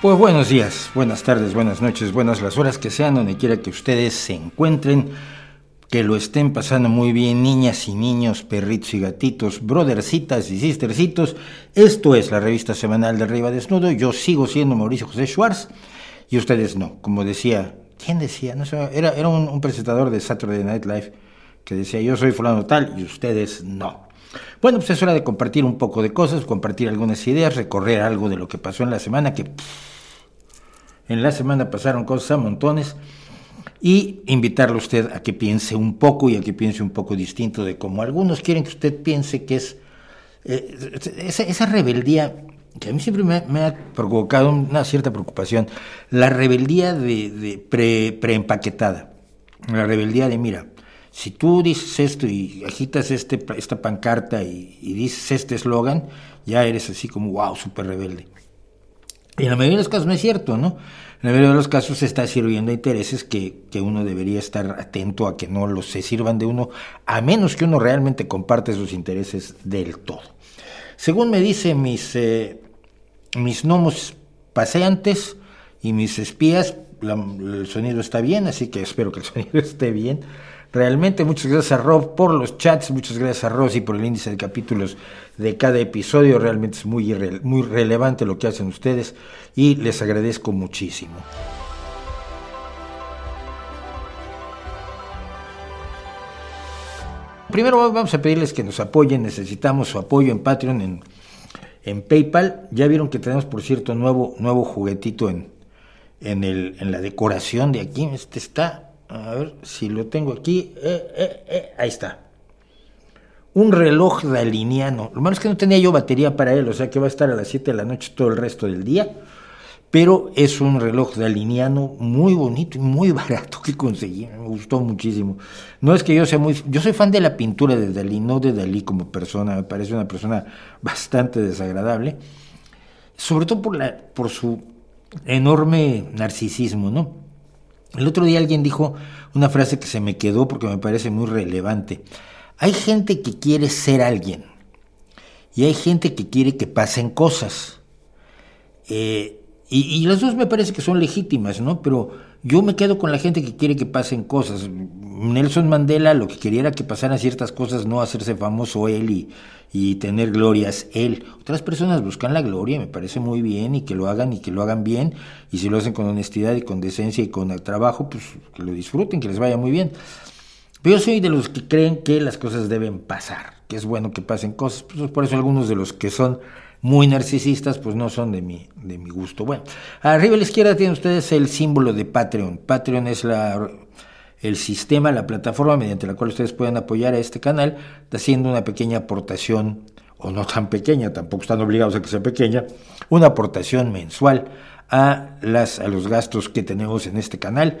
Pues buenos días, buenas tardes, buenas noches, buenas las horas que sean, donde quiera que ustedes se encuentren, que lo estén pasando muy bien, niñas y niños, perritos y gatitos, brothercitas y sistercitos. Esto es la revista semanal de Arriba Desnudo. Yo sigo siendo Mauricio José Schwartz y ustedes no. Como decía, ¿quién decía? No sé, era, era un, un presentador de Saturday Night Live que decía, yo soy fulano tal y ustedes no. Bueno, pues es hora de compartir un poco de cosas, compartir algunas ideas, recorrer algo de lo que pasó en la semana, que en la semana pasaron cosas a montones, y invitarle a usted a que piense un poco y a que piense un poco distinto de cómo algunos quieren que usted piense que es eh, esa, rebeldía que a mí siempre me, ha provocado una cierta preocupación, la rebeldía de, pre, preempaquetada, la rebeldía de, mira, si tú dices esto y agitas este, esta pancarta y, dices este eslogan, ya eres así como, wow, súper rebelde. Y en la mayoría de los casos no es cierto, ¿no? En la mayoría de los casos se está sirviendo a intereses que, que, uno debería estar atento a que no los se sirvan de uno, a menos que uno realmente comparte esos intereses del todo. Según me dicen mis, eh, mis gnomos paseantes y mis espías, el sonido está bien, así que espero que el sonido esté bien. Realmente muchas gracias a Rob por los chats, muchas gracias a Rosy por el índice de capítulos de cada episodio. Realmente es muy, muy relevante lo que hacen ustedes y les agradezco muchísimo. Primero vamos a pedirles que nos apoyen, necesitamos su apoyo en Patreon, en, en PayPal. Ya vieron que tenemos, por cierto, nuevo, nuevo juguetito en, en, el, en la decoración de aquí. Este está a ver si lo tengo aquí. Eh, eh, eh, ahí está. Un reloj daliniano. Lo malo es que no tenía yo batería para él, o sea que va a estar a las 7 de la noche todo el resto del día. Pero es un reloj daliniano muy bonito y muy barato que conseguí. Me gustó muchísimo. No es que yo sea muy. Yo soy fan de la pintura de Dalí, no de Dalí como persona. Me parece una persona bastante desagradable. Sobre todo por, la, por su enorme narcisismo, ¿no? El otro día alguien dijo una frase que se me quedó porque me parece muy relevante. Hay gente que quiere ser alguien y hay gente que quiere que pasen cosas. Eh, y, y, las dos me parece que son legítimas, ¿no? Pero yo me quedo con la gente que quiere que pasen cosas. Nelson Mandela lo que quería era que pasaran ciertas cosas, no hacerse famoso él y, y tener glorias él. Otras personas buscan la gloria, me parece muy bien, y que lo hagan y que lo hagan bien, y si lo hacen con honestidad y con decencia y con el trabajo, pues que lo disfruten, que les vaya muy bien. Pero yo soy de los que creen que las cosas deben pasar, que es bueno que pasen cosas, pues por eso algunos de los que son muy narcisistas, pues no son de mi, de mi gusto. Bueno, arriba a la izquierda tienen ustedes el símbolo de Patreon. Patreon es la, el sistema, la plataforma mediante la cual ustedes pueden apoyar a este canal, haciendo una pequeña aportación, o no tan pequeña, tampoco están obligados a que sea pequeña, una aportación mensual a, las, a los gastos que tenemos en este canal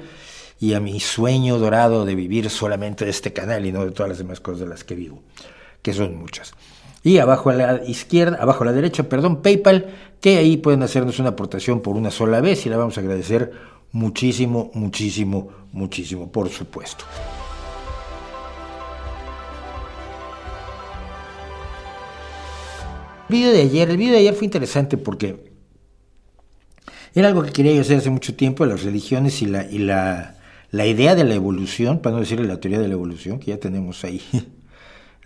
y a mi sueño dorado de vivir solamente de este canal y no de todas las demás cosas de las que vivo, que son muchas. Y abajo a la izquierda, abajo a la derecha, perdón, PayPal, que ahí pueden hacernos una aportación por una sola vez y la vamos a agradecer muchísimo, muchísimo, muchísimo, por supuesto. El video de ayer, el video de ayer fue interesante porque era algo que quería yo hacer hace mucho tiempo, las religiones y la, y la, la idea de la evolución, para no decirle la teoría de la evolución, que ya tenemos ahí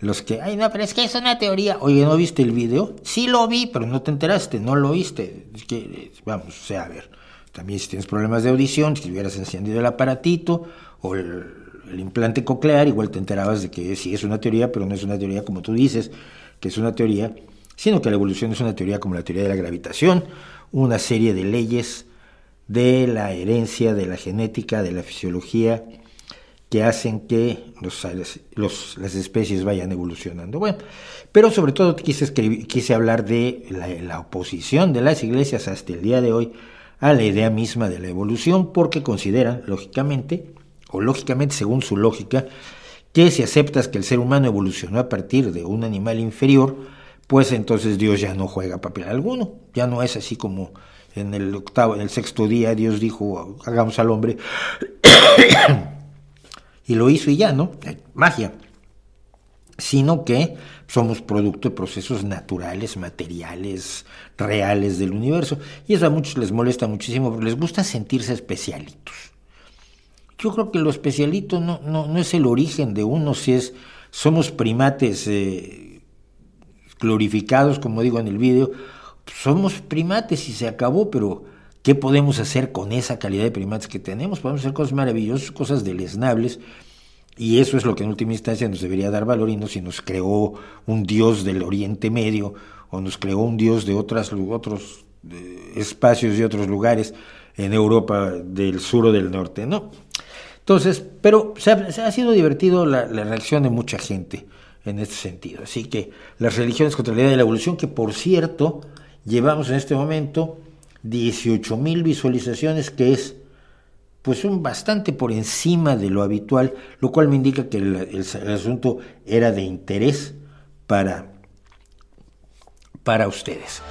los que, ay, no, pero es que es una teoría. Oye, ¿no viste el video? Sí lo vi, pero no te enteraste, no lo viste. Es que, vamos, o sea, a ver, también si tienes problemas de audición, si hubieras encendido el aparatito o el, implante coclear, igual te enterabas de que sí es una teoría, pero no es una teoría como tú dices, que es una teoría, sino que la evolución es una teoría como la teoría de la gravitación, una serie de leyes de la herencia, de la genética, de la fisiología, que hacen que los, las especies vayan evolucionando. Bueno, pero sobre todo quise, quise hablar de la, oposición de las iglesias hasta el día de hoy a la idea misma de la evolución porque consideran, lógicamente, o lógicamente según su lógica, que si aceptas que el ser humano evolucionó a partir de un animal inferior, pues entonces Dios ya no juega papel alguno, ya no es así como en el octavo, en el sexto día Dios dijo, hagamos al hombre, y lo hizo y ya, ¿no? Magia. Sino que somos producto de procesos naturales, materiales, reales del universo. Y eso a muchos les molesta muchísimo porque les gusta sentirse especialitos. Yo creo que lo especialito no, no, es el origen de uno, si es, somos primates eh, glorificados, como digo en el vídeo, somos primates y se acabó, pero ¿qué podemos hacer con esa calidad de primates que tenemos? Podemos hacer cosas maravillosas, cosas deleznables, y eso es lo que en última instancia nos debería dar valor y no si nos creó un dios del Oriente Medio o nos creó un dios de otras, otros espacios y otros lugares en Europa del sur o del norte, ¿no? Entonces, pero se ha, sido divertido la, reacción de mucha gente en este sentido. Así que las religiones contra la idea de la evolución, que por cierto, llevamos en este momento 18 mil visualizaciones, que es pues un bastante por encima de lo habitual, lo cual me indica que el, asunto era de interés para, para ustedes.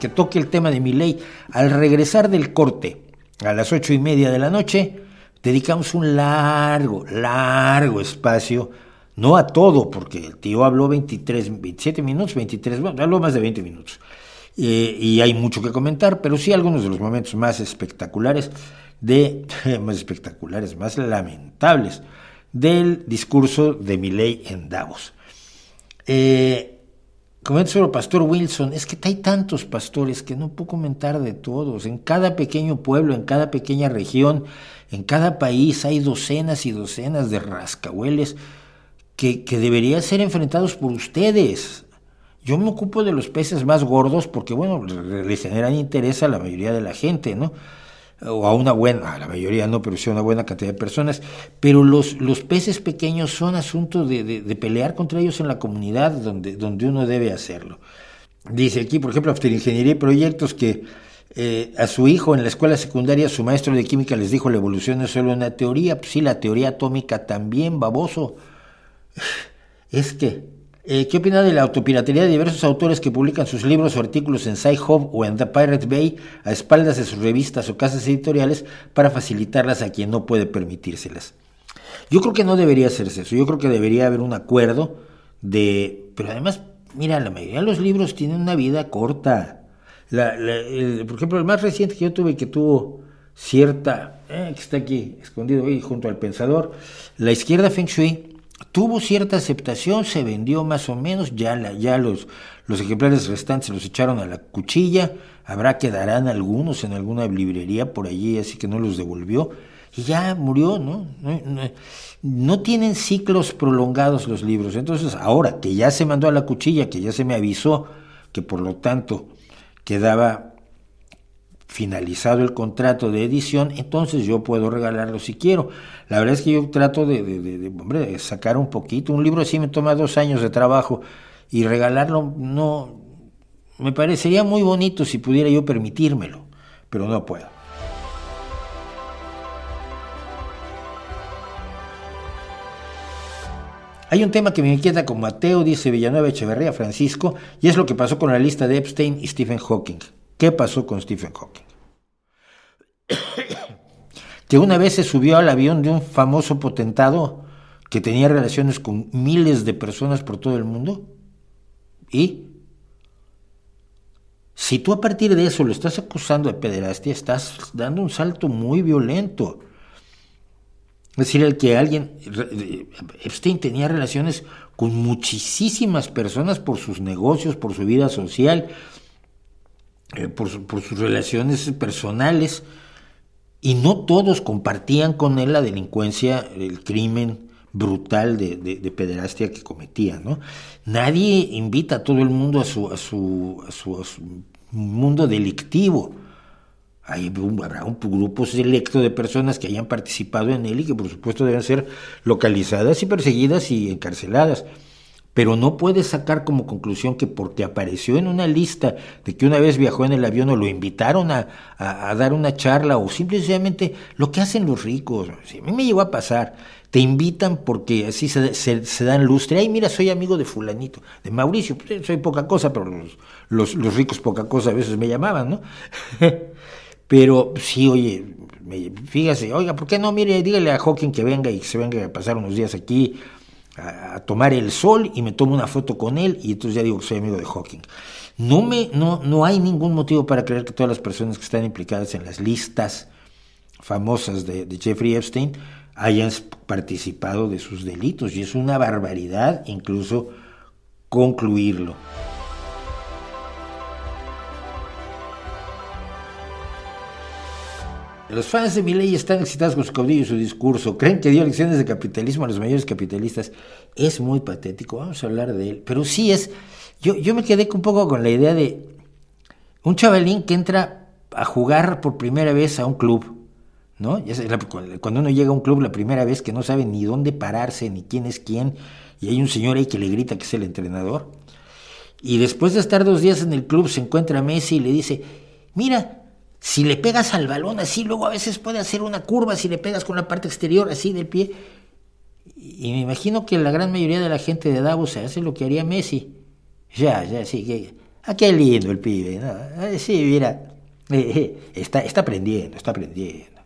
Que toque el tema de mi ley. Al regresar del corte a las ocho y media de la noche, dedicamos un largo, largo espacio no a todo, porque el tío habló 23, 27 minutos, 23, bueno, habló más de 20 minutos. Eh, y hay mucho que comentar, pero sí algunos de los momentos más espectaculares, de, más espectaculares, más lamentables del discurso de Milley en Davos. Eh, comento sobre Pastor Wilson, es que hay tantos pastores que no puedo comentar de todos. En cada pequeño pueblo, en cada pequeña región, en cada país hay docenas y docenas de rascahueles que, deberían ser enfrentados por ustedes. Yo me ocupo de los peces más gordos porque, bueno, le generan interés a la mayoría de la gente, ¿no? O a una buena, a la mayoría no, pero sí a una buena cantidad de personas. Pero los, los peces pequeños son asuntos de, de, pelear contra ellos en la comunidad donde, donde uno debe hacerlo. Dice aquí, por ejemplo, Ingeniería y Proyectos que eh, a su hijo en la escuela secundaria, su maestro de química les dijo la evolución es solo una teoría. Pues sí, la teoría atómica también, baboso es que, eh, ¿qué opina de la autopiratería de diversos autores que publican sus libros o artículos en Sci-Hub o en The Pirate Bay a espaldas de sus revistas o casas editoriales para facilitarlas a quien no puede permitírselas? Yo creo que no debería hacerse eso, yo creo que debería haber un acuerdo de... Pero además, mira, la mayoría de los libros tienen una vida corta. por ejemplo, el más reciente que yo tuve que tuvo cierta, eh, que está aquí escondido ahí junto al pensador, La izquierda Feng Shui, tuvo cierta aceptación, se vendió más o menos, ya, ya los, los ejemplares restantes los echaron a la cuchilla, habrá que darán algunos en alguna librería por allí, así que no los devolvió, y ya murió, ¿no? No, no tienen ciclos prolongados los libros, entonces ahora que ya se mandó a la cuchilla, que ya se me avisó, que por lo tanto quedaba finalizado el contrato de edición, entonces yo puedo regalarlo si quiero. La verdad es que yo trato de, sacar un poquito. Un libro así me toma dos años de trabajo y regalarlo no me parecería muy bonito si pudiera yo permitírmelo, pero no puedo. Hay un tema que me inquieta como ateo, dice Villanueva Echeverría Francisco, y es lo que pasó con la lista de Epstein y Stephen Hawking. ¿Qué pasó con Stephen Hawking? que una vez se subió al avión de un famoso potentado que tenía relaciones con miles de personas por todo el mundo. ¿Y? Si tú a partir de eso lo estás acusando de pederastia, estás dando un salto muy violento. Es decir, el que alguien, Epstein tenía relaciones con muchísimas personas por sus negocios, por su vida social, eh, por, sus relaciones personales, y no todos compartían con él la delincuencia, el crimen brutal de, de, pederastia que cometía. ¿no? Nadie invita a todo el mundo a su, a su, a su, mundo delictivo. Hay, habrá un grupo selecto de personas que hayan participado en él y que por supuesto deben ser localizadas y perseguidas y encarceladas. Pero no puedes sacar como conclusión que porque apareció en una lista de que una vez viajó en el avión o lo invitaron a, dar una charla o simplemente lo que hacen los ricos. a mí me llegó a pasar, te invitan porque así se, dan lustre. Ay, mira, soy amigo de fulanito, de Mauricio, pues, soy poca cosa, pero los, los, ricos poca cosa a veces me llamaban, ¿no? pero sí, oye, fíjese, oiga, ¿por qué no? Mire, dígale a Hawking que venga y que se venga a pasar unos días aquí a, tomar el sol y me tomo una foto con él y entonces ya digo que soy amigo de Hawking. No, me, no, no hay ningún motivo para creer que todas las personas que están implicadas en las listas famosas de, de Jeffrey Epstein hayan participado de sus delitos y es una barbaridad incluso concluirlo. Los fans de Milley están excitados con su caudillo y su discurso. Creen que dio lecciones de capitalismo a los mayores capitalistas. Es muy patético, vamos a hablar de él. Pero sí es. Yo, yo me quedé un poco con la idea de un chavalín que entra a jugar por primera vez a un club. ¿no? Cuando uno llega a un club la primera vez que no sabe ni dónde pararse, ni quién es quién, y hay un señor ahí que le grita que es el entrenador. Y después de estar dos días en el club se encuentra Messi y le dice, mira, si le pegas al balón así, luego a veces puede hacer una curva si le pegas con la parte exterior así del pie. Y me imagino que la gran mayoría de la gente de Davos hace lo que haría Messi. Ya, ya, sí, que... Ah, qué lindo el pibe, ¿no? Sí, mira, eh, eh, está, está aprendiendo, está aprendiendo.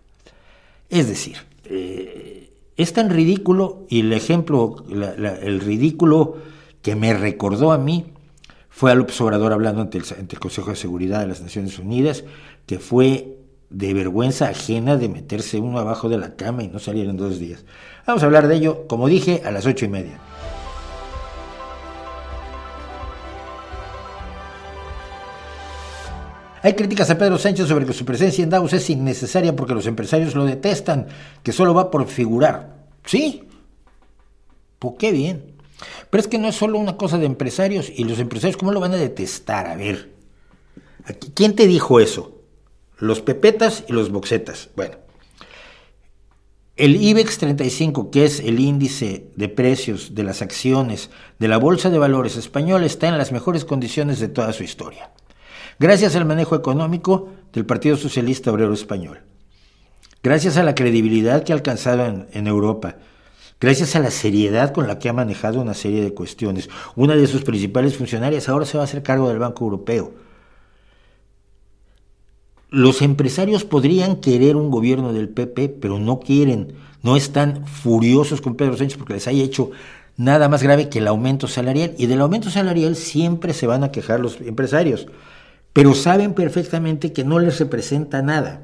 Es decir, eh, es tan ridículo, y el ejemplo, el ridículo que me recordó a mí fue al observador hablando ante el Consejo de Seguridad de las Naciones Unidas, que fue de vergüenza ajena de meterse uno abajo de la cama y no salir en dos días. Vamos a hablar de ello, como dije, a las ocho y media. Hay críticas a Pedro Sánchez sobre que su presencia en Davos es innecesaria porque los empresarios lo detestan, que solo va por figurar. ¿Sí? Pues qué bien. Pero es que no es solo una cosa de empresarios y los empresarios, ¿cómo lo van a detestar? A ver, ¿quién te dijo eso? Los pepetas y los boxetas. Bueno, el IBEX 35, que es el índice de precios de las acciones de la Bolsa de Valores española, está en las mejores condiciones de toda su historia, gracias al manejo económico del Partido Socialista Obrero Español, gracias a la credibilidad que ha alcanzado en, en Europa, gracias a la seriedad con la que ha manejado una serie de cuestiones. Una de sus principales funcionarias ahora se va a hacer cargo del Banco Europeo los empresarios podrían querer un gobierno del PP, pero no quieren, no están furiosos con Pedro Sánchez porque les haya hecho nada más grave que el aumento salarial. Y del aumento salarial siempre se van a quejar los empresarios, pero saben perfectamente que no les representa nada.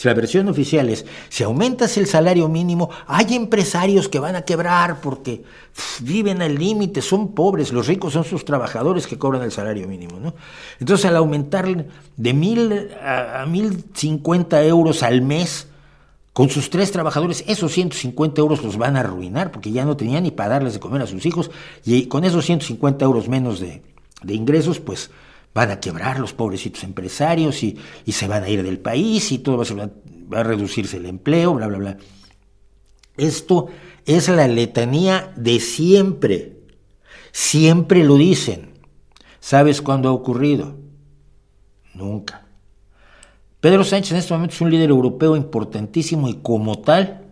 Si la versión oficial es, si aumentas el salario mínimo, hay empresarios que van a quebrar porque viven al límite, son pobres, los ricos son sus trabajadores que cobran el salario mínimo. ¿no? Entonces al aumentar de mil a, mil cincuenta euros al mes, con sus tres trabajadores, esos 150 euros los van a arruinar porque ya no tenían ni para darles de comer a sus hijos y con esos 150 euros menos de, de ingresos, pues van a quebrar los pobrecitos empresarios y, se van a ir del país y todo va a, va a reducirse el empleo, bla, bla, bla. Esto es la letanía de siempre. Siempre lo dicen. ¿Sabes cuándo ha ocurrido? Nunca. Pedro Sánchez en este momento es un líder europeo importantísimo y como tal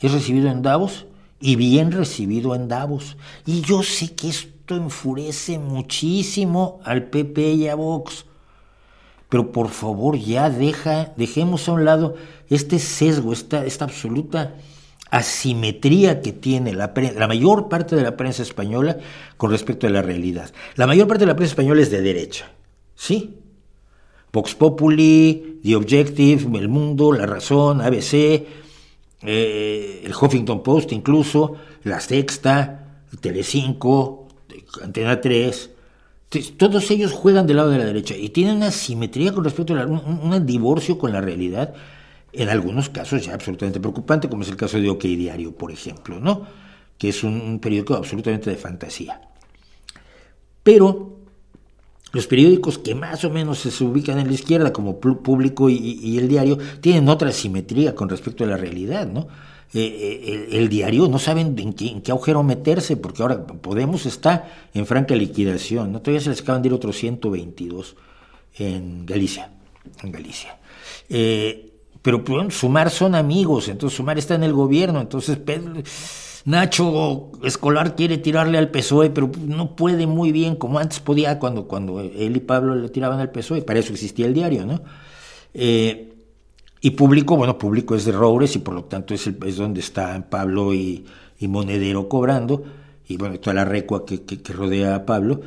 es recibido en Davos y bien recibido en Davos. Y yo sé que es enfurece muchísimo al PP y a Vox. Pero por favor ya deja, dejemos a un lado este sesgo, esta, esta absoluta asimetría que tiene la, la mayor parte de la prensa española con respecto a la realidad. La mayor parte de la prensa española es de derecha, ¿sí? Vox Populi, The Objective, El Mundo, La Razón, ABC, eh, el Huffington Post incluso, La Sexta, Telecinco, Antena 3, todos ellos juegan del lado de la derecha y tienen una simetría con respecto a un, divorcio con la realidad, en algunos casos ya absolutamente preocupante, como es el caso de OK Diario, por ejemplo, ¿no? que es un, periódico absolutamente de fantasía. Pero los periódicos que más o menos se ubican en la izquierda, como Público y, El Diario, tienen otra simetría con respecto a la realidad, ¿no? Eh, el, diario, no saben en qué, agujero meterse, porque ahora Podemos está en franca liquidación, ¿no? todavía se les acaban de ir otros 122 en Galicia, en Galicia. Eh, pero pues, Sumar son amigos, entonces Sumar está en el gobierno, entonces Nacho Escolar quiere tirarle al PSOE, pero no puede muy bien como antes podía cuando, cuando él y Pablo le tiraban al PSOE, para eso existía el diario, ¿no? Eh, y público, bueno, público es de Roures y por lo tanto es, el, es donde están Pablo y, Monedero cobrando, y bueno, toda la recua que, que, rodea a Pablo.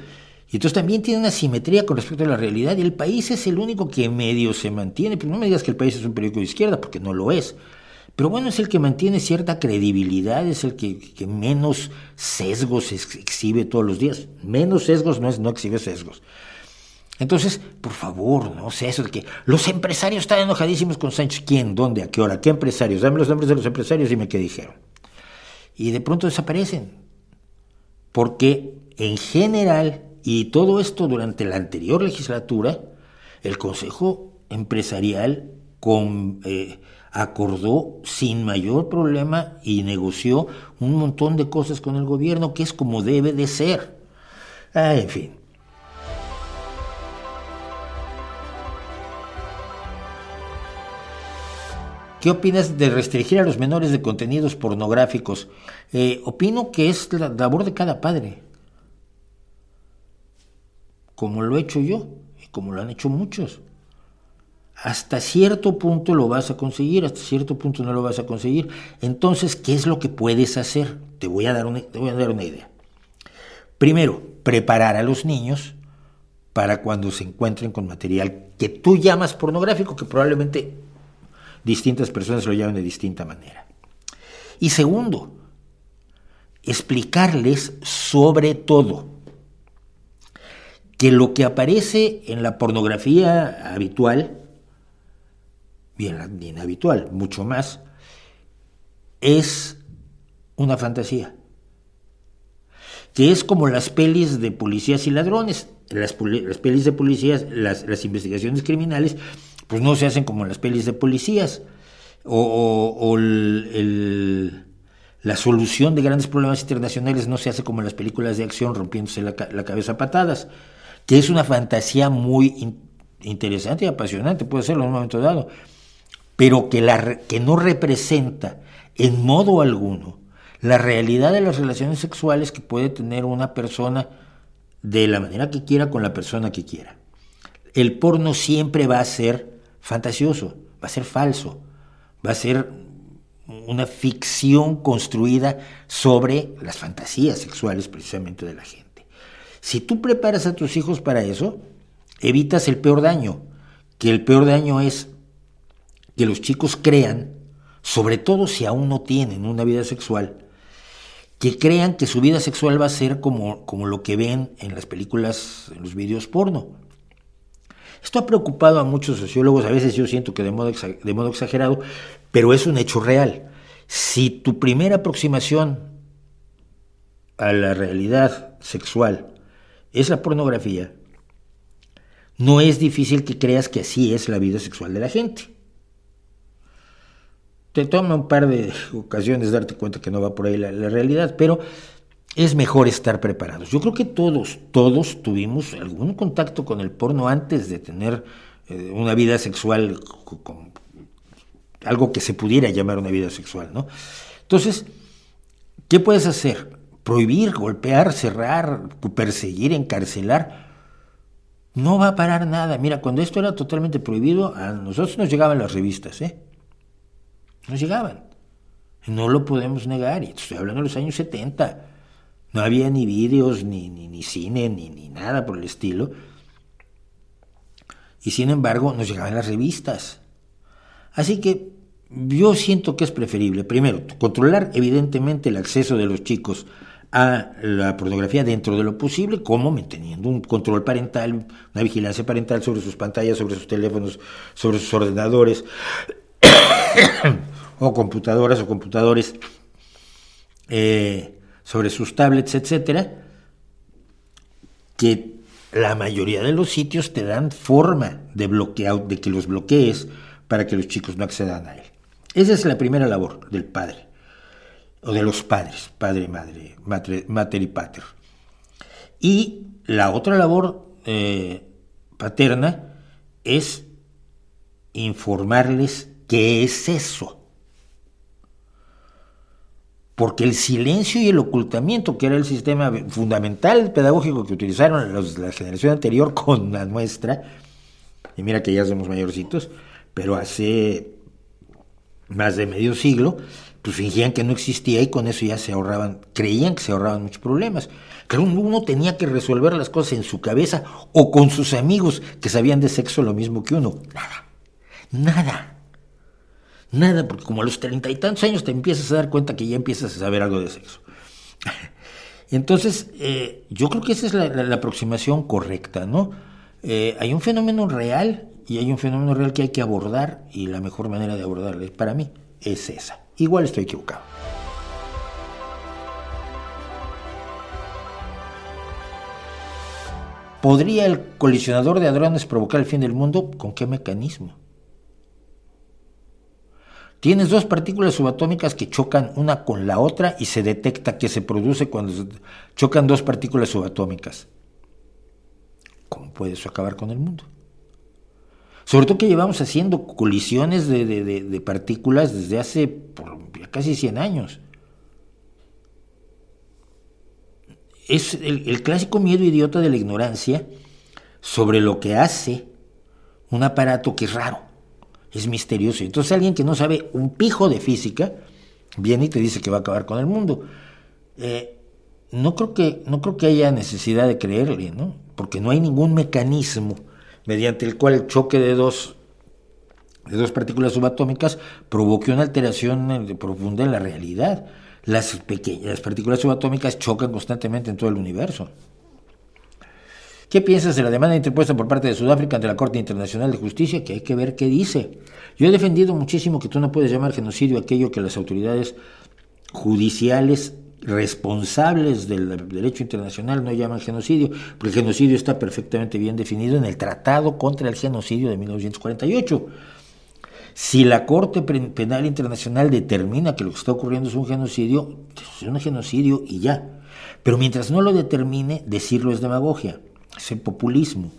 Y entonces también tiene una simetría con respecto a la realidad. Y el país es el único que medio se mantiene. Pero no me digas que el país es un periódico de izquierda, porque no lo es. Pero bueno, es el que mantiene cierta credibilidad, es el que, que menos sesgos exhibe todos los días. Menos sesgos no, es, no exhibe sesgos. Entonces, por favor, no sé, eso de que los empresarios están enojadísimos con Sánchez. ¿Quién? ¿Dónde? ¿A qué hora? ¿Qué empresarios? Dame los nombres de los empresarios y me qué dijeron. Y de pronto desaparecen. Porque en general, y todo esto durante la anterior legislatura, el Consejo Empresarial eh, acordó sin mayor problema y negoció un montón de cosas con el gobierno, que es como debe de ser. Ah, en fin. ¿Qué opinas de restringir a los menores de contenidos pornográficos? Eh, opino que es la labor de cada padre, como lo he hecho yo y como lo han hecho muchos. Hasta cierto punto lo vas a conseguir, hasta cierto punto no lo vas a conseguir. Entonces, ¿qué es lo que puedes hacer? Te voy a dar una, te voy a dar una idea. Primero, preparar a los niños para cuando se encuentren con material que tú llamas pornográfico, que probablemente distintas personas lo llaman de distinta manera. Y segundo, explicarles sobre todo que lo que aparece en la pornografía habitual, bien, bien habitual, mucho más, es una fantasía. Que es como las pelis de policías y ladrones. Las, pelis de policías, las investigaciones criminales, pues no se hacen como en las pelis de policías. O, la solución de grandes problemas internacionales no se hace como en las películas de acción rompiéndose la, cabeza a patadas, que es una fantasía muy interesante y apasionante, puede serlo en un momento dado, pero que, la, que no representa en modo alguno la realidad de las relaciones sexuales que puede tener una persona de la manera que quiera con la persona que quiera. El porno siempre va a ser fantasioso, va a ser falso, va a ser una ficción construida sobre las fantasías sexuales precisamente de la gente. Si tú preparas a tus hijos para eso, evitas el peor daño, que el peor daño es que los chicos crean, sobre todo si aún no tienen una vida sexual, que crean que su vida sexual va a ser como, como lo que ven en las películas, en los vídeos porno. Esto ha preocupado a muchos sociólogos, a veces yo siento que de modo, exagerado, pero es un hecho real. Si tu primera aproximación a la realidad sexual es la pornografía, no es difícil que creas que así es la vida sexual de la gente. Te toma un par de ocasiones darte cuenta que no va por ahí la realidad, pero es mejor estar preparados. Yo creo que todos, todos tuvimos algún contacto con el porno antes de tener eh, una vida sexual, con, algo que se pudiera llamar una vida sexual, ¿no? Entonces, ¿qué puedes hacer? Prohibir, golpear, cerrar, perseguir, encarcelar. No va a parar nada. Mira, cuando esto era totalmente prohibido, a nosotros nos llegaban las revistas, ¿eh? Nos llegaban. No lo podemos negar. Y estoy hablando de los años 70 no había ni vídeos, ni, ni, cine, ni, ni nada por el estilo. Y sin embargo nos llegaban las revistas. Así que yo siento que es preferible, primero, controlar evidentemente el acceso de los chicos a la pornografía dentro de lo posible, como manteniendo un control parental, una vigilancia parental sobre sus pantallas, sobre sus teléfonos, sobre sus ordenadores, o computadoras o computadores. Eh, sobre sus tablets, etcétera, que la mayoría de los sitios te dan forma de bloqueo, de que los bloquees para que los chicos no accedan a él. Esa es la primera labor del padre. o de los padres, padre y madre, mater, y pater. Y la otra labor eh, paterna es informarles qué es eso. Porque el silencio y el ocultamiento, que era el sistema fundamental pedagógico que utilizaron la generación anterior con la nuestra, y mira que ya somos mayorcitos, pero hace más de medio siglo, pues fingían que no existía y con eso ya se ahorraban, creían que se ahorraban muchos problemas. Claro, uno tenía que resolver las cosas en su cabeza o con sus amigos que sabían de sexo lo mismo que uno. Nada, nada, nada, porque como a los treinta y tantos años te empiezas a dar cuenta que ya empiezas a saber algo de sexo. Entonces, eh, yo creo que esa es la, aproximación correcta, ¿no? Eh, hay un fenómeno real y hay un fenómeno real que hay que abordar y la mejor manera de abordarlo para mí es esa. Igual estoy equivocado. ¿Podría el colisionador de hadrones provocar el fin del mundo? ¿Con qué mecanismo? Tienes dos partículas subatómicas que chocan una con la otra y se detecta que se produce cuando chocan dos partículas subatómicas. ¿Cómo puede eso acabar con el mundo? Sobre todo que llevamos haciendo colisiones de, partículas desde hace casi 100 años. Es el, clásico miedo idiota de la ignorancia sobre lo que hace un aparato que es raro, es misterioso. Entonces alguien que no sabe un pijo de física viene y te dice que va a acabar con el mundo. Eh, no, creo que, no creo que haya necesidad de creerle, ¿no? porque no hay ningún mecanismo mediante el cual el choque de dos, de dos partículas subatómicas provoque una alteración profunda en la realidad. Las pequeñas partículas subatómicas chocan constantemente en todo el universo. ¿Qué piensas de la demanda interpuesta por parte de Sudáfrica ante la Corte Internacional de Justicia? Que hay que ver qué dice. Yo he defendido muchísimo que tú no puedes llamar genocidio aquello que las autoridades judiciales responsables del derecho internacional no llaman genocidio, porque el genocidio está perfectamente bien definido en el Tratado contra el Genocidio de 1948. Si la Corte Penal Internacional determina que lo que está ocurriendo es un genocidio, es un genocidio y ya. Pero mientras no lo determine, decirlo es demagogia, es el populismo.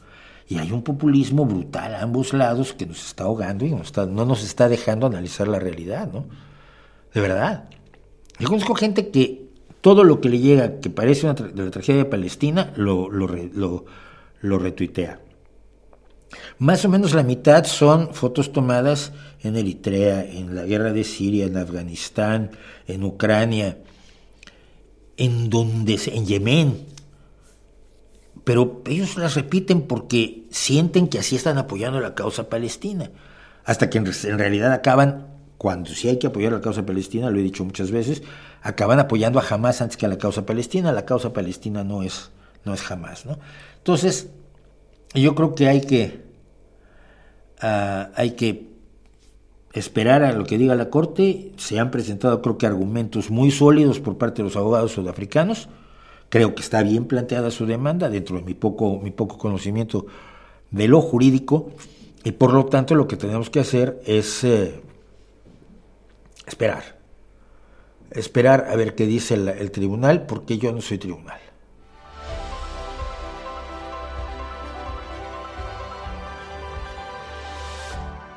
Y hay un populismo brutal a ambos lados que nos está ahogando y no nos está dejando analizar la realidad, ¿no? De verdad. Yo conozco gente que todo lo que le llega que parece una de la tragedia de Palestina lo, lo, retuitea. Más o menos la mitad son fotos tomadas en Eritrea, en la guerra de Siria, en Afganistán, en Ucrania, en donde en Yemen. Pero ellos las repiten porque sienten que así están apoyando la causa palestina, hasta que en, realidad acaban cuando sí hay que apoyar la causa palestina, lo he dicho muchas veces, acaban apoyando a Hamas antes que a la causa palestina. La causa palestina no es, no es Hamas, ¿no? Entonces, yo creo que hay que, ah, hay que esperar a lo que diga la Corte. Se han presentado, creo que, argumentos muy sólidos por parte de los abogados sudafricanos. Creo que está bien planteada su demanda dentro de mi poco, mi poco conocimiento de lo jurídico. Y por lo tanto, lo que tenemos que hacer es eh, esperar. Esperar a ver qué dice el, tribunal, porque yo no soy tribunal.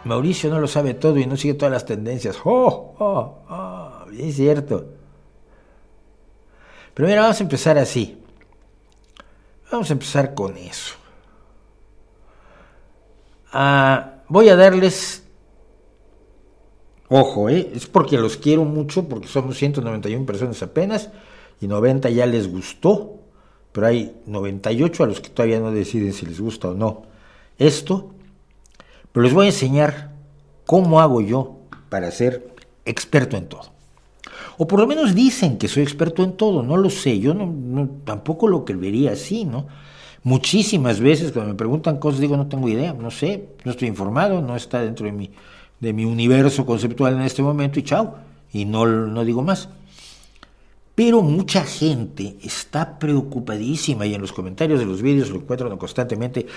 Mauricio no lo sabe todo y no sigue todas las tendencias. ¡Oh! ¡Oh! ¡Oh! Bien cierto. Pero mira, vamos a empezar así. Vamos a empezar con eso. Ah, voy a darles Ojo, ¿eh? es porque los quiero mucho, porque somos 191 personas apenas y 90 ya les gustó, pero hay 98 a los que todavía no deciden si les gusta o no esto. Pero les voy a enseñar cómo hago yo para ser experto en todo. O por lo menos dicen que soy experto en todo, no lo sé, yo no, tampoco lo que vería así, ¿no? Muchísimas veces cuando me preguntan cosas digo no tengo idea, no sé, no estoy informado, no está dentro de mi de mi universo conceptual en este momento y chao, y no, no digo más. Pero mucha gente está preocupadísima y en los comentarios de los vídeos lo encuentran constantemente.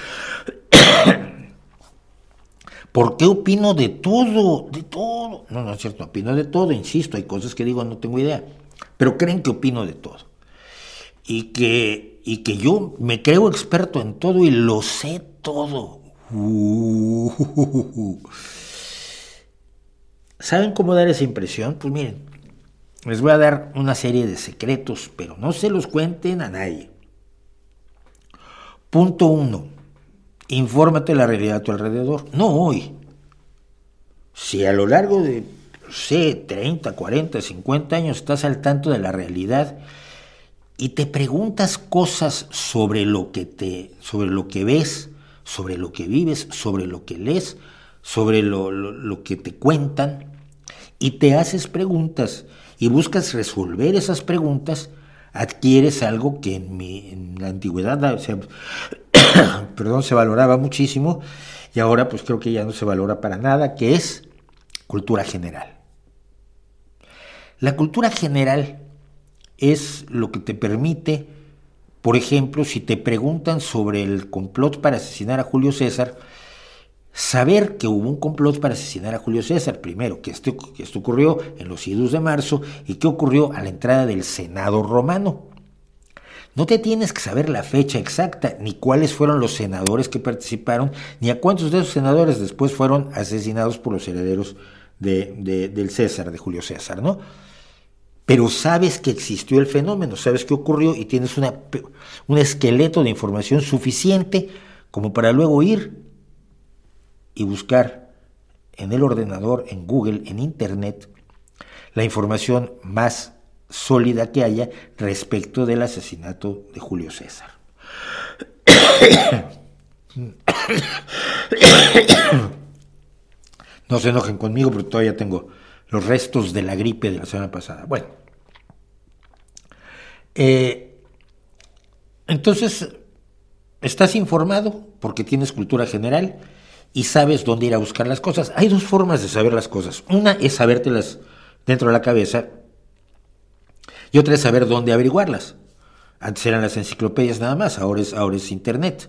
¿Por qué opino de todo? De todo. No, no es cierto, opino de todo, insisto, hay cosas que digo no tengo idea. pero creen que opino de todo. Y que, y que yo me creo experto en todo y lo sé todo. ¿Saben cómo dar esa impresión? Pues miren, les voy a dar una serie de secretos, pero no se los cuenten a nadie. Punto uno, infórmate la realidad a tu alrededor, no hoy. Si a lo largo de, sé, 30, 40, 50 años estás al tanto de la realidad y te preguntas cosas sobre lo que te, sobre lo que ves, sobre lo que vives, sobre lo que lees, sobre lo, lo que te cuentan, y te haces preguntas y buscas resolver esas preguntas, adquieres algo que en, mi, en la antigüedad se, perdón, se valoraba muchísimo y ahora pues creo que ya no se valora para nada, que es cultura general. La cultura general es lo que te permite, por ejemplo, si te preguntan sobre el complot para asesinar a Julio César, saber que hubo un complot para asesinar a Julio César, primero, que esto, que esto ocurrió en los idus de marzo y que ocurrió a la entrada del Senado romano. No te tienes que saber la fecha exacta, ni cuáles fueron los senadores que participaron, ni a cuántos de esos senadores después fueron asesinados por los herederos de, del César, de Julio César, ¿no? Pero sabes que existió el fenómeno, sabes que ocurrió y tienes un esqueleto de información suficiente como para luego ir y buscar en el ordenador, en Google, en Internet, la información más sólida que haya respecto del asesinato de Julio César. No se enojen conmigo porque todavía tengo los restos de la gripe de la semana pasada. Bueno, eh, entonces estás informado porque tienes cultura general y sabes dónde ir a buscar las cosas. Hay dos formas de saber las cosas. Una es sabértelas dentro de la cabeza y otra es saber dónde averiguarlas. Antes eran las enciclopedias nada más, ahora es, ahora es Internet.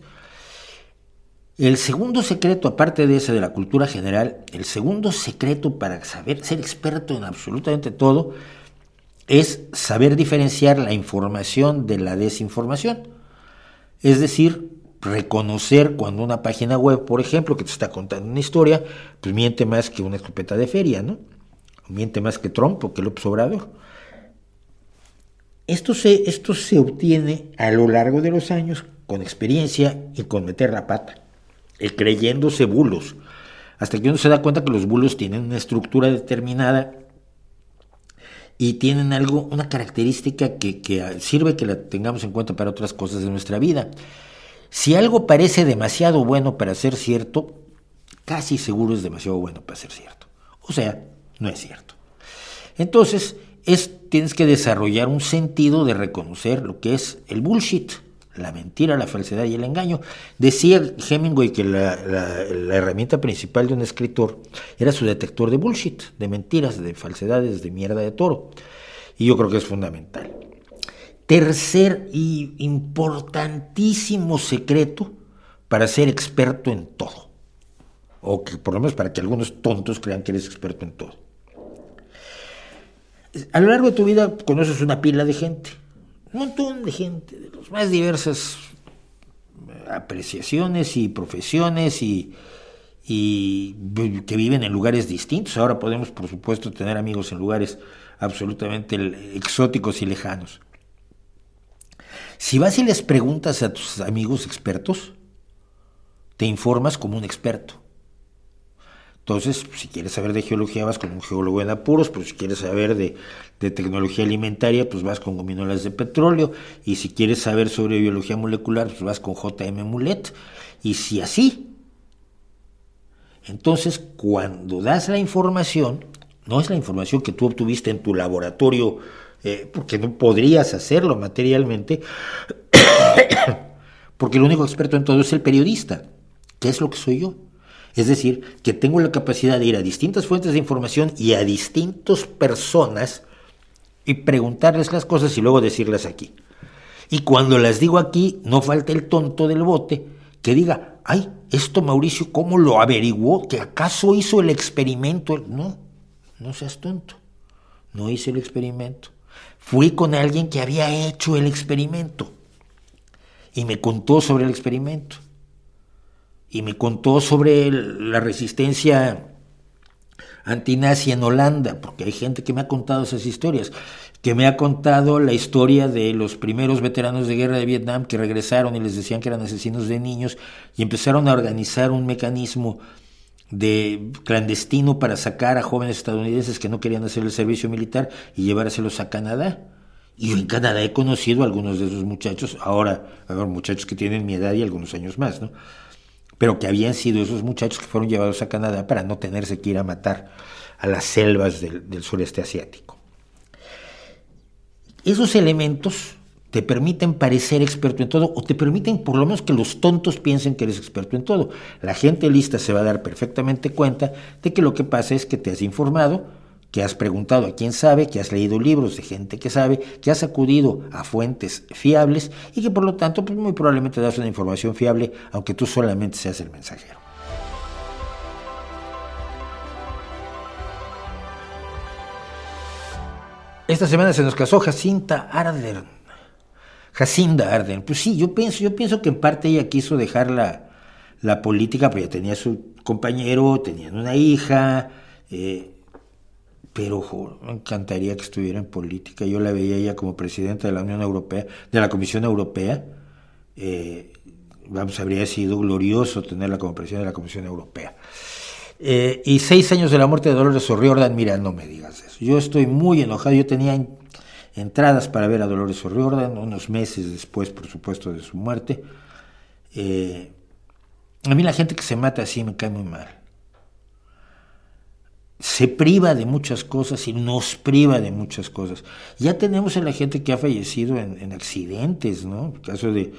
El segundo secreto, aparte de ese de la cultura general, el segundo secreto para saber ser experto en absolutamente todo es saber diferenciar la información de la desinformación. Es decir, reconocer cuando una página web, por ejemplo, que te está contando una historia, pues miente más que una escopeta de feria, ¿no? Miente más que Trump o que López Obrador. Esto se, esto se obtiene a lo largo de los años con experiencia y con meter la pata, y creyéndose bulos, hasta que uno se da cuenta que los bulos tienen una estructura determinada y tienen algo, una característica que, que sirve que la tengamos en cuenta para otras cosas de nuestra vida. Si algo parece demasiado bueno para ser cierto, casi seguro es demasiado bueno para ser cierto. O sea, no es cierto. Entonces, es, tienes que desarrollar un sentido de reconocer lo que es el bullshit, la mentira, la falsedad y el engaño. Decía Hemingway que la, la, herramienta principal de un escritor era su detector de bullshit, de mentiras, de falsedades, de mierda de toro. Y yo creo que es fundamental. Tercer y importantísimo secreto para ser experto en todo. O que por lo menos para que algunos tontos crean que eres experto en todo. A lo largo de tu vida conoces una pila de gente, un montón de gente, de las más diversas apreciaciones y profesiones y, y que viven en lugares distintos. Ahora podemos, por supuesto, tener amigos en lugares absolutamente exóticos y lejanos. Si vas y les preguntas a tus amigos expertos, te informas como un experto. Entonces, si quieres saber de geología, vas con un geólogo en apuros, pero si quieres saber de, tecnología alimentaria, pues vas con gominolas de petróleo, y si quieres saber sobre biología molecular, pues vas con JM Mulet, y si así. Entonces, cuando das la información, no es la información que tú obtuviste en tu laboratorio eh, porque no podrías hacerlo materialmente, porque el único experto en todo es el periodista, que es lo que soy yo. Es decir, que tengo la capacidad de ir a distintas fuentes de información y a distintas personas y preguntarles las cosas y luego decirlas aquí. Y cuando las digo aquí, no falta el tonto del bote que diga, ay, esto Mauricio, ¿cómo lo averiguó? ¿Que acaso hizo el experimento? No, no seas tonto. No hice el experimento. Fui con alguien que había hecho el experimento y me contó sobre el experimento y me contó sobre la resistencia antinazi en Holanda, porque hay gente que me ha contado esas historias, que me ha contado la historia de los primeros veteranos de guerra de Vietnam que regresaron y les decían que eran asesinos de niños y empezaron a organizar un mecanismo de clandestino para sacar a jóvenes estadounidenses que no querían hacer el servicio militar y llevárselos a Canadá. Y en Canadá he conocido a algunos de esos muchachos, ahora, ver, muchachos que tienen mi edad y algunos años más, ¿no? Pero que habían sido esos muchachos que fueron llevados a Canadá para no tenerse que ir a matar a las selvas del, del sureste asiático. Esos elementos te permiten parecer experto en todo o te permiten por lo menos que los tontos piensen que eres experto en todo. La gente lista se va a dar perfectamente cuenta de que lo que pasa es que te has informado, que has preguntado a quién sabe, que has leído libros de gente que sabe, que has acudido a fuentes fiables y que por lo tanto pues muy probablemente das una información fiable aunque tú solamente seas el mensajero. Esta semana se nos casó Jacinta Arder, Jacinda Arden. Pues sí, yo pienso, yo pienso que en parte ella quiso dejar la, la política, porque ya tenía su compañero, tenían una hija, eh, pero me encantaría que estuviera en política. Yo la veía ella como presidenta de la Unión Europea, de la Comisión Europea. Eh, vamos, habría sido glorioso tenerla como presidenta de la Comisión Europea. Eh, y seis años de la muerte de Dolores O'Riordan, mira, no me digas eso. Yo estoy muy enojado, yo tenía entradas para ver a Dolores O'Riordan, unos meses después, por supuesto, de su muerte. Eh, a mí la gente que se mata así me cae muy mal. Se priva de muchas cosas y nos priva de muchas cosas. Ya tenemos a la gente que ha fallecido en, accidentes, ¿no? El caso de,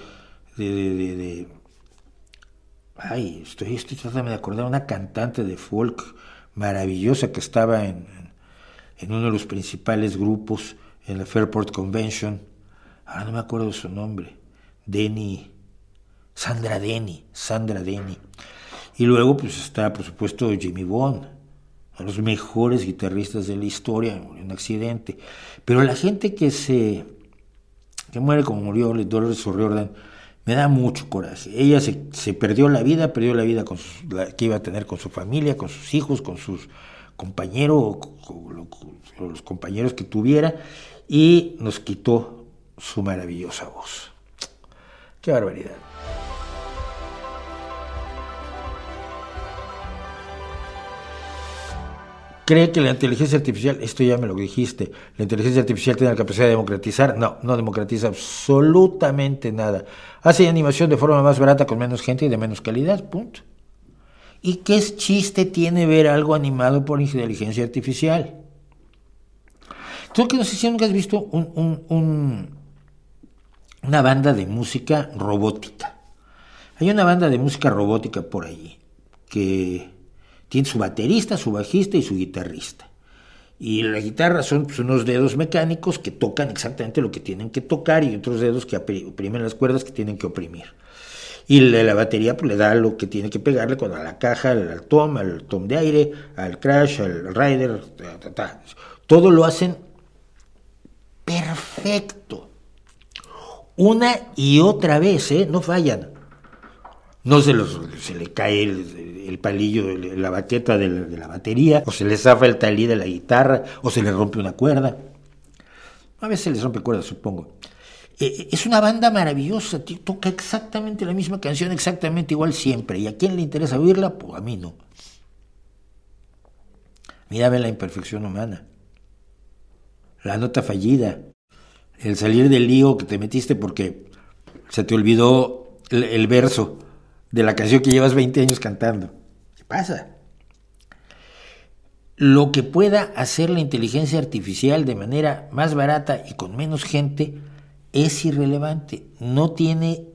de, ay, estoy, estoy tratando de acordar una cantante de folk maravillosa que estaba en, en uno de los principales grupos en la Fairport Convention, ahora no me acuerdo su nombre, Denny, Sandra Denny, Sandra Denny. Y luego pues está por supuesto Jimmy Bond, uno de los mejores guitarristas de la historia, en un accidente. Pero la gente que se que muere como murió Dolores O'Riordan, me da mucho coraje. Ella se, se, perdió la vida, perdió la vida que iba a tener con su familia, con sus hijos, con sus compañeros, con los compañeros que tuviera, y nos quitó su maravillosa voz. Qué barbaridad. ¿Cree que la inteligencia artificial, esto ya me lo dijiste, la inteligencia artificial tiene la capacidad de democratizar? No, no democratiza absolutamente nada. Hace animación de forma más barata con menos gente y de menos calidad, punto. ¿Y qué chiste tiene ver algo animado por inteligencia artificial? Tú que no sé si nunca has visto un, una banda de música robótica. Hay una banda de música robótica por allí que tiene su baterista, su bajista y su guitarrista. Y la guitarra son pues, unos dedos mecánicos que tocan exactamente lo que tienen que tocar y otros dedos que oprimen las cuerdas que tienen que oprimir. Y la, batería pues, le da lo que tiene que pegarle cuando a la caja, al, tom, al tom de aire, al crash, al rider, todo lo hacen perfecto. Una y otra vez, ¿eh? No fallan. No se, los, le cae el, palillo, la baqueta de la, batería, o se le zafa el talí de la guitarra, o se le rompe una cuerda. A veces se les rompe cuerda, supongo. Eh, eh, es una banda maravillosa, toca exactamente la misma canción, exactamente igual siempre. ¿Y a quién le interesa oírla? Pues a mí no. Mírame la imperfección humana la nota fallida, el salir del lío que te metiste porque se te olvidó el, verso de la canción que llevas 20 años cantando. ¿Qué pasa? Lo que pueda hacer la inteligencia artificial de manera más barata y con menos gente es irrelevante, no tiene,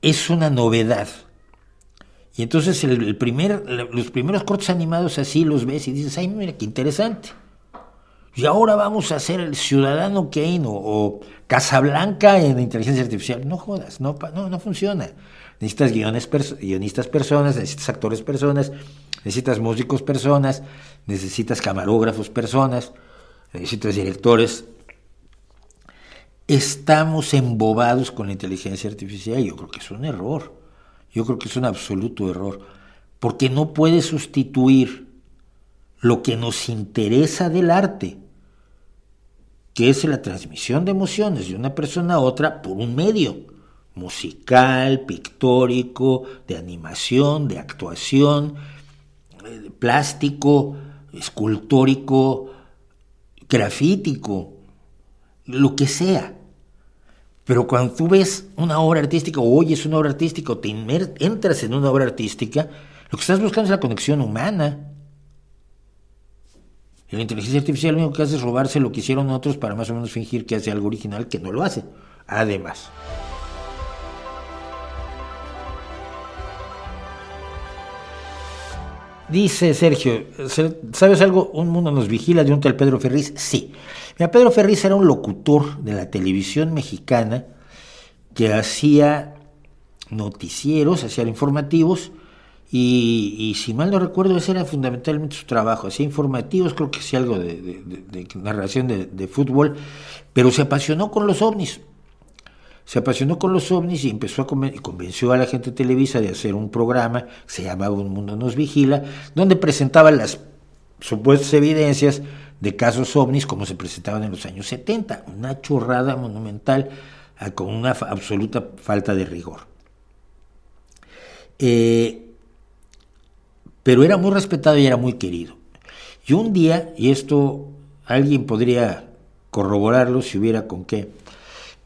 es una novedad. Y entonces el primer, los primeros cortos animados así los ves y dices, ay, mira, qué interesante. Y ahora vamos a hacer el Ciudadano Kane o, Casablanca en inteligencia artificial. No jodas, no, no, no funciona. Necesitas guiones, guionistas personas, necesitas actores personas, necesitas músicos personas, necesitas camarógrafos personas. distintos directores, estamos embobados con la inteligencia artificial. Yo creo que es un error. Yo creo que es un absoluto error. Porque no puede sustituir lo que nos interesa del arte, que es la transmisión de emociones de una persona a otra por un medio musical, pictórico, de animación, de actuación, eh, plástico, escultórico, grafítico, lo que sea. Pero cuando tú ves una obra artística o oyes una obra artística o te entras en una obra artística, lo que estás buscando es la conexión humana. Y la inteligencia artificial lo único que hace es robarse lo que hicieron otros para más o menos fingir que hace algo original que no lo hace. Además. Dice Sergio, ¿sabes algo? ¿Un mundo nos vigila de un tal Pedro Ferriz? Sí. Mira, Pedro Ferriz era un locutor de la televisión mexicana que hacía noticieros, hacía informativos, y, si mal no recuerdo, ese era fundamentalmente su trabajo. Hacía informativos, creo que hacía algo de, narración de, fútbol, pero se apasionó con los ovnis se apasionó con los ovnis y empezó a convenció a la gente de Televisa de hacer un programa se llamaba Un Mundo Nos Vigila, donde presentaba las supuestas evidencias de casos ovnis como se presentaban en los años 70, una chorrada monumental ah, con una absoluta falta de rigor. Eh, pero era muy respetado y era muy querido. Y un día, y esto alguien podría corroborarlo si hubiera con qué,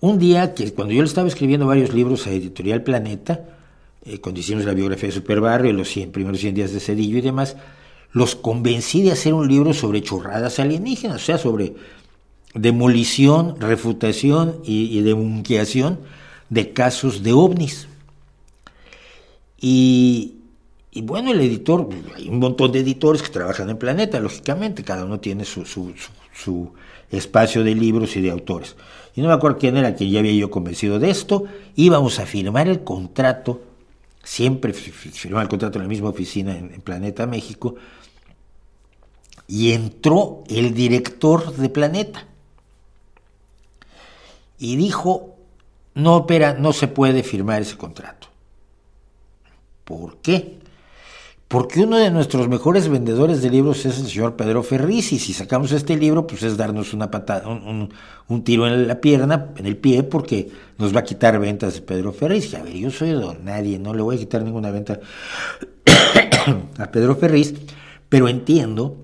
un día que cuando yo le estaba escribiendo varios libros a Editorial Planeta, eh, cuando hicimos la biografía de Superbarrio, los 100, primeros 100 días de Cedillo y demás, los convencí de hacer un libro sobre chorradas alienígenas, o sea, sobre demolición, refutación y, y de casos de ovnis. Y, bueno, el editor, hay un montón de editores que trabajan en Planeta, lógicamente, cada uno tiene su, su, su espacio de libros y de autores y no me acuerdo quién era quien ya había yo convencido de esto, íbamos a firmar el contrato, siempre firmaba el contrato en la misma oficina en, Planeta México, y entró el director de Planeta y dijo, no, opera, no se puede firmar ese contrato. ¿Por qué? Porque uno de nuestros mejores vendedores de libros es el señor Pedro Ferriz, y si sacamos este libro, pues es darnos una patada, un, tiro en la pierna, en el pie, porque nos va a quitar ventas de Pedro Ferriz. A ver, yo soy don nadie, no le voy a quitar ninguna venta a Pedro Ferriz, pero entiendo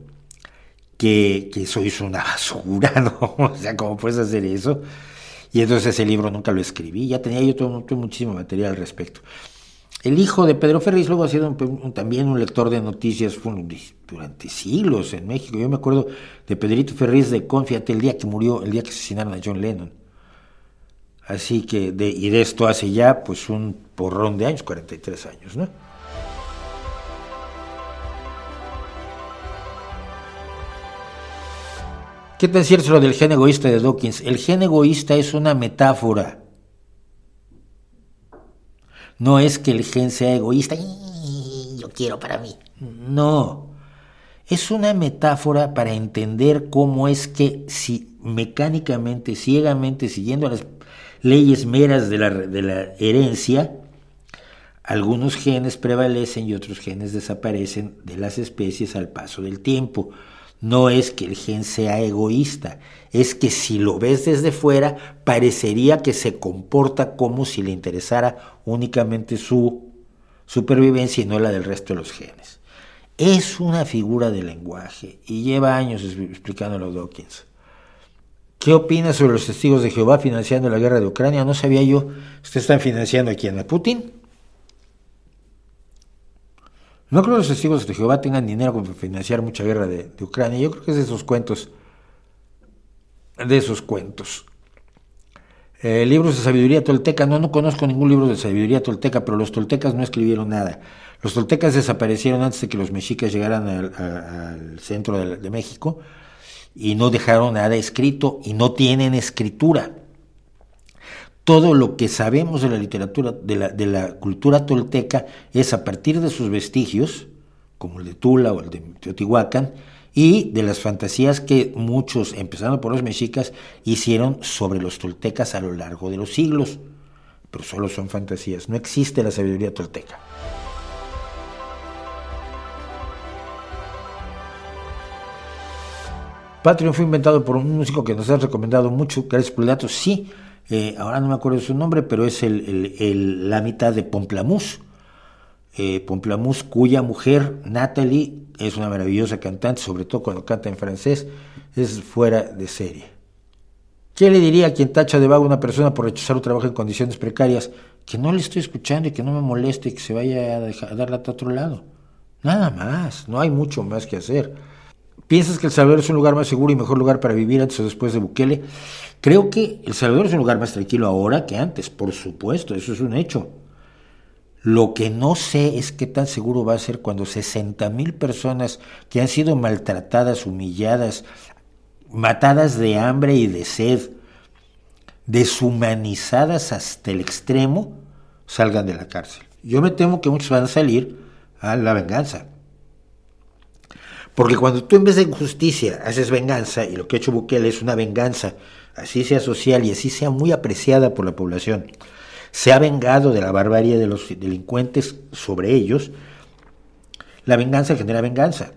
que, que sois una basura, ¿no? O sea, ¿cómo puedes hacer eso? Y entonces ese libro nunca lo escribí, ya tenía yo todo muchísimo material al respecto. El hijo de Pedro Ferriz luego ha sido también un lector de noticias durante siglos en México. Yo me acuerdo de Pedrito Ferriz de Confiate el día que murió, el día que asesinaron a John Lennon. Así que, y de esto hace ya pues un porrón de años, 43 años, ¿no? ¿Qué tan cierto lo del gen egoísta de Dawkins? El gen egoísta es una metáfora no es que el gen sea egoísta, yo quiero para mí. No. Es una metáfora para entender cómo es que si mecánicamente, ciegamente, siguiendo las leyes meras de la, de la herencia, algunos genes prevalecen y otros genes desaparecen de las especies al paso del tiempo. No es que el gen sea egoísta, es que si lo ves desde fuera, parecería que se comporta como si le interesara únicamente su supervivencia y no la del resto de los genes. Es una figura de lenguaje y lleva años explicándolo Dawkins. ¿Qué opinas sobre los testigos de Jehová financiando la guerra de Ucrania? No sabía yo. ¿Ustedes están financiando a quién? ¿A Putin? No creo que los testigos de Jehová tengan dinero para financiar mucha guerra de, Ucrania. Yo creo que es de esos cuentos. De esos cuentos. Eh, libros de sabiduría tolteca. No, no conozco ningún libro de sabiduría tolteca, pero los toltecas no escribieron nada. Los toltecas desaparecieron antes de que los mexicas llegaran al, centro de México y no dejaron nada escrito y no tienen escritura todo lo que sabemos de la literatura, de la, cultura tolteca, es a partir de sus vestigios, como el de Tula o el de Teotihuacán, y de las fantasías que muchos, empezando por los mexicas, hicieron sobre los toltecas a lo largo de los siglos. Pero solo son fantasías, no existe la sabiduría tolteca. Patreon fue inventado por un músico que nos ha recomendado mucho, es dato, sí, eh, ahora no me acuerdo su nombre, pero es el, la mitad de Pomplamoose. Eh, cuya mujer, Natalie, es una maravillosa cantante, sobre todo cuando canta en francés, es fuera de serie. ¿Qué le diría a quien tacha de vago a una persona por rechazar un trabajo en condiciones precarias? Que no le estoy escuchando y que no me moleste y que se vaya a, dejar, a darla a otro lado. Nada más, no hay mucho más que hacer. ¿Piensas que El Salvador es un lugar más seguro y mejor lugar para vivir antes o después de Bukele? Creo que El Salvador es un lugar más tranquilo ahora que antes, por supuesto, eso es un hecho. Lo que no sé es qué tan seguro va a ser cuando 60 mil personas que han sido maltratadas, humilladas, matadas de hambre y de sed, deshumanizadas hasta el extremo, salgan de la cárcel. Yo me temo que muchos van a salir a la venganza. Porque cuando tú en vez de justicia haces venganza, y lo que ha hecho Bukele es una venganza, así sea social y así sea muy apreciada por la población, se ha vengado de la barbarie de los delincuentes sobre ellos, la venganza genera venganza.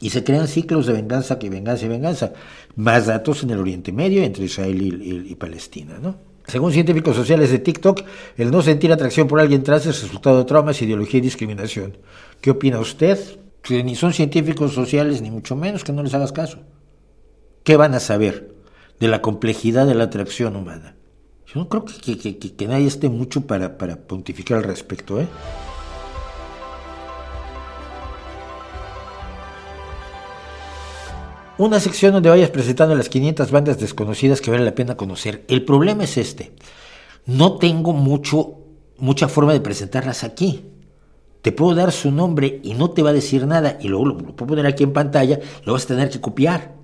Y se crean ciclos de venganza que venganza y venganza. Más datos en el Oriente Medio entre Israel y, Palestina. ¿no? Según científicos sociales de TikTok, el no sentir atracción por alguien trans es resultado de traumas, ideología y discriminación. ¿Qué opina usted? Que ni son científicos sociales, ni mucho menos que no les hagas caso. ¿Qué van a saber de la complejidad de la atracción humana? Yo no creo que, nadie esté mucho para, para pontificar al respecto, ¿eh? Una sección donde vayas presentando las 500 bandas desconocidas que vale la pena conocer. El problema es este. No tengo mucho, mucha forma de presentarlas aquí. Te puedo dar su nombre y no te va a decir nada y luego lo, puedo poner aquí en pantalla, lo vas a tener que copiar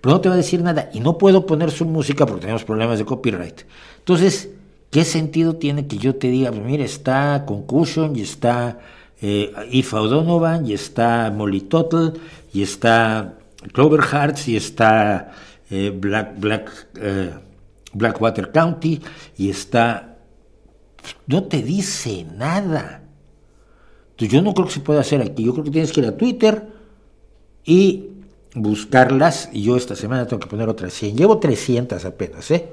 pero no te va a decir nada y no puedo poner su música porque tenemos problemas de copyright. Entonces, ¿qué sentido tiene que yo te diga, pues mira, está Concussion y está eh, Ifa O'Donovan y está Molly Tuttle y está Clover Hearts y está eh, Black, Black, eh, Blackwater County y está... No te dice nada. Entonces yo no creo que se pueda hacer aquí. Yo creo que tienes que ir a Twitter y buscarlas y yo esta semana tengo que poner otras 100. Llevo 300 apenas, ¿eh?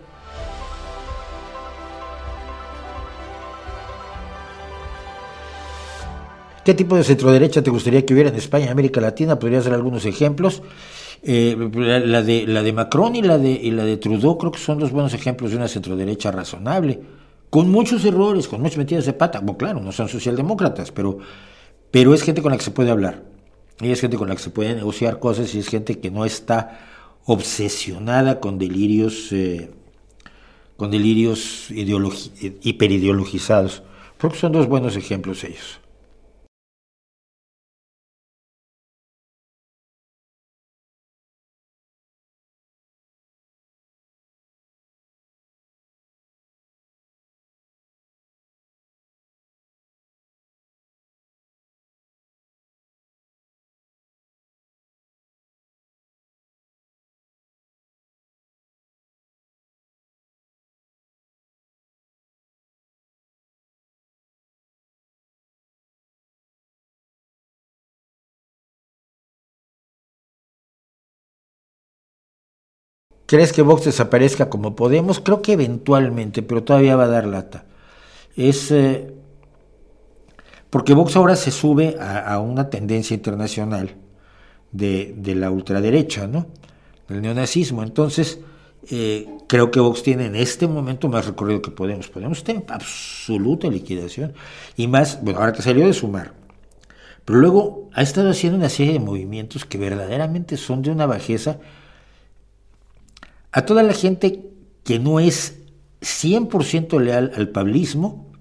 ¿Qué tipo de centroderecha te gustaría que hubiera en España, América Latina? Podrías dar algunos ejemplos. Eh, la, de, la de Macron y la de, y la de Trudeau creo que son dos buenos ejemplos de una centroderecha razonable, con muchos errores, con muchas metidas de pata. Bueno, claro, no son socialdemócratas, pero, pero es gente con la que se puede hablar. Y es gente con la que se puede negociar cosas y es gente que no está obsesionada con delirios, eh, con delirios hiperideologizados. Creo que son dos buenos ejemplos ellos. ¿Crees que Vox desaparezca como Podemos? Creo que eventualmente, pero todavía va a dar lata. Es eh, porque Vox ahora se sube a, una tendencia internacional de, la ultraderecha, ¿no? Del neonazismo. Entonces, eh, creo que Vox tiene en este momento más recorrido que Podemos. Podemos está en absoluta liquidación. Y más, bueno, ahora que salió de sumar. Pero luego ha estado haciendo una serie de movimientos que verdaderamente son de una bajeza a toda la gente que no es 100% leal al pablismo,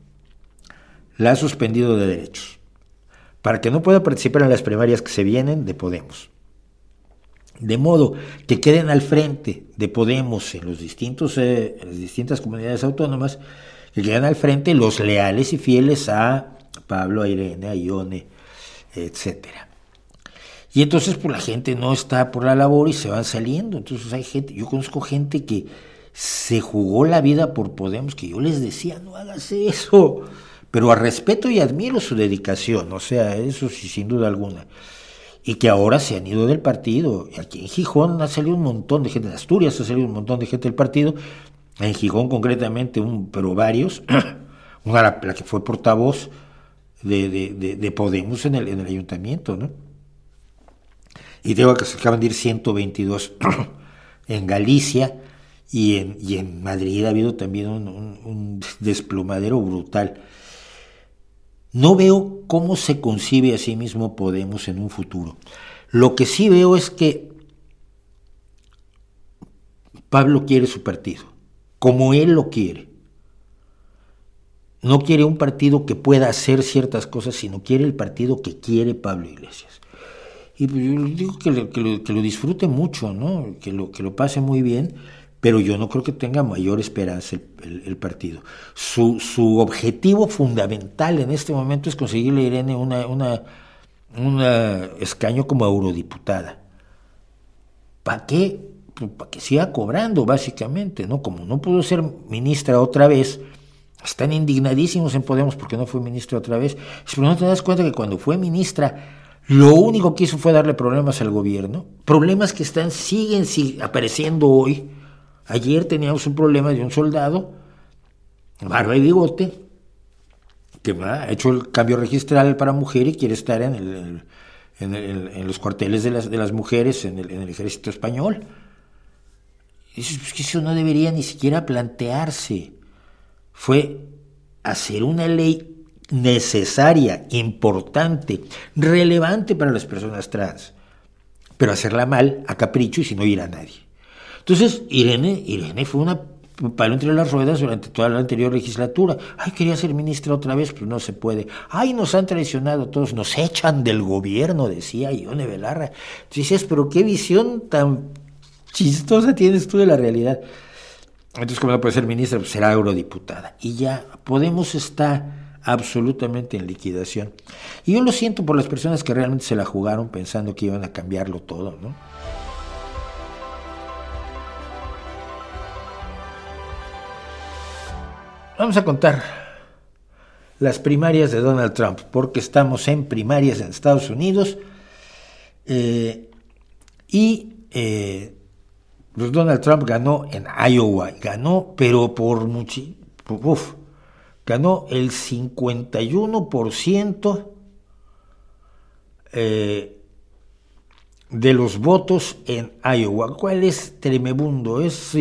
la ha suspendido de derechos, para que no pueda participar en las primarias que se vienen de Podemos. De modo que queden al frente de Podemos en, los distintos, eh, las distintas comunidades autónomas, que queden al frente los leales y fieles a Pablo, a Irene, a Ione, etc. Y entonces pues la gente no está por la labor y se van saliendo. Entonces hay gente, yo conozco gente que se jugó la vida por Podemos, que yo les decía, no hagas eso. Pero a respeto y admiro su dedicación, o sea, eso sí, sin duda alguna. Y que ahora se han ido del partido. Aquí en Gijón ha salido un montón de gente, en Asturias ha salido un montón de gente del partido, en Gijón concretamente, un, pero varios. Una la, que fue portavoz de, de, de, Podemos en el, en el ayuntamiento, ¿no? Y digo que se acaban de ir 122 en Galicia y en, y en Madrid ha habido también un, un, desplomadero brutal. No veo cómo se concibe a sí mismo Podemos en un futuro. Lo que sí veo es que Pablo quiere su partido, como él lo quiere. No quiere un partido que pueda hacer ciertas cosas, sino quiere el partido que quiere Pablo Iglesias. Y pues yo digo que lo, que lo, disfrute mucho, ¿no? que, lo, que lo pase muy bien, pero yo no creo que tenga mayor esperanza el, partido. Su, su, objetivo fundamental en este momento es conseguirle a Irene una, una, una escaño como eurodiputada. ¿Para qué? Pues, para que siga cobrando, básicamente, ¿no? Como no pudo ser ministra otra vez, están indignadísimos en Podemos porque no fue ministra otra vez. Pero no te das cuenta que cuando fue ministra, lo único que hizo fue darle problemas al gobierno. Problemas que están, siguen, apareciendo hoy Ayer teníamos un problema de un soldado, barba y bigote, que ha hecho el cambio registral para mujer y quiere estar en, el, en, los cuarteles de las, de las mujeres en el, ejército español. Eso no debería ni siquiera plantearse. Fue hacer una ley necesaria, importante, relevante para las personas trans, pero hacerla mal, a capricho y sin oír a nadie. Entonces, Irene, Irene fue una palo entre las ruedas durante toda la anterior legislatura. Ay, quería ser ministra otra vez, pero no se puede. Ay, nos han traicionado todos, nos echan del gobierno, decía Ione Belarra. Dices, pero qué visión tan chistosa tienes tú de la realidad. Entonces, como no puede ser ministra, pues será eurodiputada. Y ya, Podemos estar absolutamente en liquidación. Y yo lo siento por las personas que realmente se la jugaron pensando que iban a cambiarlo todo, ¿no? Vamos a contar las primarias de Donald Trump, porque estamos en primarias en Estados Unidos eh, y eh, pues Donald Trump ganó en Iowa, ganó, pero por mucho, uf, ganó el 51% eh, de los votos en Iowa, ¿cuál es tremebundo? Es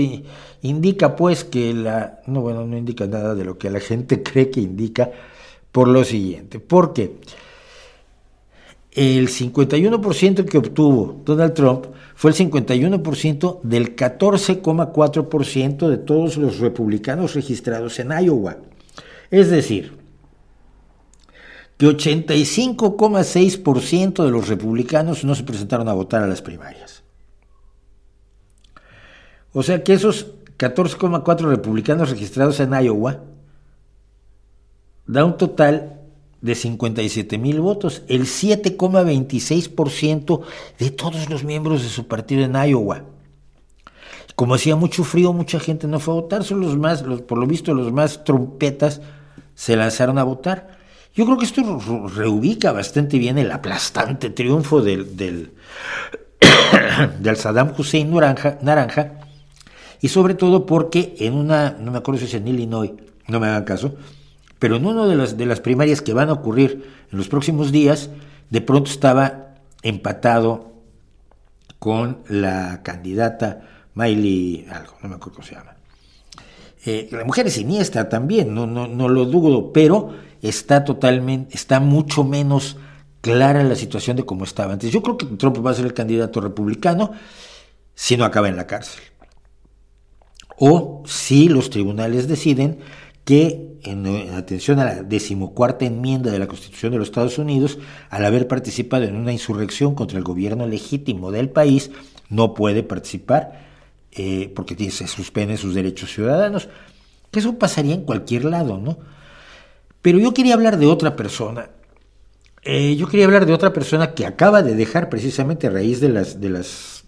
indica pues que la no bueno, no indica nada de lo que la gente cree que indica por lo siguiente, porque el 51% que obtuvo Donald Trump fue el 51% del 14,4% de todos los republicanos registrados en Iowa. Es decir, que 85,6% de los republicanos no se presentaron a votar a las primarias. O sea que esos 14,4 republicanos registrados en Iowa da un total de 57 mil votos, el 7,26% de todos los miembros de su partido en Iowa. Como hacía mucho frío, mucha gente no fue a votar, son los más, por lo visto, los más trompetas se lanzaron a votar. Yo creo que esto reubica bastante bien el aplastante triunfo del, del, Saddam Hussein naranja, naranja, y sobre todo porque en una, no me acuerdo si es en Illinois, no me hagan caso, pero en una de las, de las primarias que van a ocurrir en los próximos días, de pronto estaba empatado con la candidata Miley, algo, no me acuerdo cómo se llama. Eh, la mujer es siniestra también, no, lo dudo, pero está totalmente, está mucho menos clara la situación de cómo estaba antes. Yo creo que Trump va a ser el candidato republicano si no acaba en la cárcel. O si los tribunales deciden que, en, atención a la decimocuarta enmienda de la Constitución de los Estados Unidos, al haber participado en una insurrección contra el gobierno legítimo del país, no puede participar eh, porque se suspenden sus derechos ciudadanos. Que eso pasaría en cualquier lado, ¿no? Pero yo quería hablar de otra persona eh, yo quería hablar de otra persona que acaba de dejar precisamente a raíz de las, de las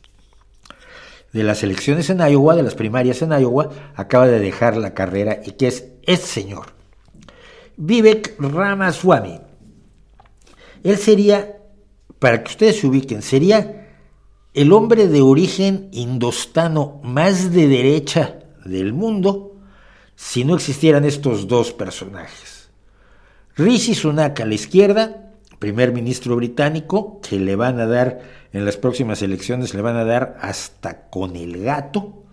de las elecciones en Iowa, de las primarias en Iowa, acaba de dejar la carrera y que es este señor, Vivek Ramaswamy. Él sería, para que ustedes se ubiquen, sería el hombre de origen indostano más de derecha del mundo si no existieran estos dos personajes. Rishi Sunak a la izquierda, primer ministro británico, que le van a dar en las próximas elecciones, le van a dar hasta con el gato.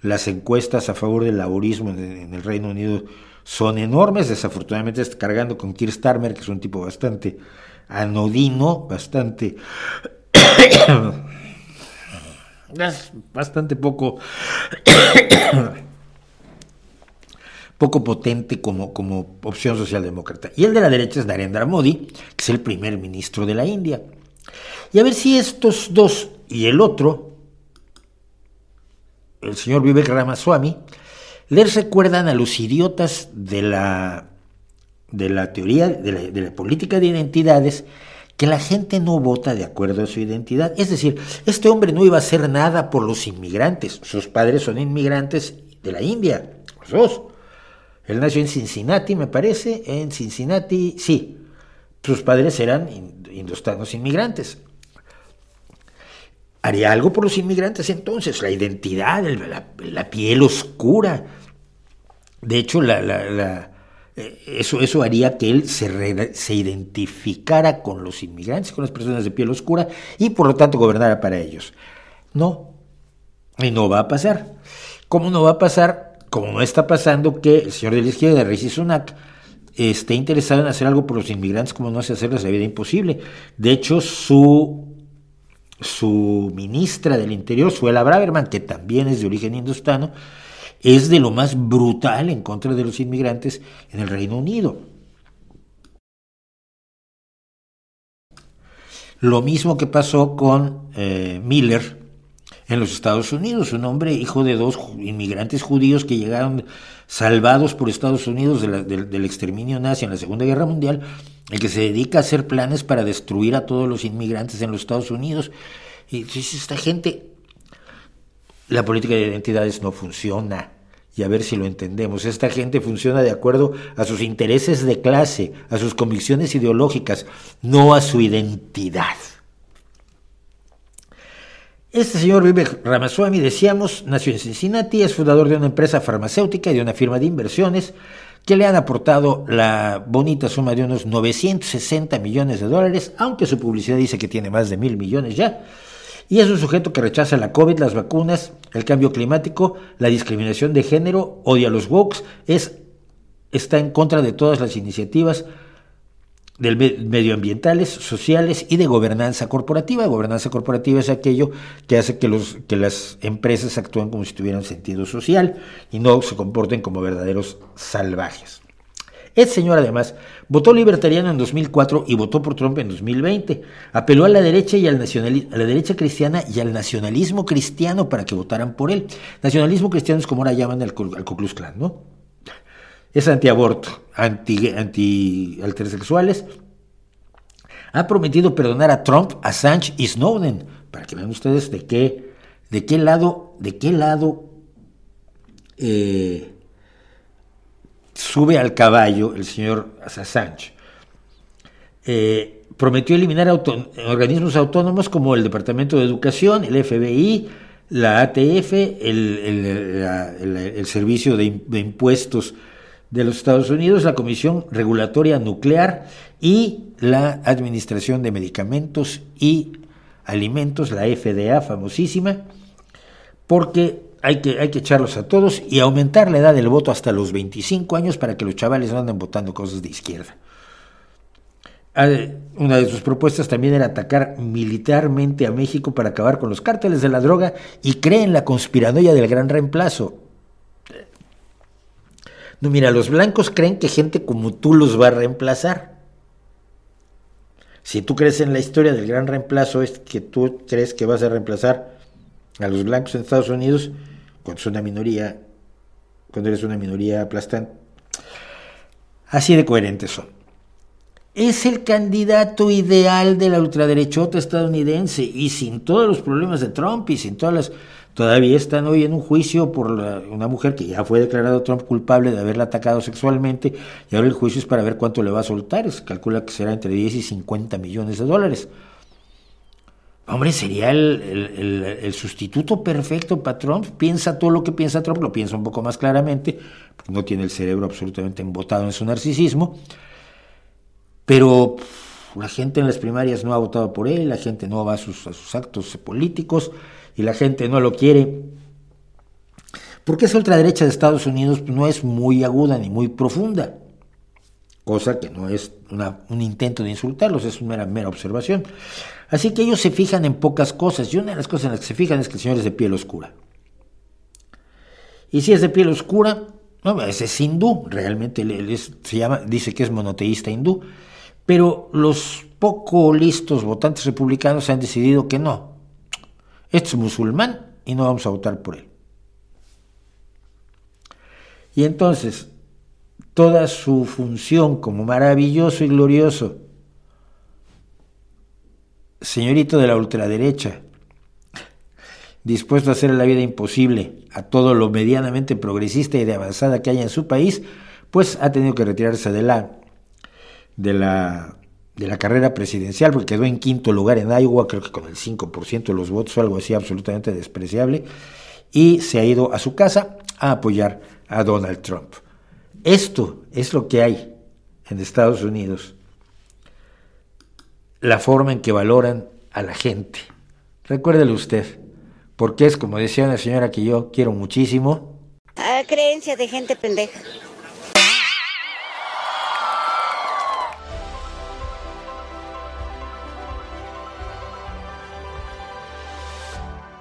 Las encuestas a favor del laborismo en el Reino Unido son enormes, desafortunadamente está cargando con Keir Starmer, que es un tipo bastante anodino, bastante... bastante poco poco potente como, como opción socialdemócrata. Y el de la derecha es Narendra Modi, que es el primer ministro de la India. Y a ver si estos dos y el otro, el señor Vivek Ramaswamy, les recuerdan a los idiotas de la, de la teoría, de la, de la política de identidades, que la gente no vota de acuerdo a su identidad. Es decir, este hombre no iba a hacer nada por los inmigrantes. Sus padres son inmigrantes de la India, los dos. Él nació en Cincinnati, me parece, en Cincinnati, sí. Sus padres eran indostanos inmigrantes. Haría algo por los inmigrantes entonces, la identidad, la, piel oscura. De hecho, la, eh, eso, eso haría que él se, se identificara con los inmigrantes, con las personas de piel oscura, y por lo tanto gobernara para ellos. No, y no va a pasar. ¿Cómo no va a pasar? como no está pasando que el señor de la izquierda, Rishi Sunak, esté interesado en hacer algo por los inmigrantes, como no hace hacerles la vida imposible. De hecho, su, su ministra del Interior, Suela Braverman, que también es de origen hindustano, es de lo más brutal en contra de los inmigrantes en el Reino Unido. Lo mismo que pasó con eh, Miller, en los Estados Unidos, un hombre hijo de dos inmigrantes judíos que llegaron salvados por Estados Unidos del exterminio nazi en la Segunda Guerra Mundial, el que se dedica a hacer planes para destruir a todos los inmigrantes en los Estados Unidos. Y dice, esta gente, la política de identidades no funciona. Y a ver si lo entendemos. Esta gente funciona de acuerdo a sus intereses de clase, a sus convicciones ideológicas, no a su identidad. Este señor Vivek Ramaswamy, decíamos, nació en Cincinnati, es fundador de una empresa farmacéutica y de una firma de inversiones que le han aportado la bonita suma de unos 960 millones de dólares, aunque su publicidad dice que tiene más de mil millones ya. Y es un sujeto que rechaza la COVID, las vacunas, el cambio climático, la discriminación de género, odia a los woks, es, está en contra de todas las iniciativas medioambientales, sociales y de gobernanza corporativa. Gobernanza corporativa es aquello que hace que las empresas actúen como si tuvieran sentido social y no se comporten como verdaderos salvajes. El señor además votó libertariano en 2004 y votó por Trump en 2020. Apeló a la derecha y al a la derecha cristiana y al nacionalismo cristiano para que votaran por él. Nacionalismo cristiano es como ahora llaman al, al Ku Klan, ¿no? es antiaborto, anti, anti heterosexuales, ha prometido perdonar a Trump, Assange y Snowden, para que vean ustedes de qué, de qué lado, de qué lado eh, sube al caballo el señor Assange. Eh, prometió eliminar organismos autónomos como el Departamento de Educación, el FBI, la ATF, el, Servicio de Impuestos de los Estados Unidos, la Comisión Regulatoria Nuclear y la Administración de Medicamentos y Alimentos, la FDA famosísima, porque hay que, hay que echarlos a todos y aumentar la edad del voto hasta los 25 años para que los chavales no anden votando cosas de izquierda. Ah, una de sus propuestas también era atacar militarmente a México para acabar con los cárteles de la droga y cree en la conspiranoia del gran reemplazo. No, mira, los blancos creen que gente como tú los va a reemplazar. Si tú crees en la historia del gran reemplazo, es que tú crees que vas a reemplazar a los blancos en Estados Unidos cuando es una minoría, cuando eres una minoría aplastante. Así de coherentes son. es el candidato ideal de la ultraderechota estadounidense y sin todos los problemas de Trump y sin todas las... Todavía están hoy en un juicio por una mujer que ya fue declarado Trump culpable de haberla atacado sexualmente y ahora el juicio es para ver cuánto le va a soltar. Se calcula que será entre 10 y 50 millones de dólares. Hombre, sería el, sustituto perfecto para Trump. Piensa todo lo que piensa Trump, lo piensa un poco más claramente, no tiene el cerebro absolutamente embotado en su narcisismo. Pero la gente en las primarias no ha votado por él, la gente no va a sus, a sus actos políticos y la gente no lo quiere. Porque esa ultraderecha de Estados Unidos no es muy aguda ni muy profunda cosa que no es un intento de insultarlos, es una mera, observación. Así que ellos se fijan en pocas cosas, y una de las cosas en las que se fijan es que el Señor es de piel oscura. Y si es de piel oscura, ese es hindú, realmente se llama, dice que es monoteísta hindú, pero los poco listos votantes republicanos han decidido que no. Este es musulmán y no vamos a votar por él. Y entonces, toda su función como maravilloso y glorioso señorito de la ultraderecha, dispuesto a hacer la vida imposible a todo lo medianamente progresista y de avanzada que haya en su país, pues ha tenido que retirarse de la, de la, de la carrera presidencial, porque quedó en quinto lugar en Iowa, creo que con el 5% de los votos o algo así absolutamente despreciable, y se ha ido a su casa a apoyar a Donald Trump. Esto es lo que hay en Estados Unidos. La forma en que valoran a la gente. Recuérdelo usted, porque es como decía una señora que yo quiero muchísimo. A creencia de gente pendeja.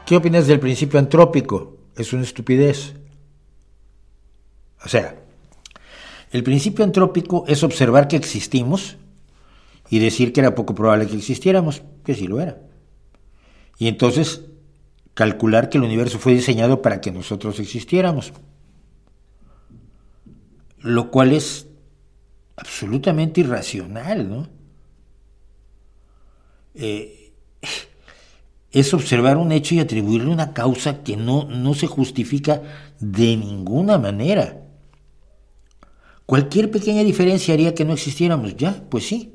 ¿Qué opinas del principio antrópico? Es una estupidez. O sea, el principio antrópico es observar que existimos y decir que era poco probable que existiéramos, que sí lo era. Y entonces calcular que el universo fue diseñado para que nosotros existiéramos. Lo cual es absolutamente irracional, ¿no? Eh, es observar un hecho y atribuirle una causa que no, no se justifica de ninguna manera. Cualquier pequeña diferencia haría que no existiéramos. Ya, pues sí.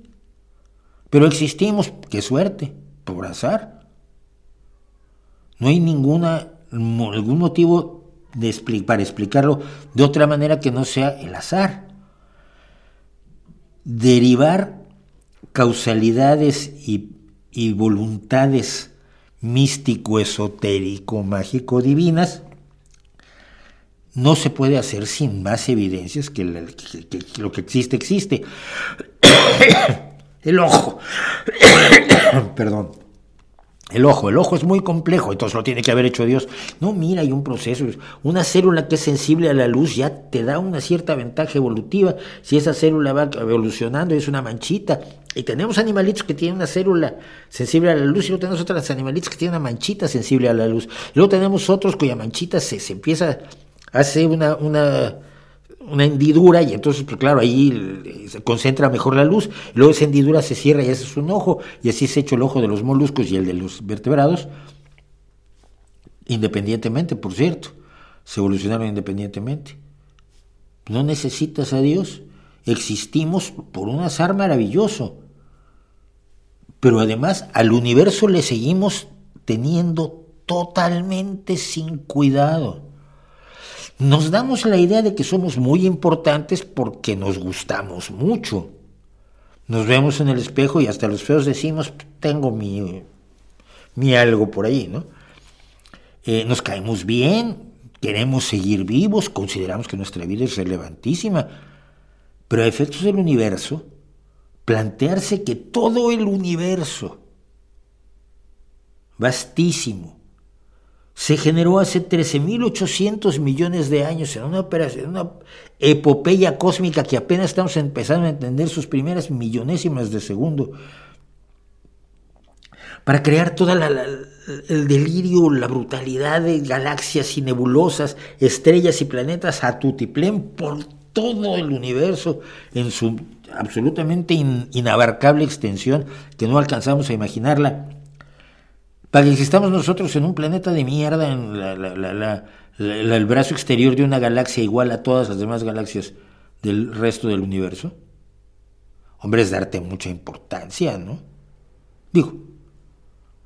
Pero existimos, qué suerte, por azar. No hay ninguna, motivo de, para explicarlo de otra manera que no sea el azar. Derivar causalidades y, y voluntades místico, esotérico, mágico, divinas, no se puede hacer sin más evidencias que, lo que existe existe. El ojo. Perdón. El ojo, el ojo es muy complejo, entonces lo tiene que haber hecho Dios. No, mira, hay un proceso. Una célula que es sensible a la luz ya te da una cierta ventaja evolutiva. Si esa célula va evolucionando, es una manchita. Y tenemos animalitos que tienen una célula sensible a la luz, y luego tenemos otros animalitos que tienen una manchita sensible a la luz. Luego tenemos otros cuya manchita se, se empieza hace una, una, una hendidura y entonces, pues claro, ahí se concentra mejor la luz, luego esa hendidura se cierra y ese es un ojo, y así se hecho el ojo de los moluscos y el de los vertebrados, independientemente, por cierto, se evolucionaron independientemente. No necesitas a Dios, existimos por un azar maravilloso, pero además al universo le seguimos teniendo totalmente sin cuidado nos damos la idea de que somos muy importantes porque nos gustamos mucho. Nos vemos en el espejo y hasta los feos decimos, tengo mi, mi algo por ahí, ¿no? Eh, nos caemos bien, queremos seguir vivos, consideramos que nuestra vida es relevantísima, pero a efectos del universo, plantearse que todo el universo, vastísimo, se generó hace 13.800 millones de años en una operación, una epopeya cósmica que apenas estamos empezando a entender sus primeras millonésimas de segundo, para crear todo el delirio, la brutalidad de galaxias y nebulosas, estrellas y planetas a tutiplén por todo el universo en su absolutamente inabarcable extensión que no alcanzamos a imaginarla. Para que existamos nosotros en un planeta de mierda, en el brazo exterior de una galaxia igual a todas las demás galaxias del resto del universo. Hombre, es darte mucha importancia, ¿no? Digo,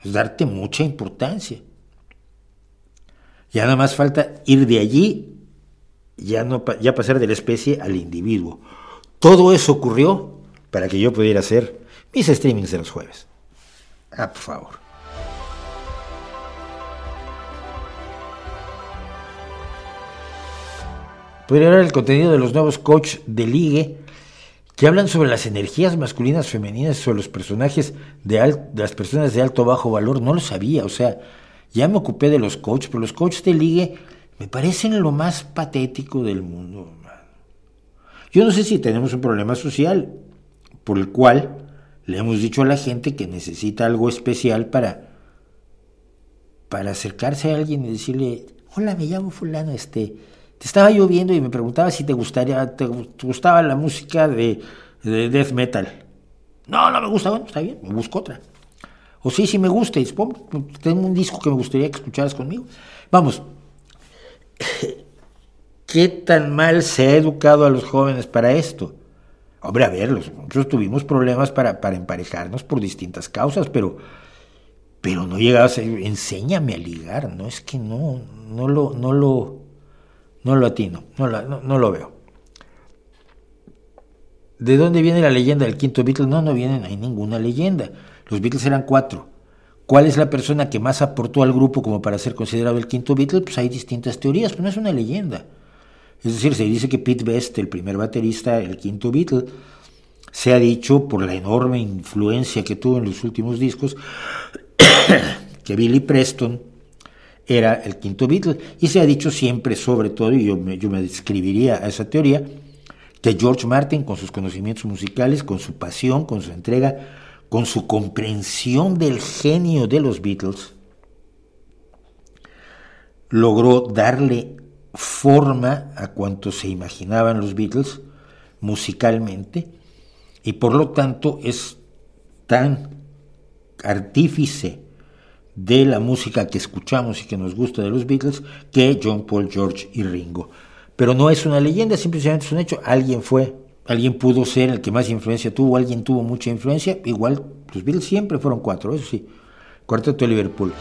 es darte mucha importancia. Ya nada más falta ir de allí, ya, no, ya pasar de la especie al individuo. Todo eso ocurrió para que yo pudiera hacer mis streamings de los jueves. Ah, por favor. Podría ver el contenido de los nuevos coach de ligue que hablan sobre las energías masculinas, femeninas, sobre los personajes de, las personas de alto o bajo valor. No lo sabía, o sea, ya me ocupé de los coaches, pero los coaches de ligue me parecen lo más patético del mundo. Yo no sé si tenemos un problema social por el cual le hemos dicho a la gente que necesita algo especial para, para acercarse a alguien y decirle, hola, me llamo fulano, este, te estaba lloviendo y me preguntaba si te gustaría, te gustaba la música de, de death metal. No, no me gusta, bueno, está bien, me busco otra. O sí, sí me gusta, y tengo un disco que me gustaría que escucharas conmigo. Vamos, ¿qué tan mal se ha educado a los jóvenes para esto? Hombre, a ver, nosotros tuvimos problemas para, para emparejarnos por distintas causas, pero, pero no llegabas a enséñame a ligar, no es que no, no lo, no lo, no lo atino, no, lo veo. ¿De dónde viene la leyenda del quinto Beatle? No, no viene, no hay ninguna leyenda. Los Beatles eran cuatro. ¿Cuál es la persona que más aportó al grupo como para ser considerado el quinto Beatle? Pues hay distintas teorías, pero no es una leyenda. Es decir, se dice que Pete Best, el primer baterista, el quinto Beatle, se ha dicho por la enorme influencia que tuvo en los últimos discos, que Billy Preston era el quinto Beatle, y se ha dicho siempre, sobre todo, y yo yo me describiría a esa teoría, que George Martin, con sus conocimientos musicales, con su pasión, con su entrega, con su comprensión del genio de los Beatles, logró darle forma a cuanto se imaginaban los Beatles musicalmente y por lo tanto es tan artífice de la música que escuchamos y que nos gusta de los Beatles que John Paul, George y Ringo. Pero no es una leyenda, simplemente es un hecho. Alguien fue alguien pudo ser el que más influencia tuvo, alguien tuvo mucha influencia, igual los Beatles siempre fueron cuatro, eso sí, cuarteto de Liverpool.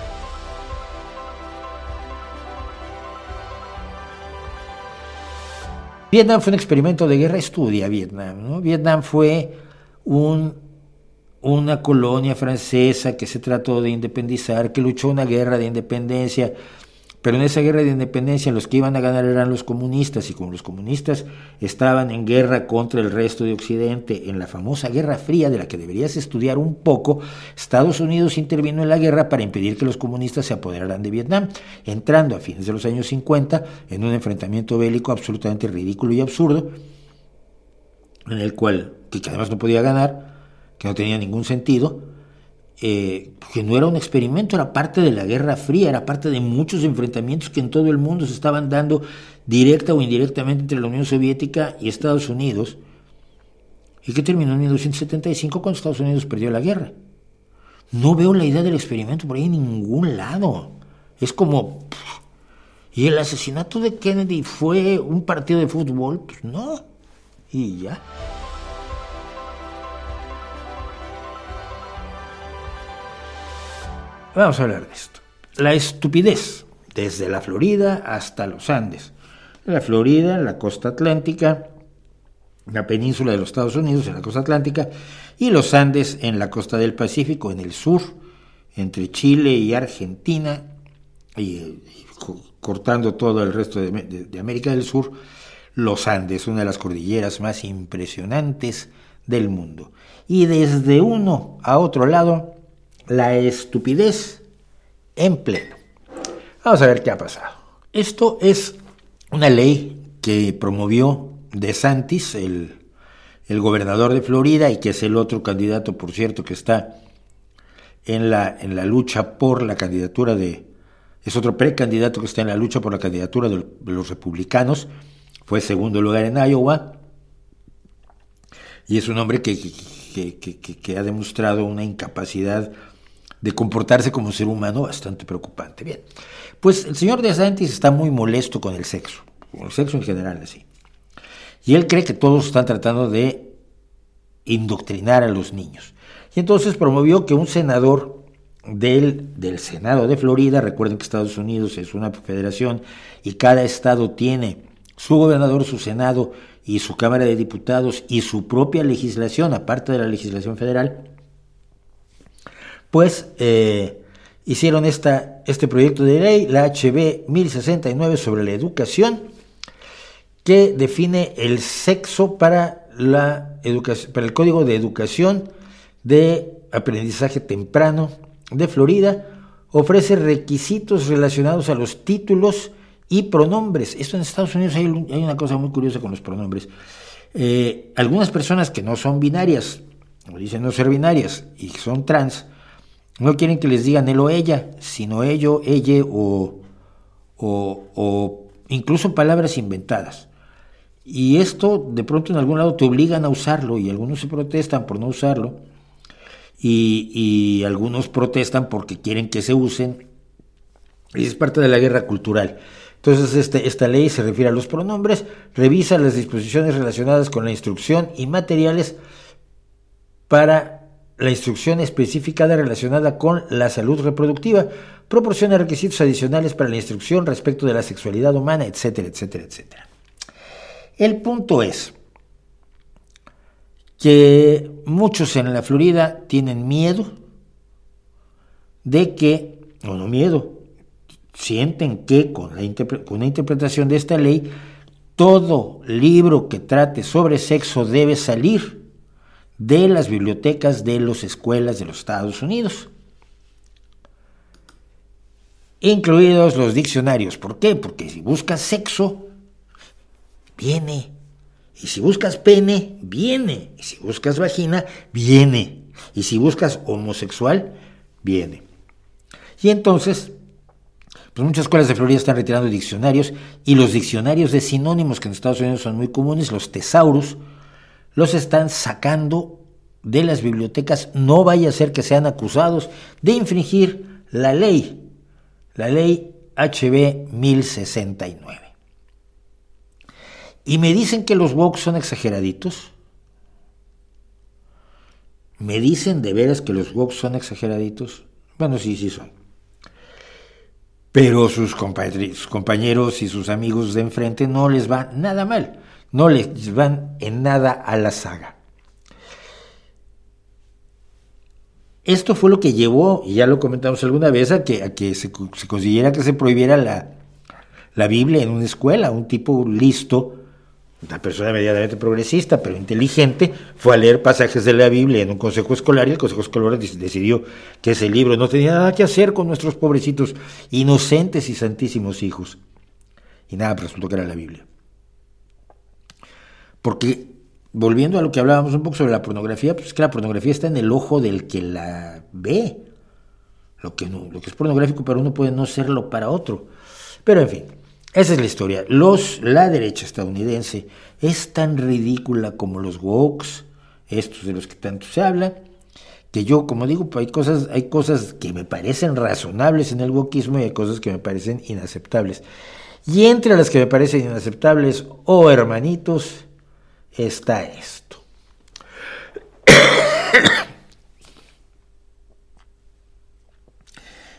Vietnam fue un experimento de guerra, estudia Vietnam. Vietnam fue un, una colonia francesa que se trató de independizar, que luchó una guerra de independencia pero en esa guerra de independencia los que iban a ganar eran los comunistas y como los comunistas estaban en guerra contra el resto de Occidente, en la famosa Guerra Fría de la que deberías estudiar un poco, Estados Unidos intervino en la guerra para impedir que los comunistas se apoderaran de Vietnam, entrando a fines de los años 50 en un enfrentamiento bélico absolutamente ridículo y absurdo, en el cual, que además no podía ganar, que no tenía ningún sentido, eh, que no era un experimento, era parte de la Guerra Fría, era parte de muchos enfrentamientos que en todo el mundo se estaban dando directa o indirectamente entre la Unión Soviética y Estados Unidos, y que terminó en 1975 cuando Estados Unidos perdió la guerra. No veo la idea del experimento por ahí en ningún lado. Es como... ¿Y el asesinato de Kennedy fue un partido de fútbol? Pues no. Y ya. Vamos a hablar de esto. La estupidez, desde la Florida hasta los Andes. La Florida, la costa atlántica, la península de los Estados Unidos en la costa atlántica y los Andes en la costa del Pacífico, en el sur, entre Chile y Argentina, y, cortando todo el resto de América del Sur, los Andes, una de las cordilleras más impresionantes del mundo. Y desde uno a otro lado, la estupidez en pleno. Vamos a ver qué ha pasado. Esto es una ley que promovió De Santis, el, el gobernador de Florida, y que es el otro candidato, por cierto, que está en la, en la lucha por la candidatura de... Es otro precandidato que está en la lucha por la candidatura de los republicanos, fue segundo lugar en Iowa, y es un hombre que, que, ha demostrado una incapacidad de comportarse como ser humano bastante preocupante. Bien, pues el señor DeSantis está muy molesto con el sexo, con el sexo en general, así. Y él cree que todos están tratando de indoctrinar a los niños. Y entonces promovió que un senador del, del Senado de Florida, recuerden que Estados Unidos es una federación y cada estado tiene su gobernador, su Senado y su Cámara de Diputados y su propia legislación, aparte de la legislación federal, pues eh, hicieron esta, este proyecto de ley, la HB 1069 sobre la educación, que define el sexo para, la para el Código de Educación de Aprendizaje Temprano de Florida, ofrece requisitos relacionados a los títulos y pronombres. Esto en Estados Unidos hay, una cosa muy curiosa con los pronombres. Eh, algunas personas que no son binarias, o dicen no ser binarias, y son trans, no quieren que les digan él o ella, sino ello, ella o, o, incluso palabras inventadas. Y esto de pronto en algún lado te obligan a usarlo y algunos se protestan por no usarlo y, y algunos protestan porque quieren que se usen. Y es parte de la guerra cultural. Entonces, este, esta ley se refiere a los pronombres, revisa las disposiciones relacionadas con la instrucción y materiales para la instrucción específica relacionada con la salud reproductiva, proporciona requisitos adicionales para la instrucción respecto de la sexualidad humana, etcétera, etcétera, etcétera. El punto es que muchos en la Florida tienen miedo de que, o no miedo, sienten que con la, con la interpretación de esta ley, todo libro que trate sobre sexo debe salir de las bibliotecas de las escuelas de los Estados Unidos, incluidos los diccionarios. ¿Por qué? Porque si buscas sexo, viene. Y si buscas pene, viene. Y si buscas vagina, viene. Y si buscas homosexual, viene. Y entonces, pues muchas escuelas de Florida están retirando diccionarios y los diccionarios de sinónimos que en Estados Unidos son muy comunes, los tesaurus, los están sacando de las bibliotecas. No vaya a ser que sean acusados de infringir la ley, la ley HB 1069. Y me dicen que los woke son exageraditos. Me dicen de veras que los woke son exageraditos. Bueno, sí, sí son pero sus compañeros y sus amigos de enfrente no les va nada mal, no les van en nada a la saga. Esto fue lo que llevó, y ya lo comentamos alguna vez, a que, a que se, consiguiera que se prohibiera la, la Biblia en una escuela. Un tipo listo una persona medianamente progresista, pero inteligente, fue a leer pasajes de la Biblia en un consejo escolar y el consejo escolar decidió que ese libro no tenía nada que hacer con nuestros pobrecitos, inocentes y santísimos hijos. Y nada, pues resultó que era la Biblia. Porque, volviendo a lo que hablábamos un poco sobre la pornografía, pues es que la pornografía está en el ojo del que la ve. Lo que, es pornográfico para uno puede no serlo para otro. Pero en fin, esa es la historia. La derecha estadounidense es tan ridícula como los wokes, estos de los que tanto se habla, que yo, como digo, hay cosas, hay cosas que me parecen razonables en el wokismo y hay cosas que me parecen inaceptables. Y entre las que me parecen inaceptables, oh hermanitos, está esto.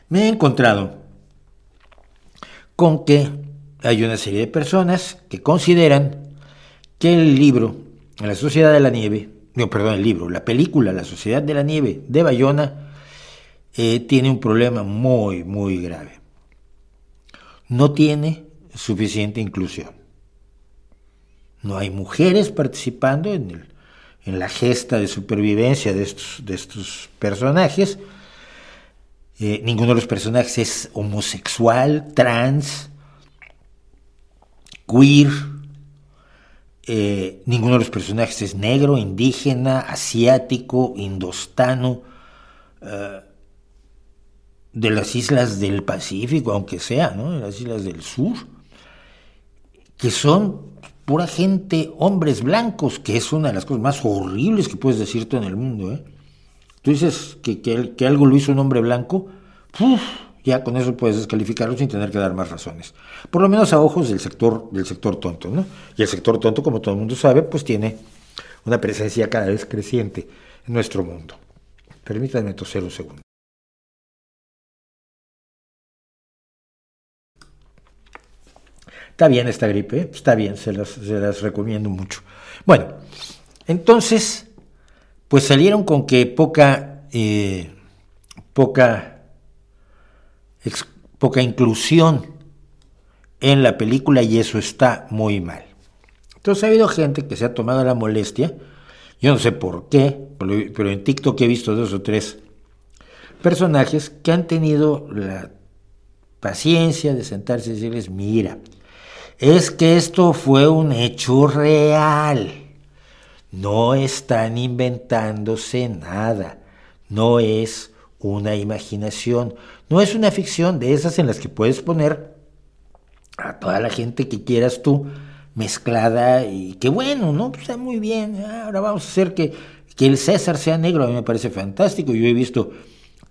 me he encontrado con que hay una serie de personas que consideran que el libro La Sociedad de la Nieve, no, perdón, el libro, la película La Sociedad de la Nieve de Bayona eh, tiene un problema muy, muy grave. No tiene suficiente inclusión. No hay mujeres participando en, el, en la gesta de supervivencia de estos, de estos personajes. Eh, ninguno de los personajes es homosexual, trans, queer, eh, ninguno de los personajes es negro, indígena, asiático, indostano, eh, de las islas del Pacífico, aunque sea, ¿no? de las islas del sur, que son pura gente, hombres blancos, que es una de las cosas más horribles que puedes decirte en el mundo. ¿eh? Tú dices que, que, algo lo hizo un hombre blanco, ya con eso puedes descalificarlo sin tener que dar más razones. Por lo menos a ojos del sector, del sector tonto. ¿no? Y el sector tonto, como todo el mundo sabe, pues tiene una presencia cada vez creciente en nuestro mundo. Permítanme toser un segundo. Está bien esta gripe, está bien, se las, recomiendo mucho. Bueno, entonces, pues salieron con que poca, eh, poca, poca inclusión en la película y eso está muy mal. Entonces ha habido gente que se ha tomado la molestia, yo no sé por qué, pero en TikTok he visto dos o tres personajes que han tenido la paciencia de sentarse y decirles, mira, es que esto fue un hecho real. No están inventándose nada. No es una imaginación. No es una ficción de esas en las que puedes poner a toda la gente que quieras tú mezclada y que bueno, ¿no? Pues está muy bien. Ahora vamos a hacer que, que el César sea negro. A mí me parece fantástico. Yo he visto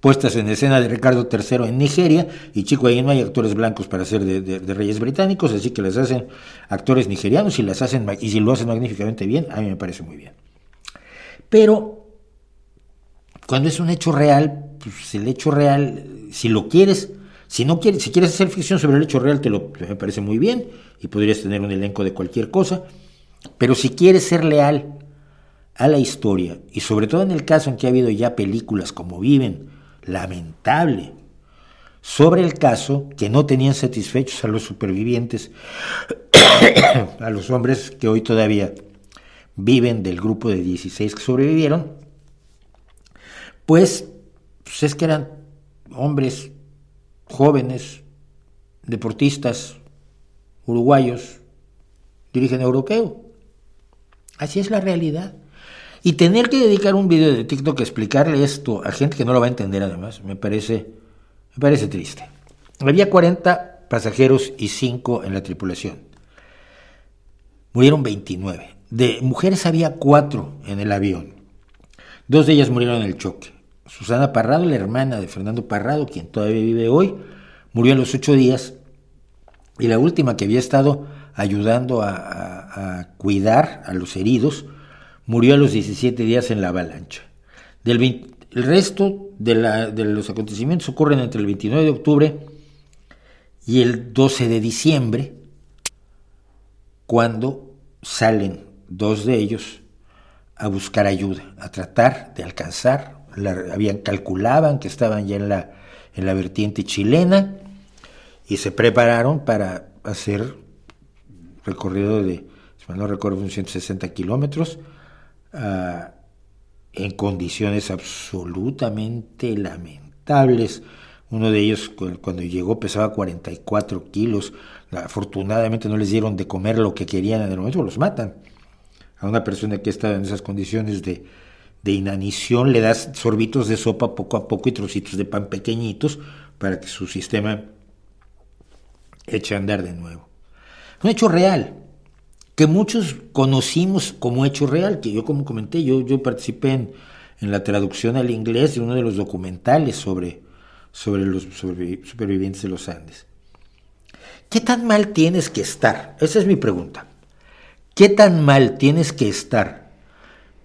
puestas en escena de Ricardo III en Nigeria, y chico, ahí no hay actores blancos para ser de, reyes británicos, así que les hacen actores nigerianos y las hacen y si lo hacen magníficamente bien, a mí me parece muy bien. Pero cuando es un hecho real, pues el hecho real, si lo quieres, si no quieres, si quieres hacer ficción sobre el hecho real, te lo parece muy bien y podrías tener un elenco de cualquier cosa, pero si quieres ser leal a la historia y sobre todo en el caso en que ha habido ya películas como Viven lamentable sobre el caso que no tenían satisfechos a los supervivientes, a los hombres que hoy todavía viven del grupo de 16 que sobrevivieron, pues, pues es que eran hombres jóvenes, deportistas, uruguayos, de origen europeo. Así es la realidad. Y tener que dedicar un video de TikTok a explicarle esto a gente que no lo va a entender además, me parece, me parece triste. Había 40 pasajeros y 5 en la tripulación. Murieron 29. De mujeres había 4 en el avión. Dos de ellas murieron en el choque. Susana Parrado, la hermana de Fernando Parrado, quien todavía vive hoy, murió a los 8 días. Y la última que había estado ayudando a cuidar a los heridos, murió a los 17 días en la avalancha. Del el resto de, los acontecimientos ocurren entre el 29 de octubre y el 12 de diciembre, cuando salen dos de ellos a buscar ayuda, a tratar de alcanzar, habían calculaban que estaban ya en la, en la vertiente chilena y se prepararon para hacer recorrido de, si no recuerdo, 160 kilómetros, Ah, en condiciones absolutamente lamentables. Uno de ellos cuando llegó pesaba 44 kilos. Afortunadamente no les dieron de comer lo que querían en el momento, los matan. A una persona que está en esas condiciones de, de inanición le das sorbitos de sopa poco a poco y trocitos de pan pequeñitos para que su sistema eche a andar de nuevo. Un hecho real que muchos conocimos como hecho real, que yo como comenté, yo, yo participé en, la traducción al inglés de uno de los documentales sobre, sobre los supervivientes de los Andes. ¿Qué tan mal tienes que estar? Esa es mi pregunta. ¿Qué tan mal tienes que estar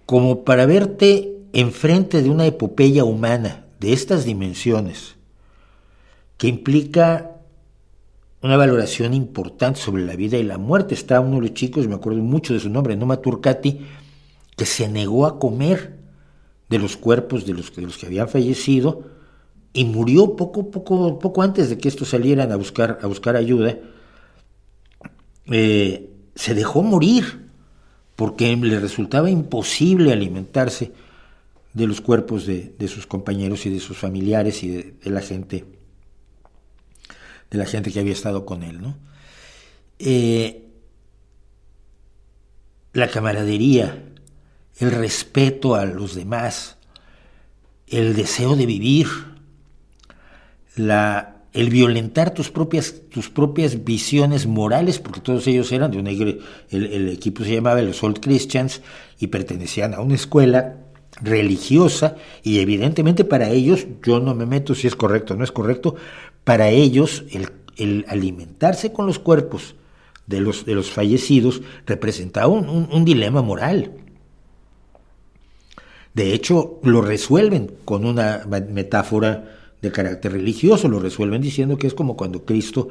como para verte enfrente de una epopeya humana de estas dimensiones que implica una valoración importante sobre la vida y la muerte. Estaba uno de los chicos, me acuerdo mucho de su nombre, Noma Turcati, que se negó a comer de los cuerpos de los, de los que habían fallecido y murió poco, poco, poco antes de que estos salieran a buscar, a buscar ayuda. Eh, se dejó morir porque le resultaba imposible alimentarse de los cuerpos de, sus compañeros y de sus familiares y de la gente de la gente que había estado con él. ¿no? Eh, la camaradería, el respeto a los demás, el deseo de vivir, la el violentar tus propias, tus propias visiones morales, porque todos ellos eran de una iglesia, el, equipo se llamaba los Old Christians y pertenecían a una escuela religiosa y evidentemente para ellos, yo no me meto si es correcto o no es correcto, para ellos el, alimentarse con los cuerpos de los, de los fallecidos representaba un, un dilema moral. De hecho, lo resuelven con una metáfora de carácter religioso, lo resuelven diciendo que es como cuando Cristo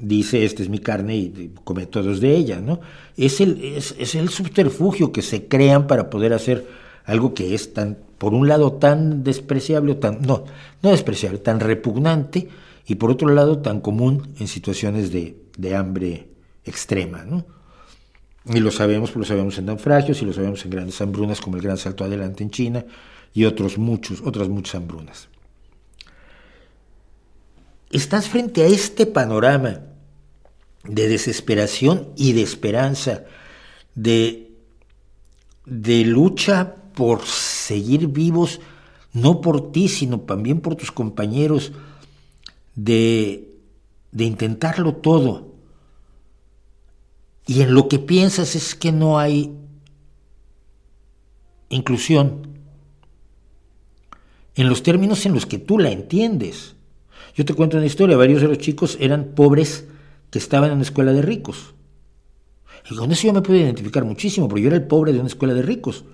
dice, esta es mi carne y come todos de ella, ¿no? Es el, es, el subterfugio que se crean para poder hacer algo que es tan, por un lado, tan despreciable, tan, no, no despreciable, tan repugnante, y por otro lado, tan común en situaciones de, de hambre extrema, ¿no? Y lo sabemos, lo sabemos en naufragios y lo sabemos en grandes hambrunas como el Gran Salto Adelante en China y otros muchos, otras muchas hambrunas estás frente a este panorama de desesperación y de esperanza, de, de lucha por seguir vivos, no por ti, sino también por tus compañeros, de, de intentarlo todo. Y en lo que piensas es que no hay inclusión, en los términos en los que tú la entiendes. Yo te cuento una historia, varios de los chicos eran pobres que estaban en una escuela de ricos. Y con eso yo me puedo identificar muchísimo, porque yo era el pobre de una escuela de ricos.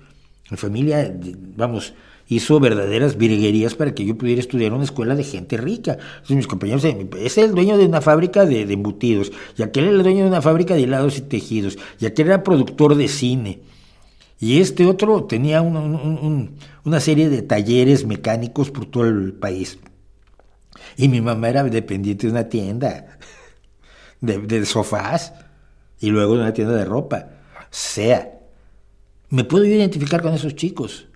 Mi familia, vamos, hizo verdaderas virguerías para que yo pudiera estudiar en una escuela de gente rica. Entonces mis compañeros, ese es el dueño de una fábrica de, embutidos, y aquel era el dueño de una fábrica de helados y tejidos, y aquel era productor de cine. Y este otro tenía una serie de talleres mecánicos por todo el país. Y mi mamá era dependiente de una tienda de, sofás y luego de una tienda de ropa. Sea, me puedo identificar con esos chicos.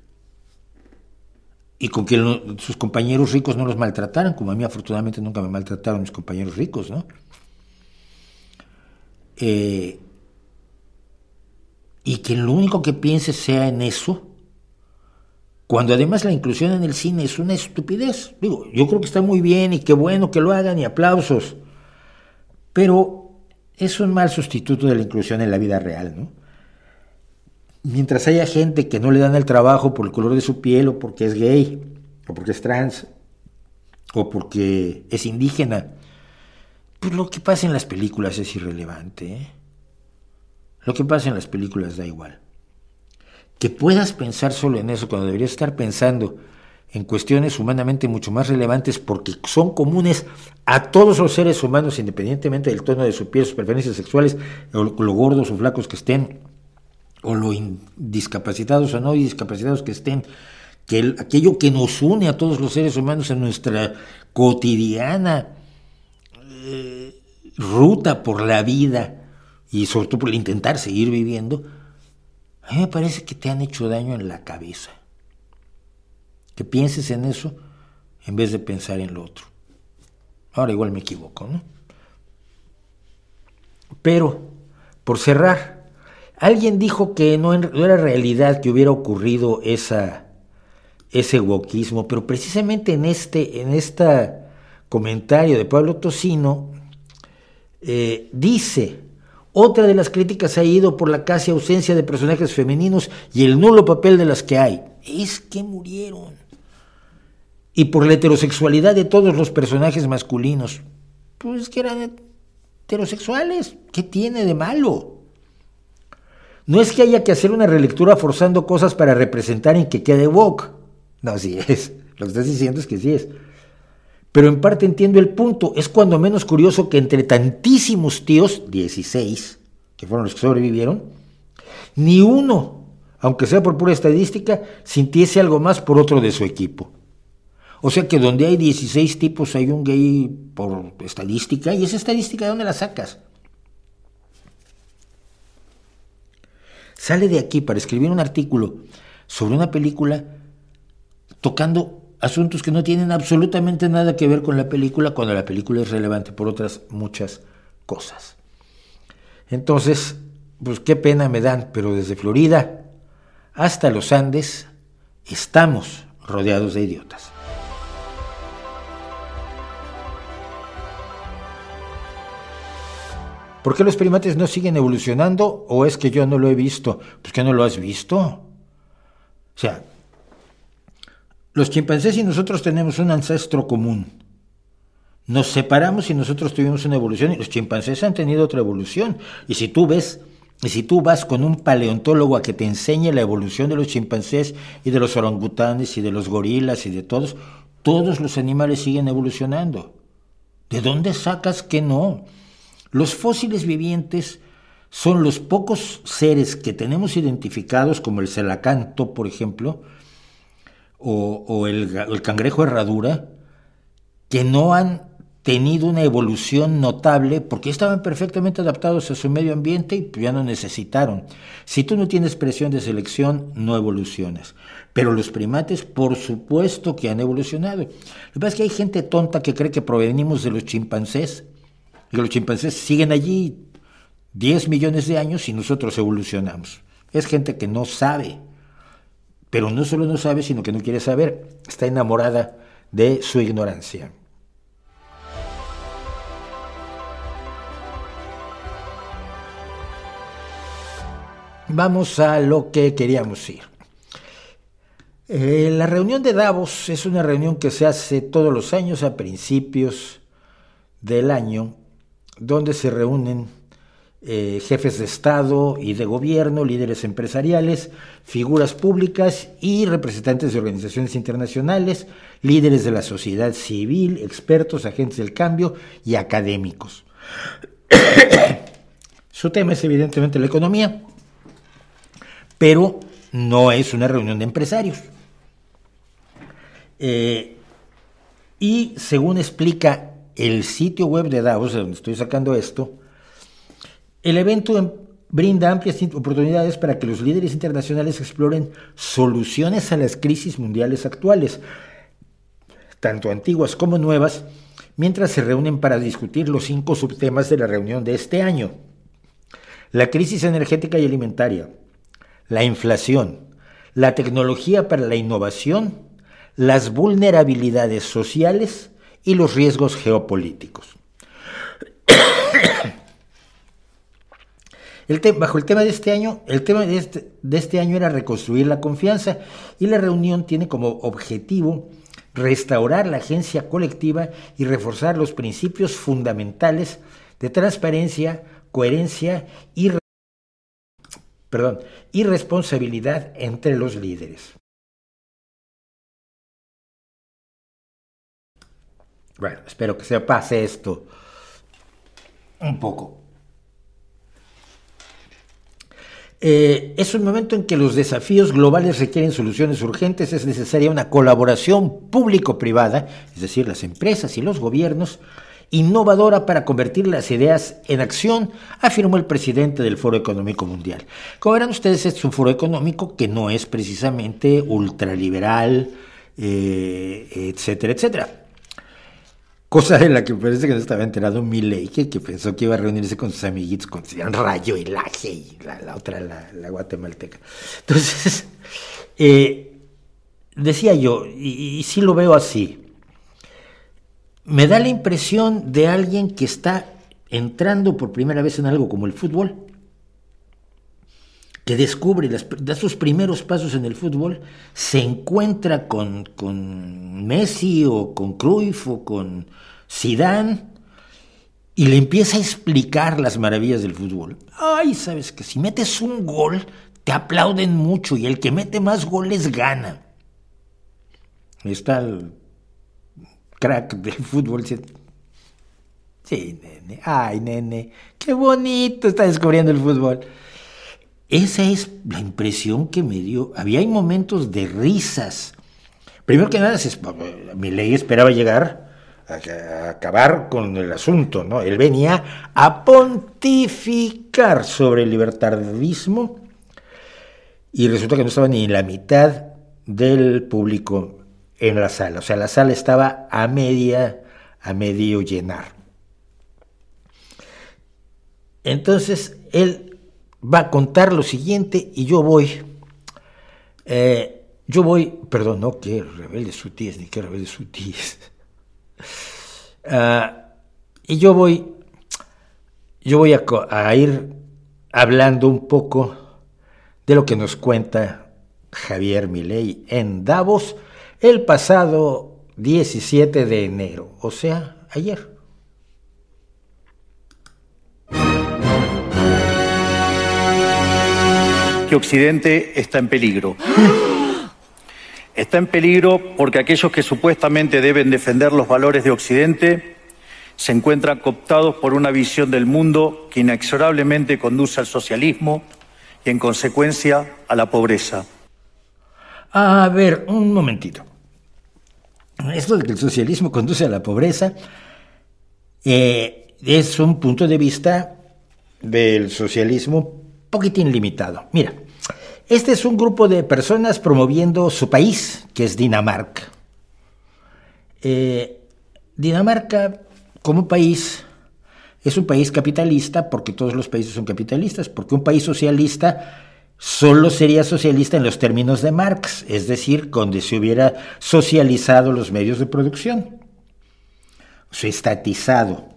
Y con que sus compañeros ricos no los maltrataran, como a mí afortunadamente nunca me maltrataron mis compañeros ricos, ¿no? Eh, y que lo único que piense sea en eso, cuando además la inclusión en el cine es una estupidez. Digo, yo creo que está muy bien y qué bueno que lo hagan y aplausos, pero es un mal sustituto de la inclusión en la vida real, ¿no? Mientras haya gente que no le dan el trabajo por el color de su piel o porque es gay, o porque es trans, o porque es indígena, pues lo que pasa en las películas es irrelevante. ¿eh? Lo que pasa en las películas da igual que puedas pensar solo en eso cuando deberías estar pensando en cuestiones humanamente mucho más relevantes porque son comunes a todos los seres humanos independientemente del tono de su piel, sus preferencias sexuales, o lo gordos o flacos que estén, o lo discapacitados o no discapacitados que estén, que aquello que nos une a todos los seres humanos en nuestra cotidiana eh, ruta por la vida y sobre todo por intentar seguir viviendo, a mí me parece que te han hecho daño en la cabeza. Que pienses en eso en vez de pensar en lo otro. Ahora igual me equivoco, ¿no? Pero, por cerrar, alguien dijo que no, era realidad que hubiera ocurrido ese wokismo, pero precisamente en este, en este comentario de Pablo Tocino, eh, dice otra de las críticas ha ido por la casi ausencia de personajes femeninos y el nulo papel de las que hay. Es que murieron. Y por la heterosexualidad de todos los personajes masculinos. Pues que eran heterosexuales. ¿Qué tiene de malo? No es que haya que hacer una relectura forzando cosas para representar en que quede woke. No, sí es. Lo que estás diciendo es que sí es pero en parte entiendo el punto. Es cuando menos curioso que entre tantísimos tíos, 16, que fueron los que sobrevivieron, ni uno, aunque sea por pura estadística, sintiese algo más por otro de su equipo. O sea que donde hay 16 tipos hay un gay por estadística, y esa estadística, ¿de dónde la sacas? Sale de aquí para escribir un artículo sobre una película tocando asuntos que no tienen absolutamente nada que ver con la película cuando la película es relevante por otras muchas cosas. Entonces, pues qué pena me dan, pero desde Florida hasta los Andes estamos rodeados de idiotas. ¿Por qué los primates no siguen evolucionando o es que yo no lo he visto? Pues que no lo has visto. O sea, los chimpancés y nosotros tenemos un ancestro común. Nos separamos y nosotros tuvimos una evolución y los chimpancés han tenido otra evolución. Y si tú ves, y si tú vas con un paleontólogo a que te enseñe la evolución de los chimpancés y de los orangutanes y de los gorilas y de todos, todos los animales siguen evolucionando. ¿De dónde sacas que no? Los fósiles vivientes son los pocos seres que tenemos identificados, como el celacanto, por ejemplo, o, el, el cangrejo herradura, que no han tenido una evolución notable porque estaban perfectamente adaptados a su medio ambiente y ya no necesitaron. Si tú no tienes presión de selección, no evolucionas. Pero los primates, por supuesto que han evolucionado. Lo que pasa es que hay gente tonta que cree que provenimos de los chimpancés y los chimpancés siguen allí 10 millones de años y nosotros evolucionamos. Es gente que no sabe, pero no solo no sabe, sino que no quiere saber, está enamorada de su ignorancia. Vamos a lo que queríamos ir. Eh, la reunión de Davos es una reunión que se hace todos los años a principios del año donde se reúnen eh, jefes de Estado y de gobierno, líderes empresariales, figuras públicas y representantes de organizaciones internacionales, líderes de la sociedad civil, expertos, agentes del cambio y académicos. Su tema es evidentemente la economía, pero no es una reunión de empresarios. Eh, y según explica el sitio web de Davos, de donde estoy sacando esto, el evento brinda amplias oportunidades para que los líderes internacionales exploren soluciones a las crisis mundiales actuales, tanto antiguas como nuevas, mientras se reúnen para discutir los cinco subtemas de la reunión de este año. La crisis energética y alimentaria, la inflación, la tecnología para la innovación, las vulnerabilidades sociales y los riesgos geopolíticos. Bajo el tema de este año, el tema de este, de este año era reconstruir la confianza y la reunión tiene como objetivo restaurar la agencia colectiva y reforzar los principios fundamentales de transparencia, coherencia y, perdón, y responsabilidad entre los líderes. Bueno, espero que se pase esto un poco. Eh, es un momento en que los desafíos globales requieren soluciones urgentes, es necesaria una colaboración público-privada, es decir, las empresas y los gobiernos, innovadora para convertir las ideas en acción, afirmó el presidente del Foro Económico Mundial. Como verán ustedes, es un foro económico que no es precisamente ultraliberal, eh, etcétera, etcétera. Cosa de la que parece que no estaba enterado Milei, que, que pensó que iba a reunirse con sus amiguitos, con Rayo y Laje y la, otra, la, guatemalteca. Entonces, eh, decía yo, y sí lo veo así, me da la impresión de alguien que está entrando por primera vez en algo como el fútbol, que descubre, da sus primeros pasos en el fútbol, se encuentra con, con Messi o con Cruyff o con Zidane y le empieza a explicar las maravillas del fútbol. Ay, sabes que si metes un gol, te aplauden mucho y el que mete más goles gana. Está el crack del fútbol. Sí, nene. Ay, nene. Qué bonito está descubriendo el fútbol. Esa es la impresión que me dio. Había momentos de risas. Primero que nada, mi ley esperaba llegar a, acabar con el asunto, ¿no? Él venía a pontificar sobre el libertarismo y resulta que no estaba ni la mitad del público en la sala. O sea, la sala estaba a media, a medio llenar. Entonces, él va a contar lo siguiente y yo voy, eh, yo voy, perdón, no que rebelde sutíes, ni que rebelde sutíes. Uh, y yo voy, yo voy a, ir hablando un poco de lo que nos cuenta Javier Milei en Davos el pasado 17 de enero, o sea, ayer. Occidente está en peligro. Está en peligro porque aquellos que supuestamente deben defender los valores de Occidente se encuentran cooptados por una visión del mundo que inexorablemente conduce al socialismo y, en consecuencia, a la pobreza. A ver, un momentito. Esto de que el socialismo conduce a la pobreza eh, es un punto de vista del socialismo poquitín limitado. Mira, este es un grupo de personas promoviendo su país, que es Dinamarca. Eh, Dinamarca, como país, es un país capitalista porque todos los países son capitalistas, porque un país socialista solo sería socialista en los términos de Marx, es decir, donde se hubiera socializado los medios de producción, o sea, estatizado.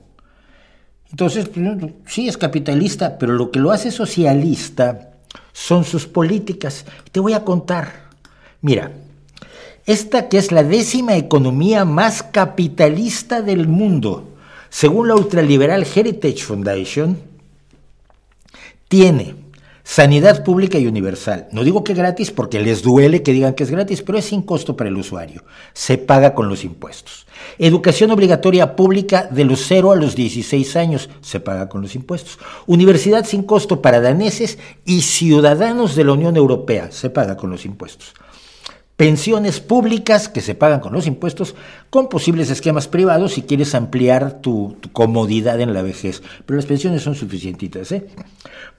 Entonces, pues, sí es capitalista, pero lo que lo hace socialista son sus políticas. Te voy a contar. Mira, esta que es la décima economía más capitalista del mundo, según la ultraliberal Heritage Foundation, tiene sanidad pública y universal. No digo que gratis porque les duele que digan que es gratis, pero es sin costo para el usuario. Se paga con los impuestos. Educación obligatoria pública de los 0 a los 16 años se paga con los impuestos. Universidad sin costo para daneses y ciudadanos de la Unión Europea se paga con los impuestos. Pensiones públicas que se pagan con los impuestos, con posibles esquemas privados si quieres ampliar tu, comodidad en la vejez. Pero las pensiones son suficientitas. ¿eh?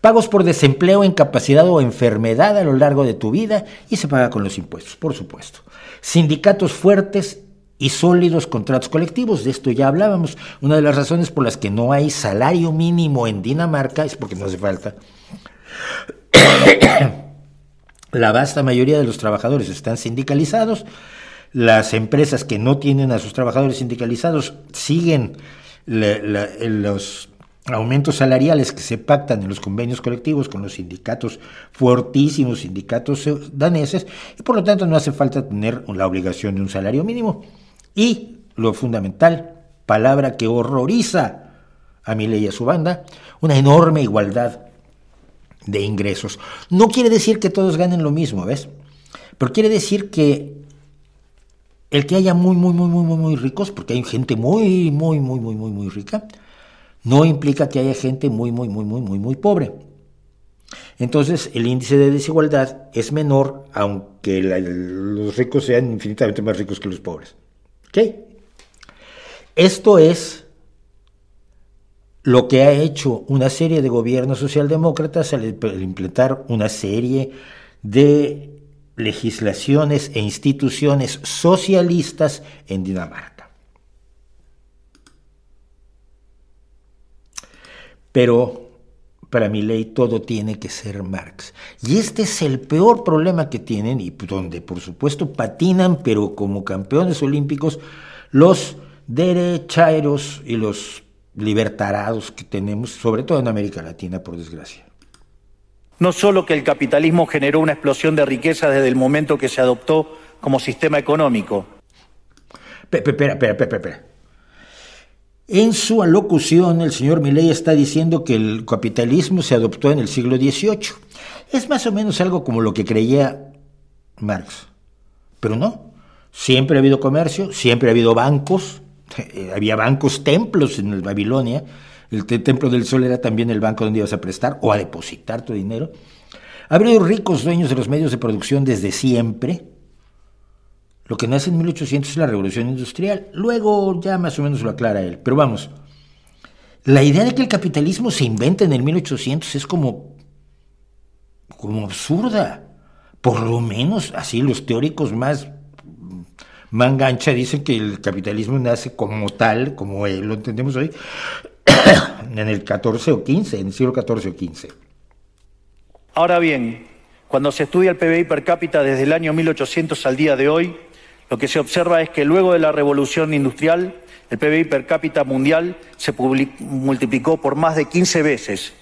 Pagos por desempleo, incapacidad o enfermedad a lo largo de tu vida y se paga con los impuestos, por supuesto. Sindicatos fuertes y sólidos contratos colectivos. De esto ya hablábamos. Una de las razones por las que no hay salario mínimo en Dinamarca es porque no hace falta. La vasta mayoría de los trabajadores están sindicalizados. Las empresas que no tienen a sus trabajadores sindicalizados siguen los aumentos salariales que se pactan en los convenios colectivos con los sindicatos fortísimos, sindicatos daneses, y por lo tanto no hace falta tener la obligación de un salario mínimo. Y lo fundamental, palabra que horroriza a mi ley y a su banda, una enorme igualdad de ingresos. No quiere decir que todos ganen lo mismo, ¿ves? Pero quiere decir que el que haya muy, muy, muy, muy, muy, muy ricos, porque hay gente muy, muy, muy, muy, muy, muy rica, no implica que haya gente muy, muy, muy, muy, muy, muy pobre. Entonces, el índice de desigualdad es menor, aunque los ricos sean infinitamente más ricos que los pobres. Esto es lo que ha hecho una serie de gobiernos socialdemócratas al implementar una serie de legislaciones e instituciones socialistas en Dinamarca. Pero para mi ley todo tiene que ser Marx. Y este es el peor problema que tienen y donde por supuesto patinan, pero como campeones olímpicos, los derechairos y los libertarados que tenemos, sobre todo en América Latina, por desgracia. No solo que el capitalismo generó una explosión de riqueza desde el momento que se adoptó como sistema económico. Espera, espera, espera, espera. En su alocución, el señor Milley está diciendo que el capitalismo se adoptó en el siglo XVIII. Es más o menos algo como lo que creía Marx. Pero no. Siempre ha habido comercio, siempre ha habido bancos. Eh, había bancos, templos en Babilonia. El templo del sol era también el banco donde ibas a prestar o a depositar tu dinero. Ha habido ricos dueños de los medios de producción desde siempre lo que nace en 1800 es la revolución industrial. Luego ya más o menos lo aclara él. Pero vamos, la idea de que el capitalismo se inventa en el 1800 es como, como absurda. Por lo menos así los teóricos más mangancha dicen que el capitalismo nace como tal, como lo entendemos hoy, en el 14 o 15, en el siglo 14 o 15. Ahora bien, cuando se estudia el PBI per cápita desde el año 1800 al día de hoy, Lo que se observa es que luego de la revolución industrial, el PBI per cápita mundial se multiplicó por más de 15 veces,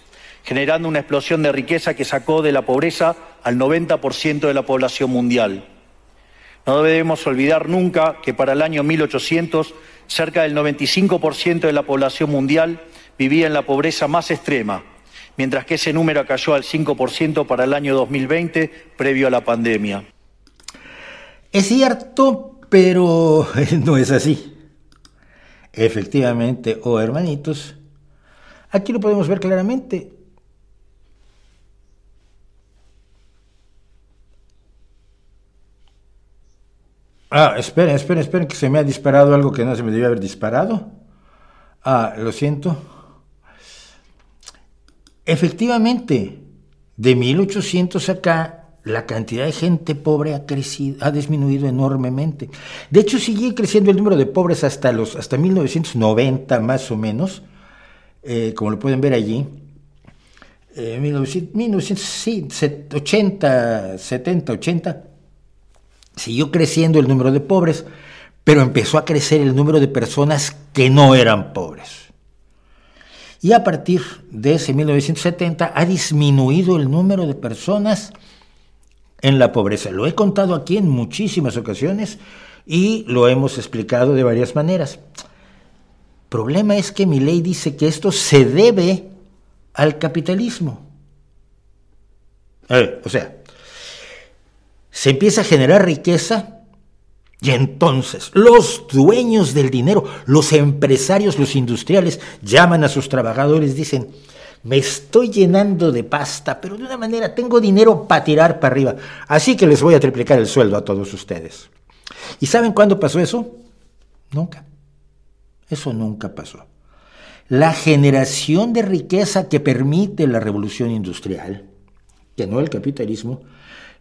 generando una explosión de riqueza que sacó de la pobreza al 90% de la población mundial. No debemos olvidar nunca que para el año 1800 cerca del 95% de la población mundial vivía en la pobreza más extrema, mientras que ese número cayó al 5% para el año 2020 previo a la pandemia. Es cierto, pero no es así. Efectivamente, oh hermanitos, aquí lo podemos ver claramente. Ah, esperen, esperen, esperen, que se me ha disparado algo que no se me debía haber disparado. Ah, lo siento. Efectivamente, de 1800 acá, la cantidad de gente pobre ha crecido, ha disminuido enormemente. De hecho, sigue creciendo el número de pobres hasta, los, hasta 1990 más o menos, eh, como lo pueden ver allí. Eh, 1980, 70, 80, siguió creciendo el número de pobres, pero empezó a crecer el número de personas que no eran pobres. Y a partir de ese 1970 ha disminuido el número de personas en la pobreza. Lo he contado aquí en muchísimas ocasiones y lo hemos explicado de varias maneras. Problema es que mi ley dice que esto se debe al capitalismo. o sea, se empieza a generar riqueza y entonces los dueños del dinero, los empresarios, los industriales, llaman a sus trabajadores, dicen, me estoy llenando de pasta, pero de una manera tengo dinero para tirar para arriba. Así que les voy a triplicar el sueldo a todos ustedes. ¿Y saben cuándo pasó eso? Nunca. Eso nunca pasó. La generación de riqueza que permite la revolución industrial, que no el capitalismo,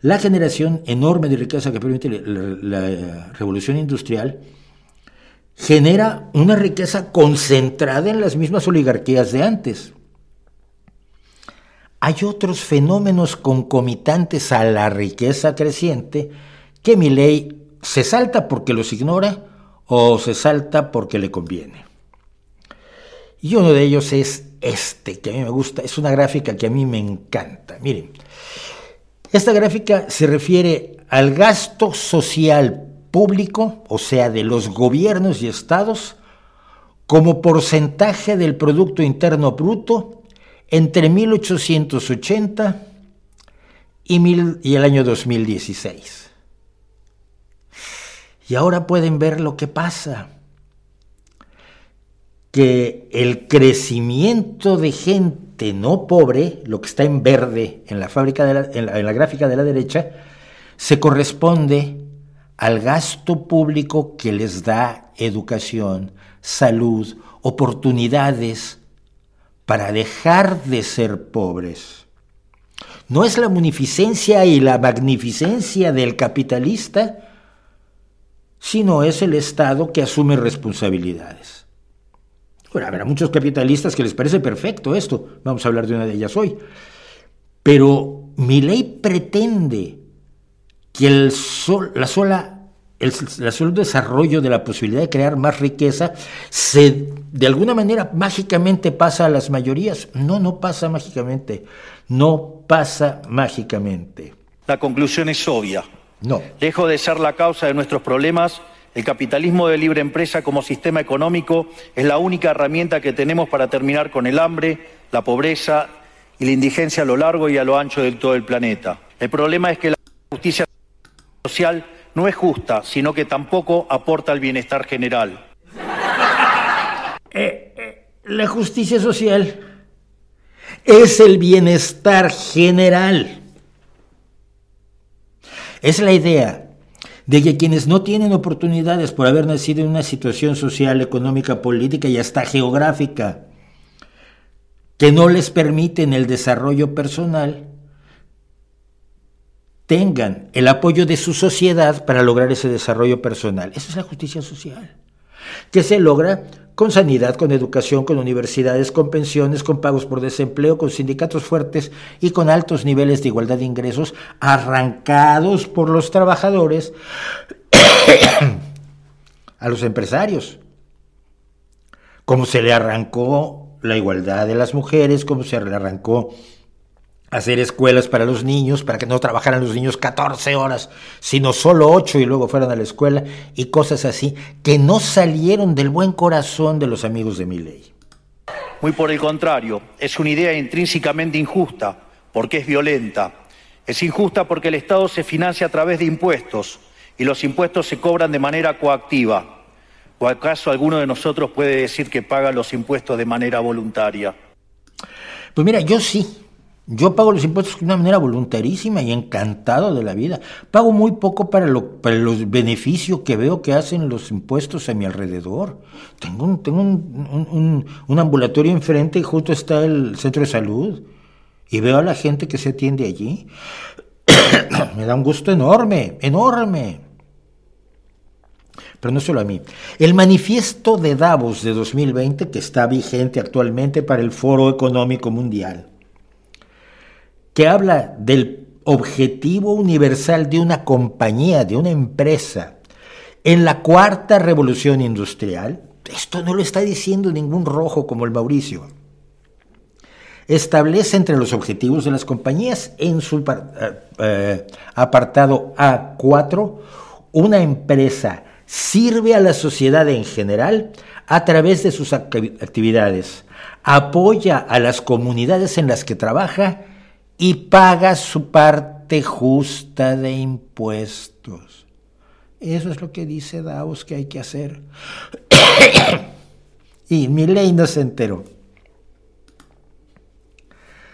la generación enorme de riqueza que permite la, revolución industrial, genera una riqueza concentrada en las mismas oligarquías de antes hay otros fenómenos concomitantes a la riqueza creciente que mi ley se salta porque los ignora o se salta porque le conviene. Y uno de ellos es este, que a mí me gusta, es una gráfica que a mí me encanta. Miren, esta gráfica se refiere al gasto social público, o sea, de los gobiernos y estados, como porcentaje del Producto Interno Bruto entre 1880 y, el año 2016. Y ahora pueden ver lo que pasa, que el crecimiento de gente no pobre, lo que está en verde en la, fábrica en la gráfica de la derecha, se corresponde al gasto público que les da educación, salud, oportunidades, para dejar de ser pobres. No es la munificencia y la magnificencia del capitalista, sino es el Estado que asume responsabilidades. Bueno, habrá muchos capitalistas que les parece perfecto esto, vamos a hablar de una de ellas hoy, pero mi ley pretende que el la sola el, solo desarrollo de la posibilidad de crear más riqueza se de alguna manera mágicamente pasa a las mayorías. No, no pasa mágicamente. No pasa mágicamente. La conclusión es obvia. No. Lejos de ser la causa de nuestros problemas, el capitalismo de libre empresa como sistema económico es la única herramienta que tenemos para terminar con el hambre, la pobreza y la indigencia a lo largo y a lo ancho de todo el planeta. El problema es que la justicia social no es justa, sino que tampoco aporta al bienestar general. Eh, eh, la justicia social es el bienestar general. Es la idea de que quienes no tienen oportunidades por haber nacido en una situación social, económica, política y hasta geográfica que no les permiten el desarrollo personal, tengan el apoyo de su sociedad para lograr ese desarrollo personal. Esa es la justicia social, que se logra con sanidad, con educación, con universidades, con pensiones, con pagos por desempleo, con sindicatos fuertes y con altos niveles de igualdad de ingresos arrancados por los trabajadores a los empresarios. Cómo se le arrancó la igualdad de las mujeres, cómo se le arrancó hacer escuelas para los niños, para que no trabajaran los niños 14 horas, sino solo 8 y luego fueran a la escuela, y cosas así, que no salieron del buen corazón de los amigos de mi ley. Muy por el contrario, es una idea intrínsecamente injusta, porque es violenta. Es injusta porque el Estado se financia a través de impuestos y los impuestos se cobran de manera coactiva. ¿O acaso alguno de nosotros puede decir que paga los impuestos de manera voluntaria? Pues mira, yo sí, yo pago los impuestos de una manera voluntarísima y encantado de la vida. Pago muy poco para, lo, para los beneficios que veo que hacen los impuestos a mi alrededor. Tengo un, tengo un, un, ambulatorio enfrente y justo está el centro de salud. Y veo a la gente que se atiende allí. Me da un gusto enorme, enorme. Pero no solo a mí. El manifiesto de Davos de 2020, que está vigente actualmente para el Foro Económico Mundial que habla del objetivo universal de una compañía, de una empresa, en la cuarta revolución industrial, esto no lo está diciendo ningún rojo como el Mauricio. Establece entre los objetivos de las compañías en su eh, eh, apartado A4 una empresa sirve a la sociedad en general a través de sus actividades, apoya a las comunidades en las que trabaja y paga su parte justa de impuestos. Eso es lo que dice Davos que hay que hacer. y mi ley no se enteró.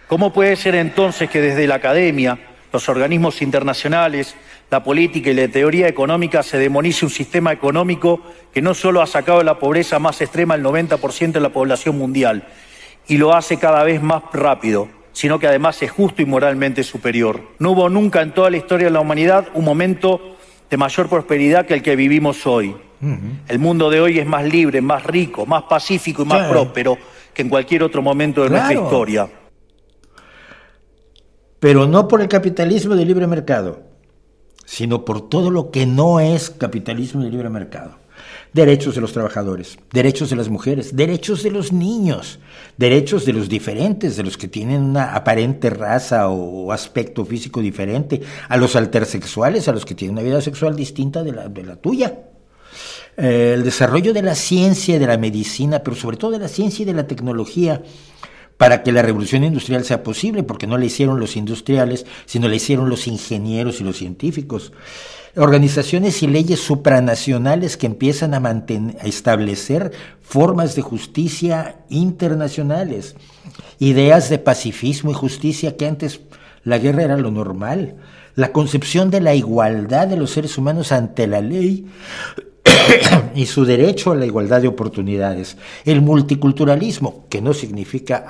¿Cómo puede ser entonces que desde la academia, los organismos internacionales, la política y la teoría económica se demonice un sistema económico que no solo ha sacado de la pobreza más extrema al 90% de la población mundial, y lo hace cada vez más rápido, sino que además es justo y moralmente superior. No hubo nunca en toda la historia de la humanidad un momento de mayor prosperidad que el que vivimos hoy. El mundo de hoy es más libre, más rico, más pacífico y más próspero que en cualquier otro momento de nuestra historia. Pero no por el capitalismo de libre mercado, sino por todo lo que no es capitalismo de libre mercado derechos de los trabajadores, derechos de las mujeres, derechos de los niños, derechos de los diferentes, de los que tienen una aparente raza o aspecto físico diferente, a los altersexuales, a los que tienen una vida sexual distinta de la, de la tuya. Eh, el desarrollo de la ciencia de la medicina, pero sobre todo de la ciencia y de la tecnología, para que la revolución industrial sea posible, porque no la hicieron los industriales, sino la hicieron los ingenieros y los científicos organizaciones y leyes supranacionales que empiezan a, establecer formas de justicia internacionales, ideas de pacifismo y justicia que antes la guerra era lo normal, la concepción de la igualdad de los seres humanos ante la ley y su derecho a la igualdad de oportunidades, el multiculturalismo, que no significa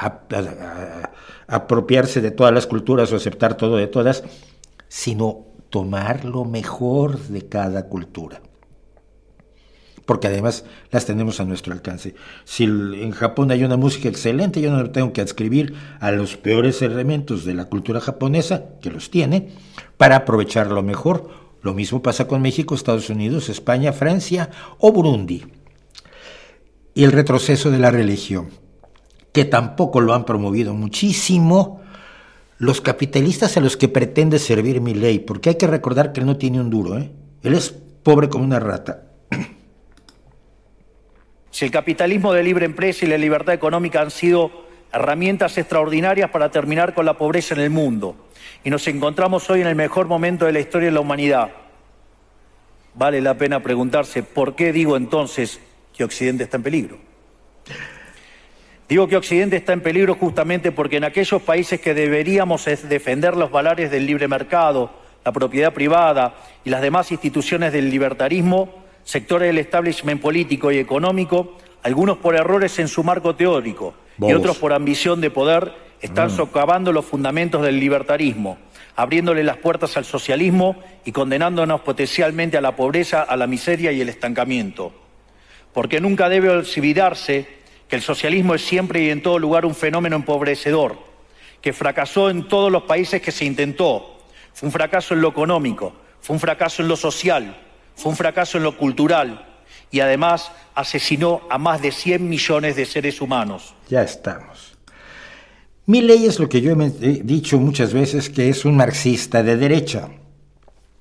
apropiarse de todas las culturas o aceptar todo de todas, sino tomar lo mejor de cada cultura. Porque además las tenemos a nuestro alcance. Si en Japón hay una música excelente, yo no tengo que adscribir a los peores elementos de la cultura japonesa, que los tiene, para aprovechar lo mejor. Lo mismo pasa con México, Estados Unidos, España, Francia o Burundi. Y el retroceso de la religión, que tampoco lo han promovido muchísimo, los capitalistas a los que pretende servir mi ley, porque hay que recordar que él no tiene un duro, ¿eh? él es pobre como una rata. Si el capitalismo de libre empresa y la libertad económica han sido herramientas extraordinarias para terminar con la pobreza en el mundo, y nos encontramos hoy en el mejor momento de la historia de la humanidad, vale la pena preguntarse por qué digo entonces que Occidente está en peligro. Digo que Occidente está en peligro justamente porque en aquellos países que deberíamos defender los valores del libre mercado, la propiedad privada y las demás instituciones del libertarismo, sectores del establishment político y económico, algunos por errores en su marco teórico y otros por ambición de poder, están mm. socavando los fundamentos del libertarismo, abriéndole las puertas al socialismo y condenándonos potencialmente a la pobreza, a la miseria y el estancamiento. Porque nunca debe olvidarse que el socialismo es siempre y en todo lugar un fenómeno empobrecedor, que fracasó en todos los países que se intentó. Fue un fracaso en lo económico, fue un fracaso en lo social, fue un fracaso en lo cultural y además asesinó a más de 100 millones de seres humanos. Ya estamos. Mi ley es lo que yo he dicho muchas veces, que es un marxista de derecha.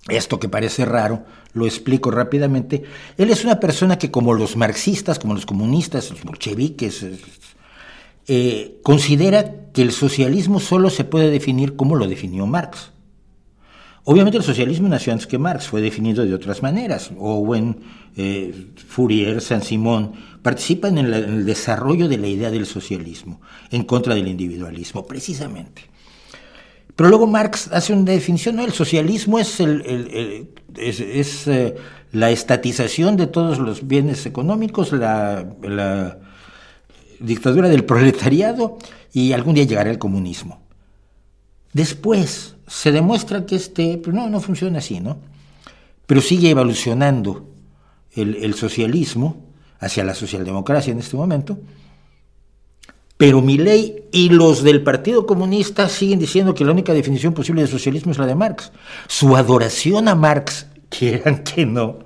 Esto que parece raro, lo explico rápidamente. Él es una persona que como los marxistas, como los comunistas, los bolcheviques, eh, considera que el socialismo solo se puede definir como lo definió Marx. Obviamente el socialismo nació antes que Marx, fue definido de otras maneras. Owen, eh, Fourier, Saint-Simon participan en, el desarrollo de la idea del socialismo, en contra del individualismo, precisamente. Pero luego Marx hace una definición, ¿no? El socialismo es, eh, la estatización de todos los bienes económicos, la, la dictadura del proletariado y algún día llegará el comunismo. Después se demuestra que este, pero pues no, no funciona así, ¿no? Pero sigue evolucionando el, socialismo hacia la socialdemocracia en este momento. Pero mi ley y los del Partido Comunista siguen diciendo que la única definición posible de socialismo es la de Marx. Su adoración a Marx, quieran que no,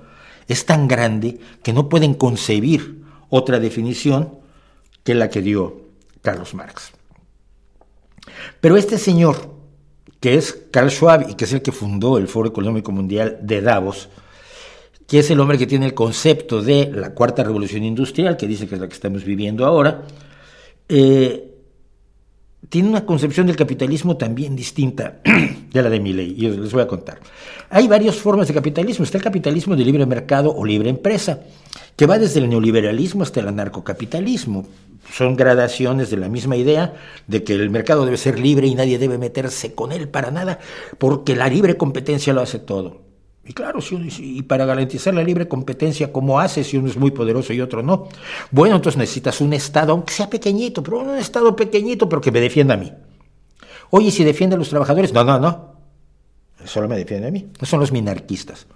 es tan grande que no pueden concebir otra definición que la que dio Carlos Marx. Pero este señor, que es Carl Schwab y que es el que fundó el Foro Económico Mundial de Davos, que es el hombre que tiene el concepto de la cuarta revolución industrial, que dice que es la que estamos viviendo ahora, eh, tiene una concepción del capitalismo también distinta de la de Milley, y les voy a contar. Hay varias formas de capitalismo. Está el capitalismo de libre mercado o libre empresa, que va desde el neoliberalismo hasta el anarcocapitalismo. Son gradaciones de la misma idea de que el mercado debe ser libre y nadie debe meterse con él para nada, porque la libre competencia lo hace todo. Y claro, y para garantizar la libre competencia, ¿cómo hace si uno es muy poderoso y otro no? Bueno, entonces necesitas un Estado, aunque sea pequeñito, pero un Estado pequeñito, pero que me defienda a mí. Oye, si defiende a los trabajadores, no, no, no. Solo me defiende a mí. No son los minarquistas.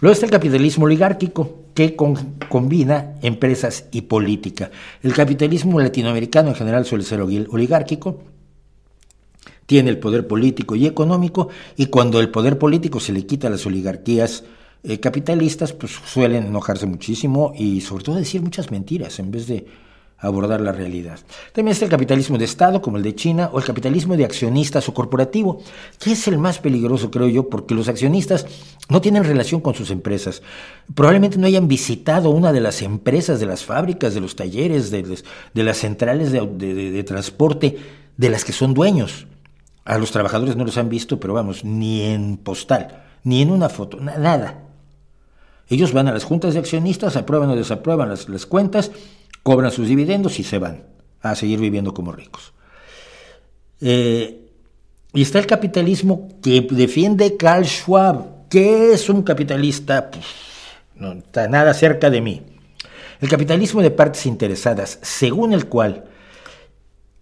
Luego está el capitalismo oligárquico, que combina empresas y política. El capitalismo latinoamericano en general suele ser oligárquico, tiene el poder político y económico, y cuando el poder político se le quita a las oligarquías eh, capitalistas, pues suelen enojarse muchísimo y sobre todo decir muchas mentiras en vez de abordar la realidad. También está el capitalismo de Estado, como el de China, o el capitalismo de accionistas o corporativo, que es el más peligroso, creo yo, porque los accionistas no tienen relación con sus empresas. Probablemente no hayan visitado una de las empresas, de las fábricas, de los talleres, de, las centrales de transporte, de las que son dueños. A los trabajadores no los han visto, pero vamos, ni en postal, ni en una foto, nada. Ellos van a las juntas de accionistas, aprueban o desaprueban las, cuentas, cobran sus dividendos y se van a seguir viviendo como ricos. Eh, y está el capitalismo que defiende Karl Schwab. que es un capitalista? Pues, no está nada cerca de mí. El capitalismo de partes interesadas, según el cual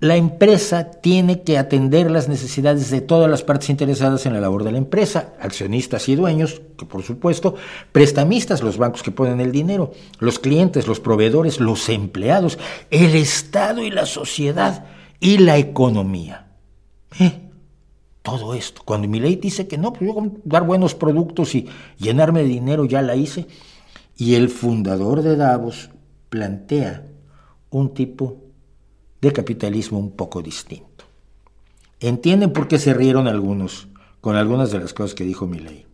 la empresa tiene que atender las necesidades de todas las partes interesadas en la labor de la empresa, accionistas y dueños, que por supuesto, prestamistas, los bancos que ponen el dinero, los clientes, los proveedores, los empleados, el Estado y la sociedad y la economía. ¿Eh? Todo esto. Cuando mi ley dice que no, pues yo dar buenos productos y llenarme de dinero ya la hice. Y el fundador de Davos plantea un tipo de capitalismo un poco distinto. ¿Entienden por qué se rieron algunos con algunas de las cosas que dijo mi ley?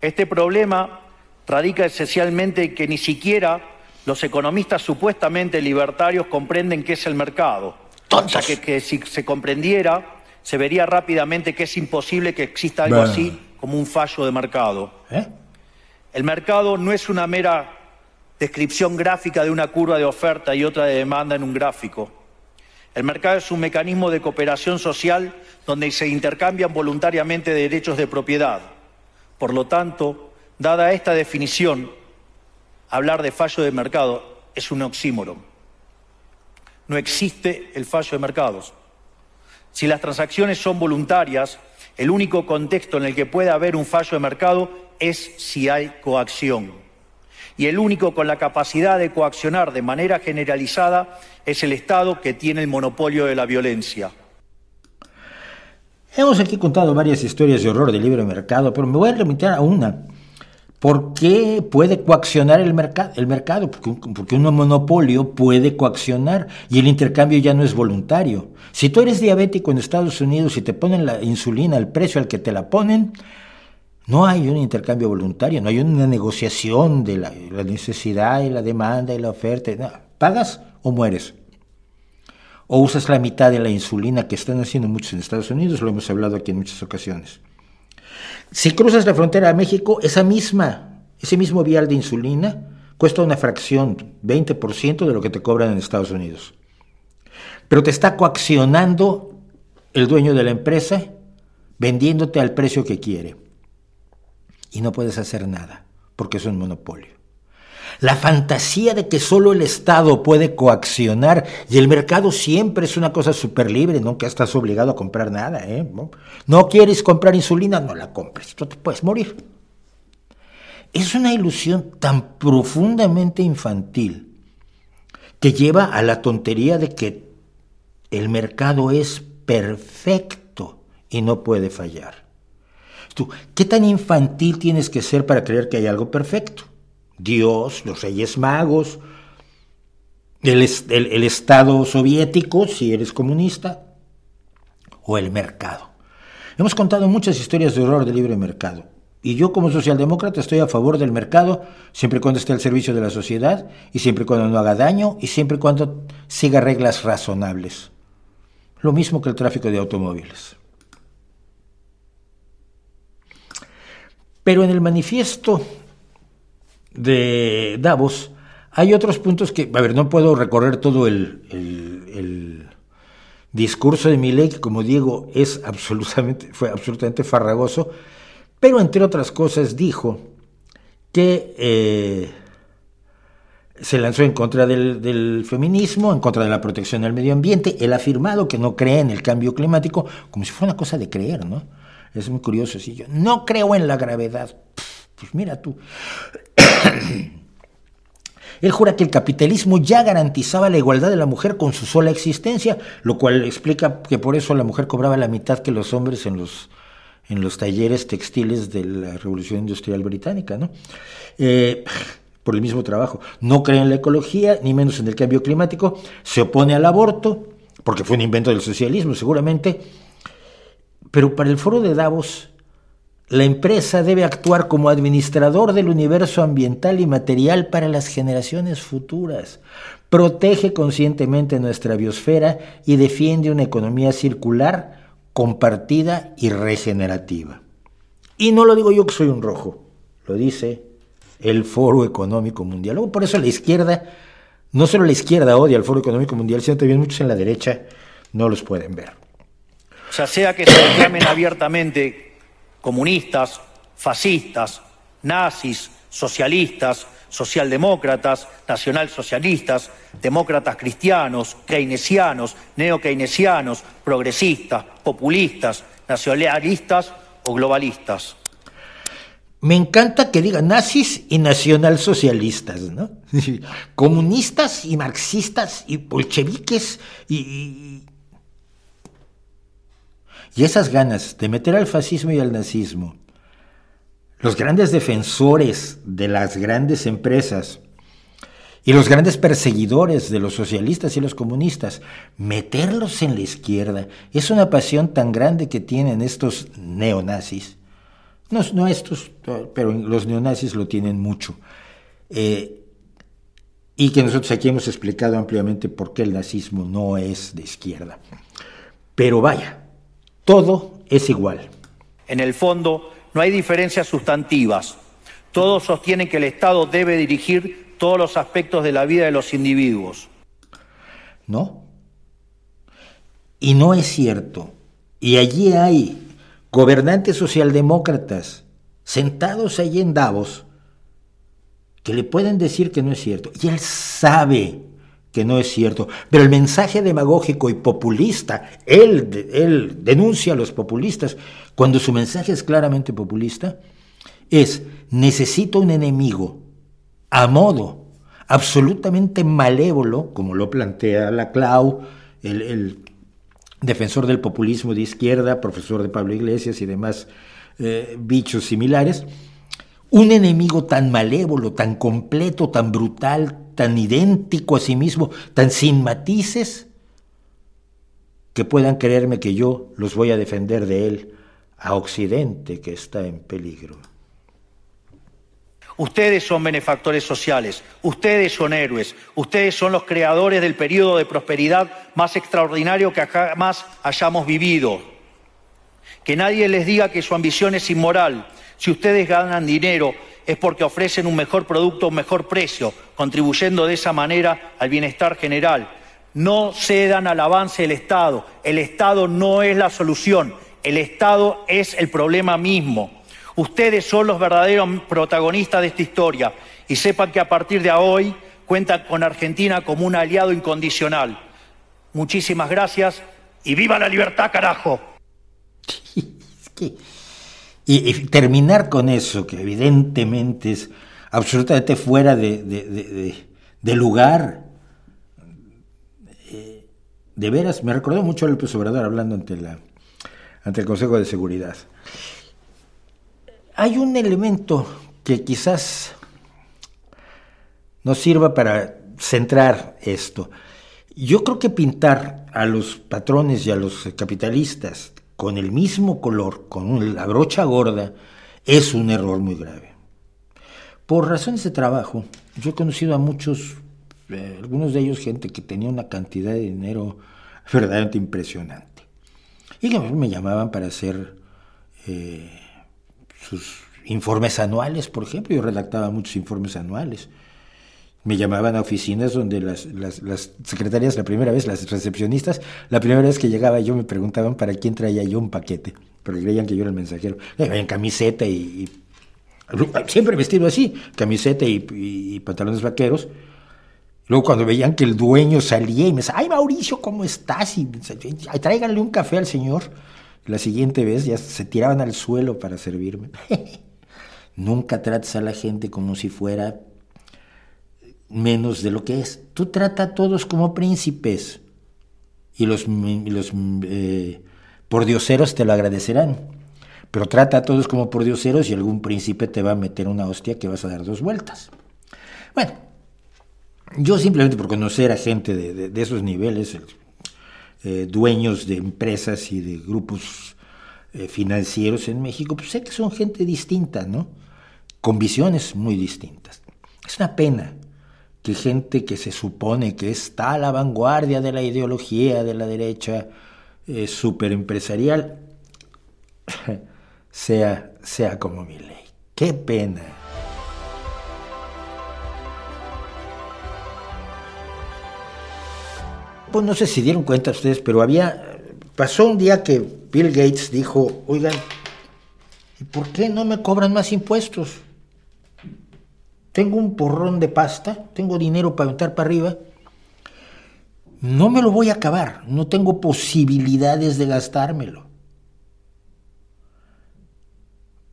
Este problema radica esencialmente en que ni siquiera los economistas supuestamente libertarios comprenden qué es el mercado. ¡Tontos! que, que, si se comprendiera, se vería rápidamente que es imposible que exista algo así como un fallo de mercado. ¿Eh? El mercado no es una mera descripción gráfica de una curva de oferta y otra de demanda en un gráfico. El mercado es un mecanismo de cooperación social donde se intercambian voluntariamente derechos de propiedad. Por lo tanto, dada esta definición, hablar de fallo de mercado es un oxímoron. No existe el fallo de mercados. Si las transacciones son voluntarias, el único contexto en el que puede haber un fallo de mercado es si hay coacción y el único con la capacidad de coaccionar de manera generalizada es el Estado que tiene el monopolio de la violencia. Hemos aquí contado varias historias de horror del libre mercado, pero me voy a remitir a una. ¿Por qué puede coaccionar el, mercado? el mercado? Porque porque un monopolio puede coaccionar y el intercambio ya no es voluntario. Si tú eres diabético en Estados Unidos y te ponen la insulina al precio al que te la ponen, no hay un intercambio voluntario, no hay una negociación de la, necesidad y la demanda y la oferta. Pagas o mueres. O usas la mitad de la insulina que están haciendo muchos en Estados Unidos, lo hemos hablado aquí en muchas ocasiones. Si cruzas la frontera a México, esa misma, ese mismo vial de insulina cuesta una fracción, 20% de lo que te cobran en Estados Unidos. Pero te está coaccionando el dueño de la empresa vendiéndote al precio que quiere y no puedes hacer nada, porque es un monopolio. La fantasía de que solo el Estado puede coaccionar y el mercado siempre es una cosa súper libre, nunca estás obligado a comprar nada. ¿eh? ¿No? quieres comprar insulina? No la compres, tú te puedes morir. Es una ilusión tan profundamente infantil que lleva a la tontería de que el mercado es perfecto y no puede fallar. ¿Qué tan infantil tienes que ser para creer que hay algo perfecto? Dios, los reyes magos, el, el Estado soviético, si eres comunista, o el mercado. Hemos contado muchas historias de horror del libre mercado. Y yo como socialdemócrata estoy a favor del mercado siempre y cuando esté al servicio de la sociedad y siempre y cuando no haga daño y siempre y cuando siga reglas razonables. Lo mismo que el tráfico de automóviles. Pero en el manifiesto de Davos hay otros puntos que, a ver, no puedo recorrer todo el, el, discurso de Milei, que como digo, es absolutamente, fue absolutamente farragoso, pero entre otras cosas dijo que eh, se lanzó en contra del, del, feminismo, en contra de la protección del medio ambiente. Él ha afirmado que no cree en el cambio climático, como si fuera una cosa de creer, ¿no? Es muy curioso. Si yo no creo en la gravedad, pues mira tú. Él jura que el capitalismo ya garantizaba la igualdad de la mujer con su sola existencia, lo cual explica que por eso la mujer cobraba la mitad que los hombres en los, en los talleres textiles de la Revolución Industrial Británica, ¿no? Eh, por el mismo trabajo. No cree en la ecología, ni menos en el cambio climático, se opone al aborto, porque fue un invento del socialismo seguramente, pero para el foro de Davos, la empresa debe actuar como administrador del universo ambiental y material para las generaciones futuras. Protege conscientemente nuestra biosfera y defiende una economía circular, compartida y regenerativa. Y no lo digo yo que soy un rojo, lo dice el Foro Económico Mundial. por eso la izquierda, no solo la izquierda odia al Foro Económico Mundial, sino también muchos en la derecha no los pueden ver ya sea que se llamen abiertamente comunistas, fascistas, nazis, socialistas, socialdemócratas, nacionalsocialistas, demócratas cristianos, keynesianos, neokeynesianos, progresistas, populistas, nacionalistas o globalistas. Me encanta que digan nazis y nacionalsocialistas, ¿no? Comunistas y marxistas y bolcheviques y, y esas ganas de meter al fascismo y al nazismo, los grandes defensores de las grandes empresas y los grandes perseguidores de los socialistas y los comunistas, meterlos en la izquierda, es una pasión tan grande que tienen estos neonazis. No, no estos, pero los neonazis lo tienen mucho. Eh, y que nosotros aquí hemos explicado ampliamente por qué el nazismo no es de izquierda. Pero vaya, todo es igual. En el fondo, no hay diferencias sustantivas. Todos sostienen que el Estado debe dirigir todos los aspectos de la vida de los individuos. No. Y no es cierto. Y allí hay gobernantes socialdemócratas sentados allí en Davos que le pueden decir que no es cierto. Y él sabe que no es cierto. Pero el mensaje demagógico y populista, él, denuncia a los populistas, cuando su mensaje es claramente populista, es necesito un enemigo a modo absolutamente malévolo, como lo plantea la Clau, el, defensor del populismo de izquierda, profesor de Pablo Iglesias y demás eh, bichos similares, un enemigo tan malévolo, tan completo, tan brutal, tan idéntico a sí mismo, tan sin matices, que puedan creerme que yo los voy a defender de él a Occidente que está en peligro. Ustedes son benefactores sociales, ustedes son héroes, ustedes son los creadores del periodo de prosperidad más extraordinario que jamás hayamos vivido. Que nadie les diga que su ambición es inmoral. Si ustedes ganan dinero es porque ofrecen un mejor producto un mejor precio, contribuyendo de esa manera al bienestar general. No cedan al avance del Estado. El Estado no es la solución. El Estado es el problema mismo. Ustedes son los verdaderos protagonistas de esta historia y sepan que a partir de hoy cuentan con Argentina como un aliado incondicional. Muchísimas gracias y viva la libertad, carajo. y, terminar con eso, que evidentemente es absolutamente fuera de, lugar. Eh, de veras, me recordó mucho a López Obrador hablando ante, la, ante el Consejo de Seguridad. Hay un elemento que quizás nos sirva para centrar esto. Yo creo que pintar a los patrones y a los capitalistas con el mismo color, con la brocha gorda, es un error muy grave. Por razones de trabajo, yo he conocido a muchos, eh, algunos de ellos gente que tenía una cantidad de dinero verdaderamente impresionante. Y me llamaban para hacer eh, sus informes anuales, por ejemplo. Yo redactaba muchos informes anuales. Me llamaban a oficinas donde las, las, secretarias, la primera vez, las recepcionistas, la primera vez que llegaba yo me preguntaban para quién traía yo un paquete, porque creían que yo era el mensajero. Eh, en camiseta y, siempre vestido así, camiseta y, pantalones vaqueros. Luego cuando veían que el dueño salía y me decía, ay Mauricio, ¿cómo estás? Y tráiganle un café al señor. La siguiente vez ya se tiraban al suelo para servirme. Nunca trates a la gente como si fuera menos de lo que es. Tú trata a todos como príncipes y los, los eh, pordioseros te lo agradecerán. Pero trata a todos como pordioseros y algún príncipe te va a meter una hostia que vas a dar dos vueltas. Bueno, yo simplemente por conocer a gente de esos niveles, eh, dueños de empresas y de grupos eh, financieros en México, pues sé que son gente distinta, ¿no? Con visiones muy distintas. Es una pena que gente que se supone que está a la vanguardia de la ideología de la derecha eh, superempresarial sea, sea como mi ley. Qué pena. pues no sé si dieron cuenta ustedes, pero había, pasó un día que Bill Gates dijo, oigan, ¿y por qué no me cobran más impuestos? Tengo un porrón de pasta, tengo dinero para aventar para arriba, no me lo voy a acabar, no tengo posibilidades de gastármelo.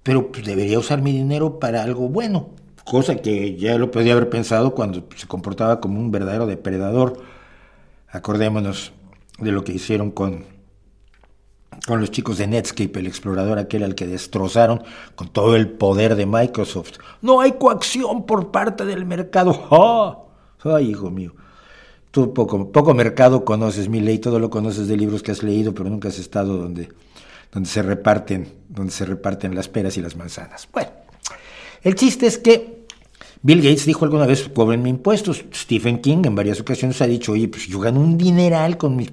Pero pues, debería usar mi dinero para algo bueno, cosa que ya lo podía haber pensado cuando se comportaba como un verdadero depredador Acordémonos de lo que hicieron con, con los chicos de Netscape, el explorador aquel al que destrozaron con todo el poder de Microsoft. No hay coacción por parte del mercado. ¡Ah! ¡Ay, hijo mío! Tú poco, poco mercado conoces, mi ley, todo lo conoces de libros que has leído, pero nunca has estado donde, donde, se reparten, donde se reparten las peras y las manzanas. Bueno, el chiste es que Bill Gates dijo alguna vez, cobrenme impuestos. Stephen King en varias ocasiones ha dicho, oye, pues yo gano un dineral con mis,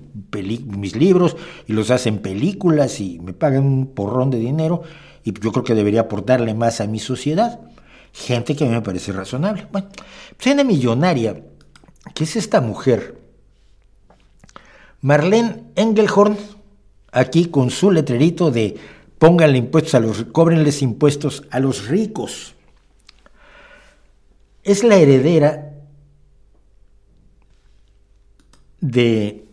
mis libros y los hacen películas y me pagan un porrón de dinero y yo creo que debería aportarle más a mi sociedad. Gente que a mí me parece razonable. Bueno, pues millonaria, que es esta mujer, Marlene Engelhorn, aquí con su letrerito de pónganle impuestos a los, cóbrenles impuestos a los ricos es la heredera de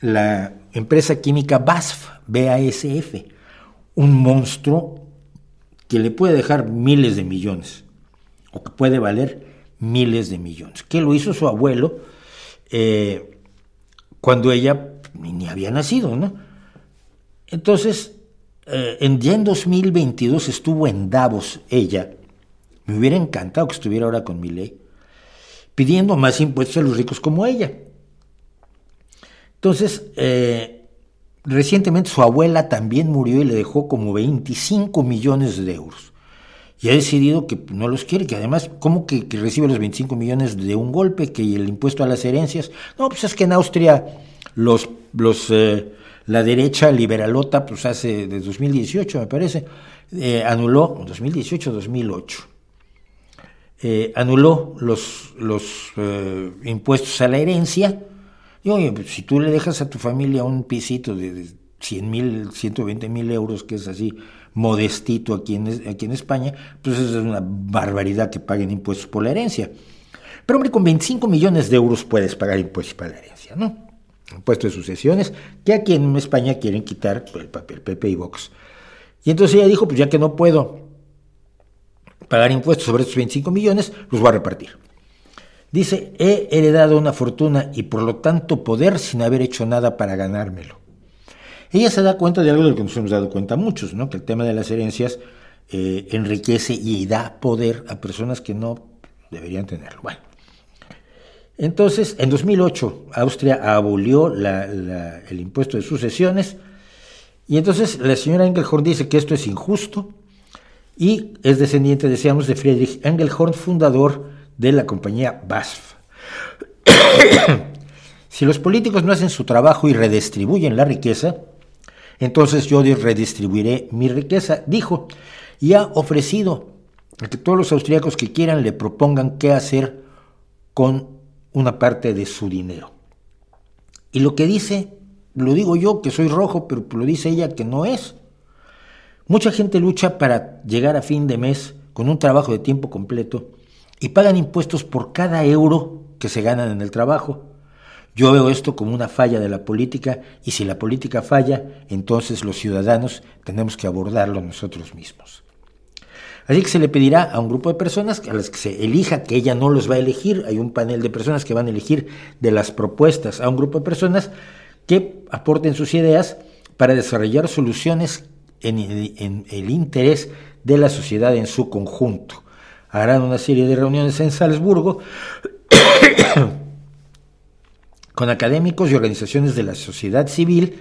la empresa química BASF, BASF, un monstruo que le puede dejar miles de millones, o que puede valer miles de millones. Que lo hizo su abuelo eh, cuando ella ni, había nacido, ¿no? Entonces, eh, en, ya en 2022 estuvo en Davos ella. Me hubiera encantado que estuviera ahora con mi ley, pidiendo más impuestos a los ricos como ella. Entonces, eh, recientemente su abuela también murió y le dejó como 25 millones de euros. Y ha decidido que no los quiere, que además, ¿cómo que, recibe los 25 millones de un golpe? Que el impuesto a las herencias. No, pues es que en Austria los, los, eh, la derecha liberalota, pues hace de 2018, me parece, eh, anuló, 2018-2008, eh, anuló los, los impuestos a la herencia y oye, pues, si tú le dejas a tu familia un pisito de, 100 mil, 120 mil euros, que es así modestito aquí en, aquí en España, pues es una barbaridad que paguen impuestos por la herencia. Pero hombre, con 25 millones de euros puedes pagar impuestos para la herencia, ¿no? Impuestos de sucesiones, que aquí en España quieren quitar el papel PP y Vox. Y entonces ella dijo, pues ya que no puedo pagar impuestos sobre estos 25 millones, los voy a repartir. Dice, he heredado una fortuna y por lo tanto poder sin haber hecho nada para ganármelo. Ella se da cuenta de algo de lo que nos hemos dado cuenta muchos, ¿no? que el tema de las herencias eh, enriquece y da poder a personas que no deberían tenerlo. Bueno, entonces, en 2008, Austria abolió el impuesto de sucesiones y entonces la señora Engelhorn dice que esto es injusto y es descendiente, decíamos, de Friedrich Engelhorn, fundador de la compañía BASF. si los políticos no hacen su trabajo y redistribuyen la riqueza, entonces yo redistribuiré mi riqueza, dijo, y ha ofrecido a que todos los austríacos que quieran le propongan qué hacer con una parte de su dinero. Y lo que dice, lo digo yo que soy rojo, pero lo dice ella que no es. Mucha gente lucha para llegar a fin de mes con un trabajo de tiempo completo y pagan impuestos por cada euro que se ganan en el trabajo. Yo veo esto como una falla de la política y si la política falla, entonces los ciudadanos tenemos que abordarlo nosotros mismos. Así que se le pedirá a un grupo de personas a las que se elija, que ella no los va a elegir, hay un panel de personas que van a elegir de las propuestas a un grupo de personas que aporten sus ideas para desarrollar soluciones en, el interés de la sociedad en su conjunto harán una serie de reuniones en Salzburgo con académicos y organizaciones de la sociedad civil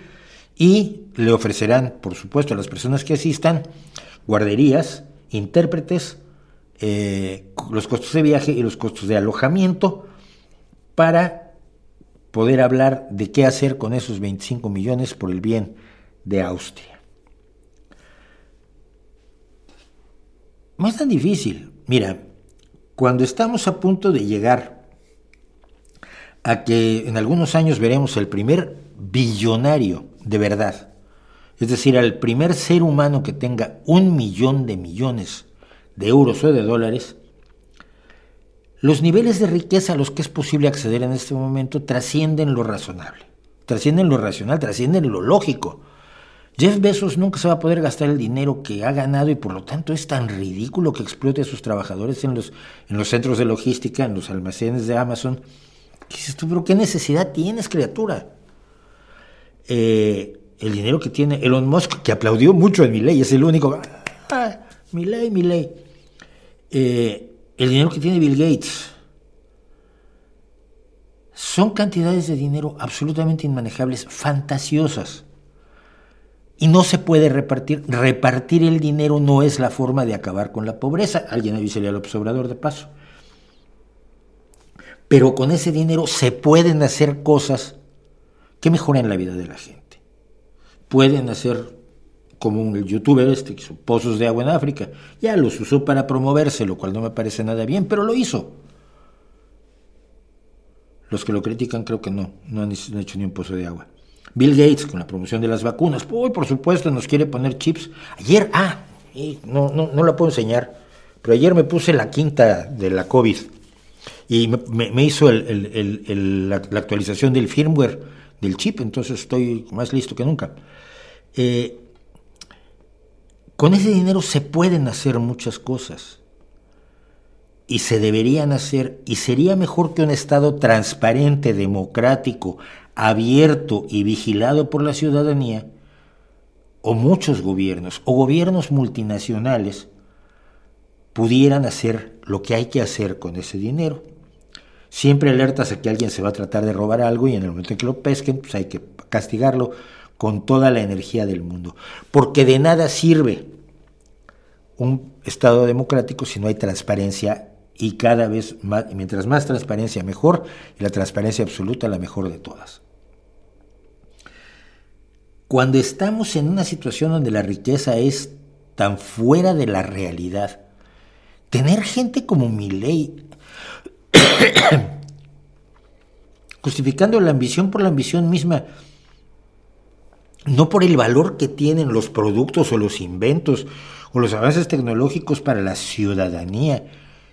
y le ofrecerán, por supuesto, a las personas que asistan guarderías, intérpretes, eh, los costos de viaje y los costos de alojamiento para poder hablar de qué hacer con esos 25 millones por el bien de Austria. No es tan difícil. Mira, cuando estamos a punto de llegar a que en algunos años veremos el primer billonario de verdad, es decir, al primer ser humano que tenga un millón de millones de euros o de dólares, los niveles de riqueza a los que es posible acceder en este momento trascienden lo razonable, trascienden lo racional, trascienden lo lógico. Jeff Bezos nunca se va a poder gastar el dinero que ha ganado y por lo tanto es tan ridículo que explote a sus trabajadores en los, en los centros de logística, en los almacenes de Amazon. dices tú, pero qué necesidad tienes, criatura? Eh, el dinero que tiene Elon Musk, que aplaudió mucho en mi ley, es el único. Ah, mi ley, mi ley. Eh, el dinero que tiene Bill Gates. Son cantidades de dinero absolutamente inmanejables, fantasiosas y no se puede repartir. Repartir el dinero no es la forma de acabar con la pobreza. Alguien avisaría al observador de paso. Pero con ese dinero se pueden hacer cosas que mejoran la vida de la gente. Pueden hacer como un youtuber este que hizo pozos de agua en África. Ya los usó para promoverse, lo cual no me parece nada bien, pero lo hizo. Los que lo critican creo que no, no han hecho ni un pozo de agua. Bill Gates con la promoción de las vacunas. Uy, por supuesto, nos quiere poner chips. Ayer, ah, no, no, no la puedo enseñar, pero ayer me puse la quinta de la COVID y me, hizo la, actualización del firmware del chip, entonces estoy más listo que nunca. Eh, con ese dinero se pueden hacer muchas cosas y se deberían hacer y sería mejor que un Estado transparente, democrático, abierto y vigilado por la ciudadanía, o muchos gobiernos, o gobiernos multinacionales, pudieran hacer lo que hay que hacer con ese dinero. Siempre alertas a que alguien se va a tratar de robar algo y en el momento en que lo pesquen, pues hay que castigarlo con toda la energía del mundo. Porque de nada sirve un Estado democrático si no hay transparencia y cada vez más, mientras más transparencia mejor, y la transparencia absoluta la mejor de todas. Cuando estamos en una situación donde la riqueza es tan fuera de la realidad, tener gente como mi ley justificando la ambición por la ambición misma, no por el valor que tienen los productos o los inventos o los avances tecnológicos para la ciudadanía,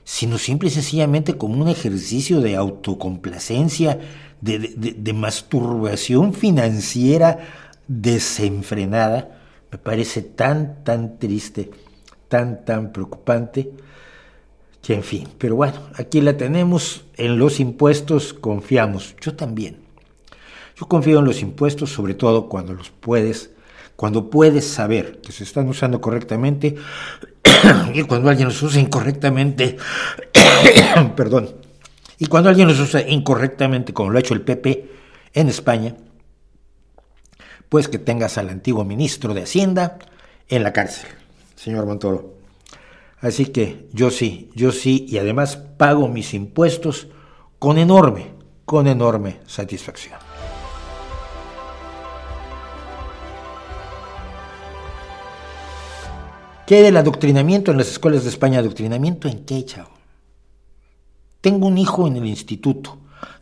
sino simple y sencillamente como un ejercicio de autocomplacencia, de, masturbación financiera desenfrenada, me parece tan, tan triste, tan, tan preocupante, que en fin, pero bueno, aquí la tenemos, en los impuestos confiamos, yo también. Yo confío en los impuestos, sobre todo cuando los puedes, cuando puedes saber que se están usando correctamente y cuando alguien los usa incorrectamente, perdón, y cuando alguien los usa incorrectamente, como lo ha hecho el PP en España, pues que tengas al antiguo ministro de Hacienda en la cárcel, señor Montoro. Así que yo sí, yo sí, y además pago mis impuestos con enorme, con enorme satisfacción. ¿Qué del adoctrinamiento en las escuelas de España? ¿Adoctrinamiento en qué, chavo? Tengo un hijo en el instituto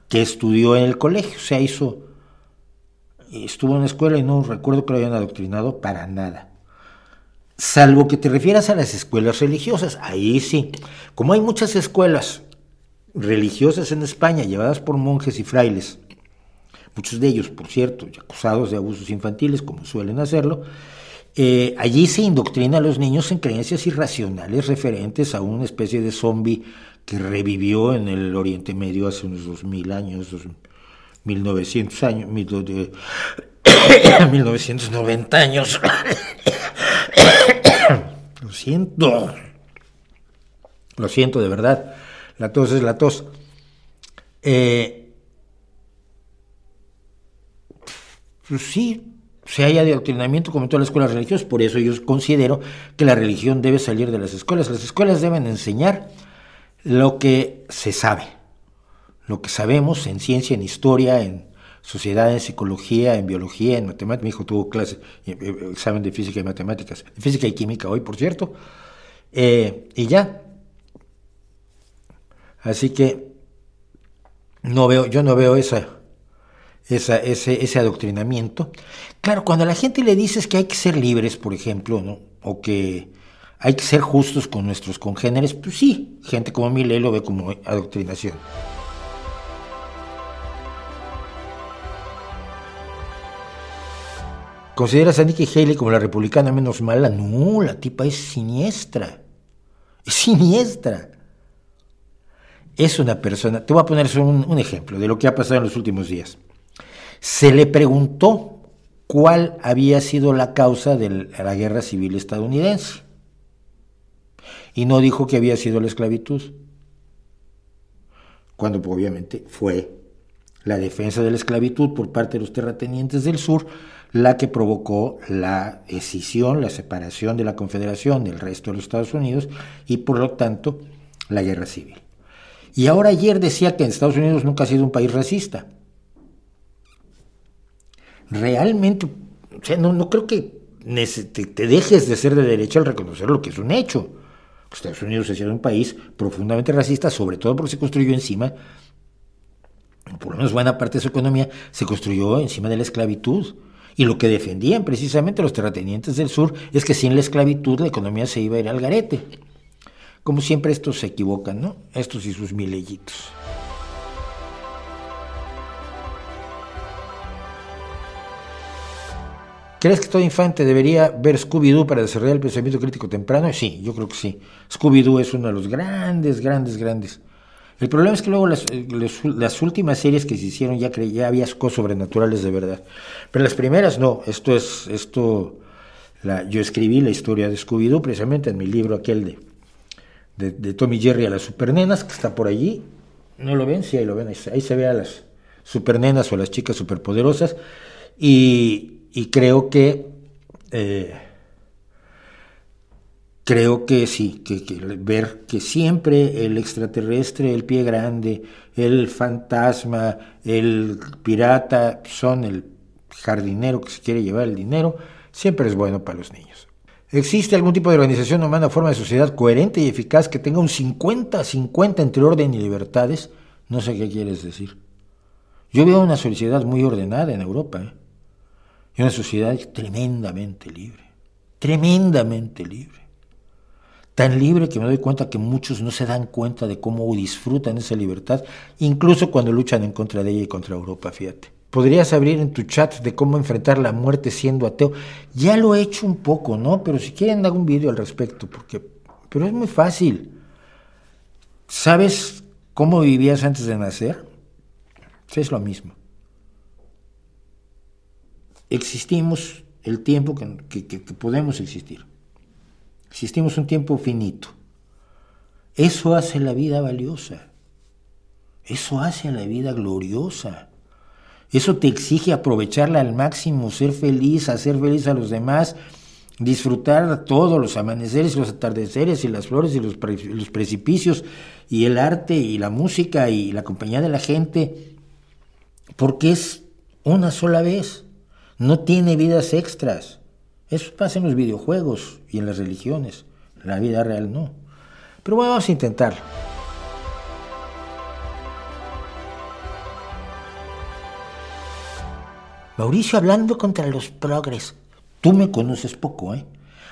que estudió en el colegio, se hizo, estuvo en la escuela y no recuerdo que lo hayan adoctrinado para nada. Salvo que te refieras a las escuelas religiosas, ahí sí. Como hay muchas escuelas religiosas en España llevadas por monjes y frailes, muchos de ellos, por cierto, acusados de abusos infantiles, como suelen hacerlo, eh, allí se indoctrina a los niños en creencias irracionales referentes a una especie de zombie que revivió en el Oriente Medio hace unos 2000 años, 1900 años, 1990 años. Lo siento. Lo siento de verdad. La tos es la tos. Eh, pues sí, se haya de adoctrinamiento como en todas las escuelas religiosas, por eso yo considero que la religión debe salir de las escuelas. Las escuelas deben enseñar lo que se sabe, lo que sabemos en ciencia, en historia, en sociedad, en psicología, en biología, en matemáticas. Mi hijo tuvo clase, eh, eh, examen de física y matemáticas, física y química hoy, por cierto, eh, y ya. Así que no veo, yo no veo esa ese, ese adoctrinamiento. Claro, cuando a la gente le dices que hay que ser libres, por ejemplo, ¿no? o que hay que ser justos con nuestros congéneres, pues sí, gente como Millet lo ve como adoctrinación. ¿Consideras a Nikki Haley como la republicana menos mala? No, la tipa es siniestra. Es siniestra. Es una persona. Te voy a poner un, un ejemplo de lo que ha pasado en los últimos días. Se le preguntó cuál había sido la causa de la guerra civil estadounidense. Y no dijo que había sido la esclavitud, cuando obviamente fue la defensa de la esclavitud por parte de los terratenientes del sur la que provocó la escisión, la separación de la Confederación del resto de los Estados Unidos y por lo tanto la guerra civil. Y ahora ayer decía que en Estados Unidos nunca ha sido un país racista realmente, o sea, no, no creo que te, dejes de ser de derecha al reconocer lo que es un hecho. Estados Unidos sido un país profundamente racista, sobre todo porque se construyó encima, por lo menos buena parte de su economía, se construyó encima de la esclavitud. Y lo que defendían precisamente los terratenientes del sur es que sin la esclavitud la economía se iba a ir al garete. Como siempre estos se equivocan, ¿no? Estos y sus milellitos. ¿Crees que todo infante debería ver Scooby-Doo para desarrollar el pensamiento crítico temprano? Sí, yo creo que sí. Scooby-Doo es uno de los grandes, grandes, grandes El problema es que luego las, las últimas series que se hicieron ya, ya había cosas sobrenaturales de verdad. Pero las primeras no. Esto es, esto, yo escribí la historia de Scooby-Doo precisamente en mi libro aquel de, de, Tommy Jerry a las supernenas, que está por allí. ¿No lo ven? Sí, ahí lo ven. Ahí, se ve a las supernenas o a las chicas superpoderosas. Y, y creo que... Eh, creo que sí, que, ver que siempre el extraterrestre, el pie grande, el fantasma, el pirata son el jardinero que se quiere llevar el dinero, siempre es bueno para los niños. ¿Existe algún tipo de organización humana, forma de sociedad coherente y eficaz que tenga un 50-50 entre orden y libertades? No sé qué quieres decir. Yo veo una sociedad muy ordenada en Europa, ¿eh? y una sociedad tremendamente libre, tremendamente libre tan libre que me doy cuenta que muchos no se dan cuenta de cómo disfrutan esa libertad, incluso cuando luchan en contra de ella y contra Europa, fíjate. Podrías abrir en tu chat de cómo enfrentar la muerte siendo ateo. Ya lo he hecho un poco, ¿no? Pero si quieren hago un vídeo al respecto, porque pero es muy fácil. ¿Sabes cómo vivías antes de nacer? Es lo mismo. Existimos el tiempo que, que podemos existir. Existimos un tiempo finito. Eso hace la vida valiosa. Eso hace la vida gloriosa. Eso te exige aprovecharla al máximo, ser feliz, hacer feliz a los demás, disfrutar todos los amaneceres los atardeceres y las flores y los, los precipicios y el arte y la música y la compañía de la gente, porque es una sola vez, no tiene vidas extras. Eso pasa en los videojuegos y en las religiones. En la vida real no. Pero bueno, vamos a intentarlo. Mauricio hablando contra los progres. Tú me conoces poco, ¿eh?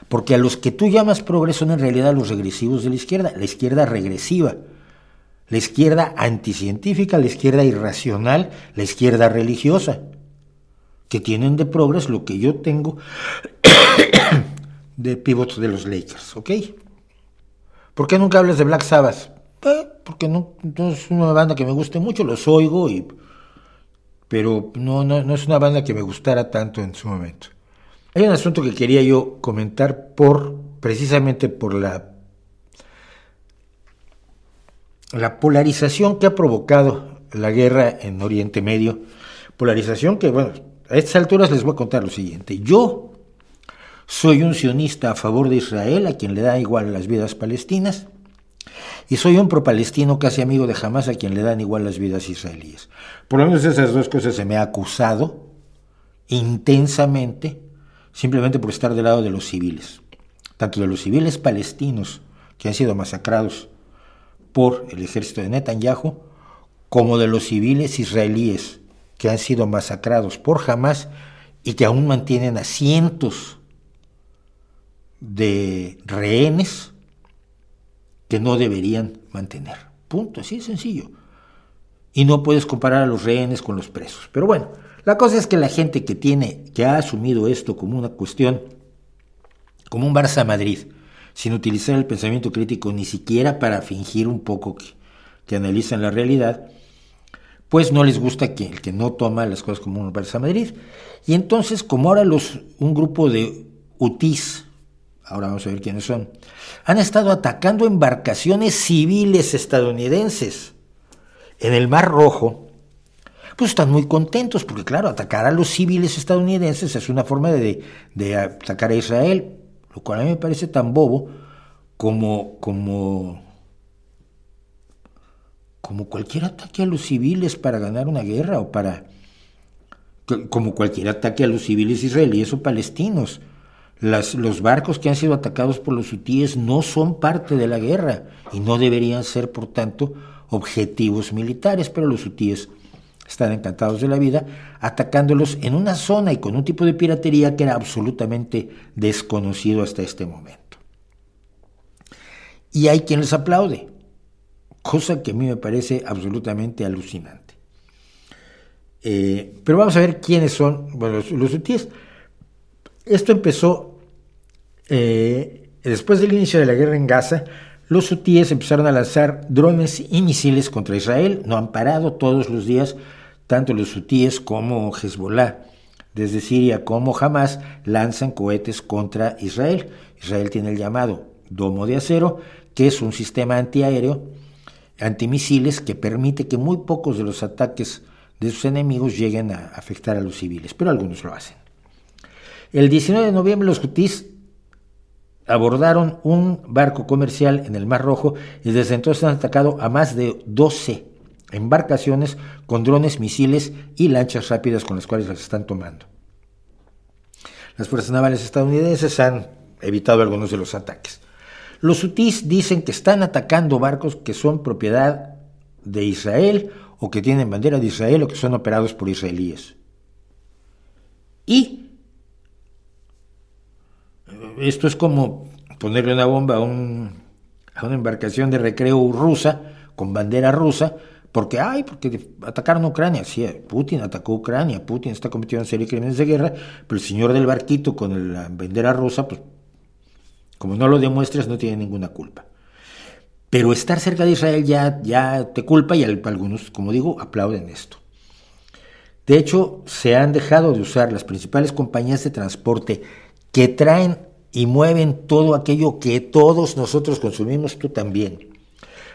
Porque a los que tú llamas progres son en realidad los regresivos de la izquierda, la izquierda regresiva, la izquierda anticientífica, la izquierda irracional, la izquierda religiosa que tienen de progres lo que yo tengo de pivots de los Lakers, ¿ok? ¿Por qué nunca hablas de Black Sabbath? Eh, porque no, es una banda que me guste mucho, los oigo, y, pero no, no, no es una banda que me gustara tanto en su momento. Hay un asunto que quería yo comentar por precisamente por la la polarización que ha provocado la guerra en Oriente Medio, polarización que bueno, a estas alturas les voy a contar lo siguiente. Yo soy un sionista a favor de Israel, a quien le da igual las vidas palestinas, y soy un pro-palestino casi amigo de Hamas, a quien le dan igual las vidas israelíes. Por lo menos esas dos cosas se me ha acusado intensamente, simplemente por estar del lado de los civiles, tanto de los civiles palestinos que han sido masacrados por el ejército de Netanyahu, como de los civiles israelíes que han sido masacrados por Hamas y que aún mantienen a cientos de rehenes que no deberían mantener. Punto, así de sencillo. Y no puedes comparar a los rehenes con los presos. Pero bueno, la cosa es que la gente que tiene, que ha asumido esto como una cuestión, como un Barça Madrid, sin utilizar el pensamiento crítico ni siquiera para fingir un poco que, que analizan la realidad, pues no les gusta que el que no toma las cosas como un Barça Madrid. Y entonces, como ahora los, un grupo de UTIs, ahora vamos a ver quiénes son, han estado atacando embarcaciones civiles estadounidenses en el Mar Rojo, pues están muy contentos, porque claro, atacar a los civiles estadounidenses es una forma de, de atacar a Israel, lo cual a mí me parece tan bobo como, como como cualquier ataque a los civiles para ganar una guerra o para como cualquier ataque a los civiles israelíes o palestinos. Las, los barcos que han sido atacados por los hutíes no son parte de la guerra y no deberían ser, por tanto, objetivos militares, pero los hutíes están encantados de la vida, atacándolos en una zona y con un tipo de piratería que era absolutamente desconocido hasta este momento. Y hay quien les aplaude cosa que a mí me parece absolutamente alucinante. Eh, pero vamos a ver quiénes son los, hutíes. Esto empezó eh, después del inicio de la guerra en Gaza. los hutíes empezaron a lanzar drones y misiles contra Israel. No han parado todos los días, tanto los hutíes como Hezbollah, desde Siria como Hamas, lanzan cohetes contra Israel. Israel tiene el llamado domo de acero, que es un sistema antiaéreo, antimisiles, que permite que muy pocos de los ataques de sus enemigos lleguen a afectar a los civiles, pero algunos lo hacen. El 19 de noviembre los hutíes abordaron un barco comercial en el Mar Rojo y desde entonces han atacado a más de 12 embarcaciones con drones, misiles y lanchas rápidas con las cuales las están tomando. Las fuerzas navales estadounidenses han evitado algunos de los ataques. Los hutíes dicen que están atacando barcos que son propiedad de Israel o que tienen bandera de Israel o que son operados por israelíes. Y esto es como ponerle una bomba a, una embarcación de recreo rusa con bandera rusa, porque, ay, porque atacaron a Ucrania. Sí, Putin atacó a Ucrania, Putin está cometiendo una serie de crímenes de guerra, pero el señor del barquito con la bandera rusa, pues, como no lo demuestras, no tiene ninguna culpa. Pero estar cerca de Israel ya, ya te culpa y algunos, como digo, aplauden esto. De hecho, se han dejado de usar las principales compañías de transporte que traen y mueven todo aquello que todos nosotros consumimos, tú también.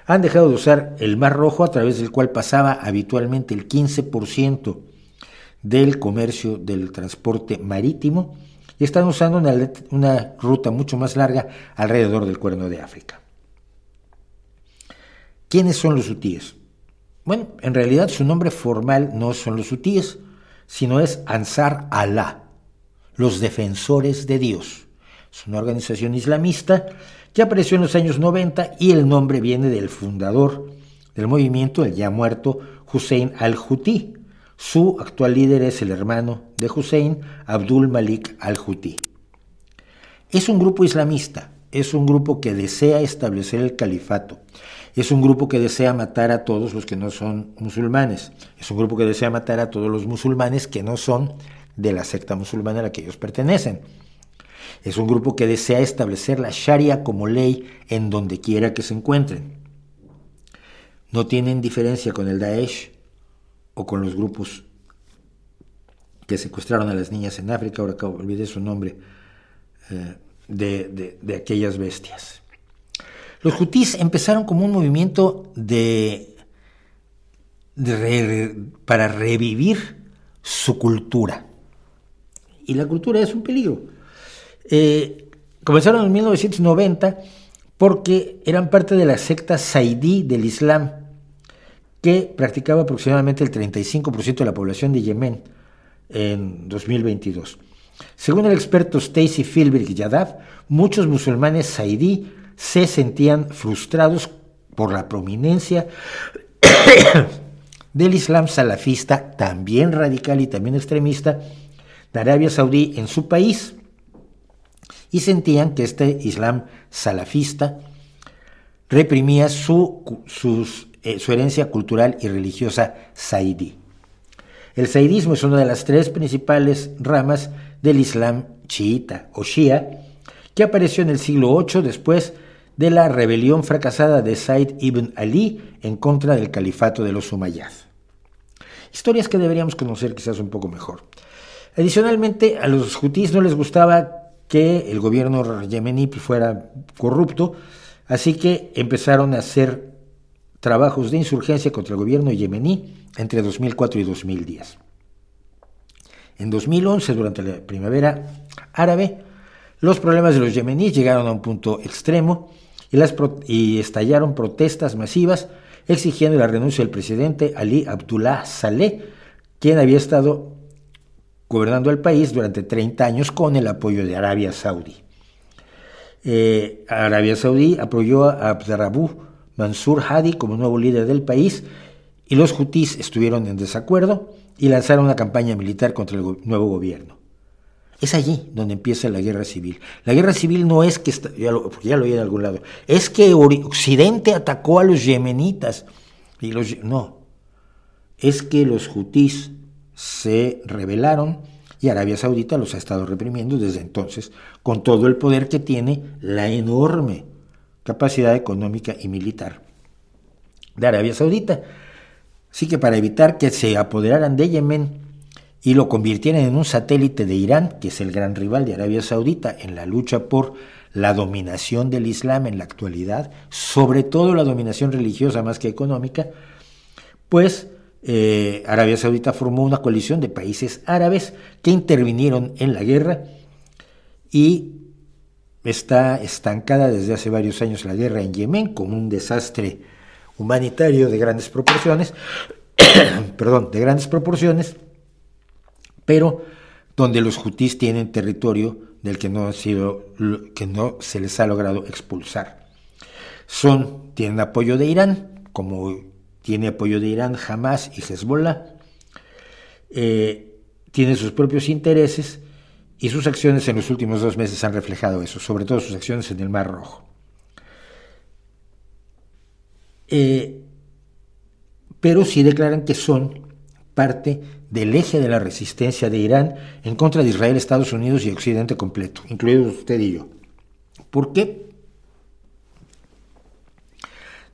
Han dejado de usar el Mar Rojo a través del cual pasaba habitualmente el 15% del comercio del transporte marítimo y están usando una, ruta mucho más larga alrededor del Cuerno de África. ¿Quiénes son los hutíes? Bueno, en realidad su nombre formal no son los hutíes, sino es Ansar Allah los Defensores de Dios. Es una organización islamista que apareció en los años 90 y el nombre viene del fundador del movimiento, el ya muerto Hussein al-Houthi. Su actual líder es el hermano de Hussein, Abdul Malik al-Houthi. Es un grupo islamista, es un grupo que desea establecer el califato, es un grupo que desea matar a todos los que no son musulmanes, es un grupo que desea matar a todos los musulmanes que no son de la secta musulmana a la que ellos pertenecen. Es un grupo que desea establecer la Sharia como ley en donde quiera que se encuentren. No tienen diferencia con el Daesh o con los grupos que secuestraron a las niñas en África, ahora que olvidé su nombre, eh, de, aquellas bestias. Los hutíes empezaron como un movimiento de, para revivir su cultura y la cultura es un peligro. Eh, comenzaron en 1990 porque eran parte de la secta Saidí del Islam, que practicaba aproximadamente el 35% de la población de Yemen en 2022. Según el experto Stacy Philbrick Yadav, muchos musulmanes saidí se sentían frustrados por la prominencia del Islam salafista, también radical y también extremista, de Arabia Saudí en su país y sentían que este Islam salafista reprimía su, eh, su herencia cultural y religiosa saidí. El saidismo es una de las tres principales ramas del Islam chiita o shia, que apareció en el siglo VIII después de la rebelión fracasada de Said ibn Ali en contra del califato de los Umayyad. Historias que deberíamos conocer quizás un poco mejor. Adicionalmente, a los hutíes no les gustaba que el gobierno yemení fuera corrupto, así que empezaron a hacer trabajos de insurgencia contra el gobierno yemení entre 2004 y 2010. En 2011, durante la primavera árabe, los problemas de los yemeníes llegaron a un punto extremo y, estallaron protestas masivas exigiendo la renuncia del presidente Ali Abdullah Saleh, quien había estado gobernando el país durante 30 años con el apoyo de Arabia Saudí. Eh, Arabia Saudí apoyó a Abdurabu Mansur Hadi como nuevo líder del país y los hutíes estuvieron en desacuerdo y lanzaron una campaña militar contra el nuevo gobierno. Es allí donde empieza la guerra civil. La guerra civil no es que, ya lo, ya lo oí en algún lado, es que Occidente atacó a los yemenitas. Y los, no, es que los hutíes se rebelaron y Arabia Saudita los ha estado reprimiendo desde entonces con todo el poder que tiene la enorme capacidad económica y militar de Arabia Saudita. Así que para evitar que se apoderaran de Yemen y lo convirtieran en un satélite de Irán, que es el gran rival de Arabia Saudita en la lucha por la dominación del Islam en la actualidad, sobre todo la dominación religiosa más que económica, pues eh, Arabia Saudita formó una coalición de países árabes que intervinieron en la guerra y está estancada desde hace varios años la guerra en Yemen como un desastre humanitario de grandes proporciones, perdón, de grandes proporciones, pero donde los hutíes tienen territorio del que no, ha sido, que no se les ha logrado expulsar. Son, tienen apoyo de Irán, como tiene apoyo de Irán, Hamas y Hezbollah, eh, tienen sus propios intereses y sus acciones en los últimos dos meses han reflejado eso, sobre todo sus acciones en el Mar Rojo. Eh, pero sí declaran que son parte del eje de la resistencia de Irán en contra de Israel, Estados Unidos y Occidente completo, incluidos usted y yo. ¿Por qué?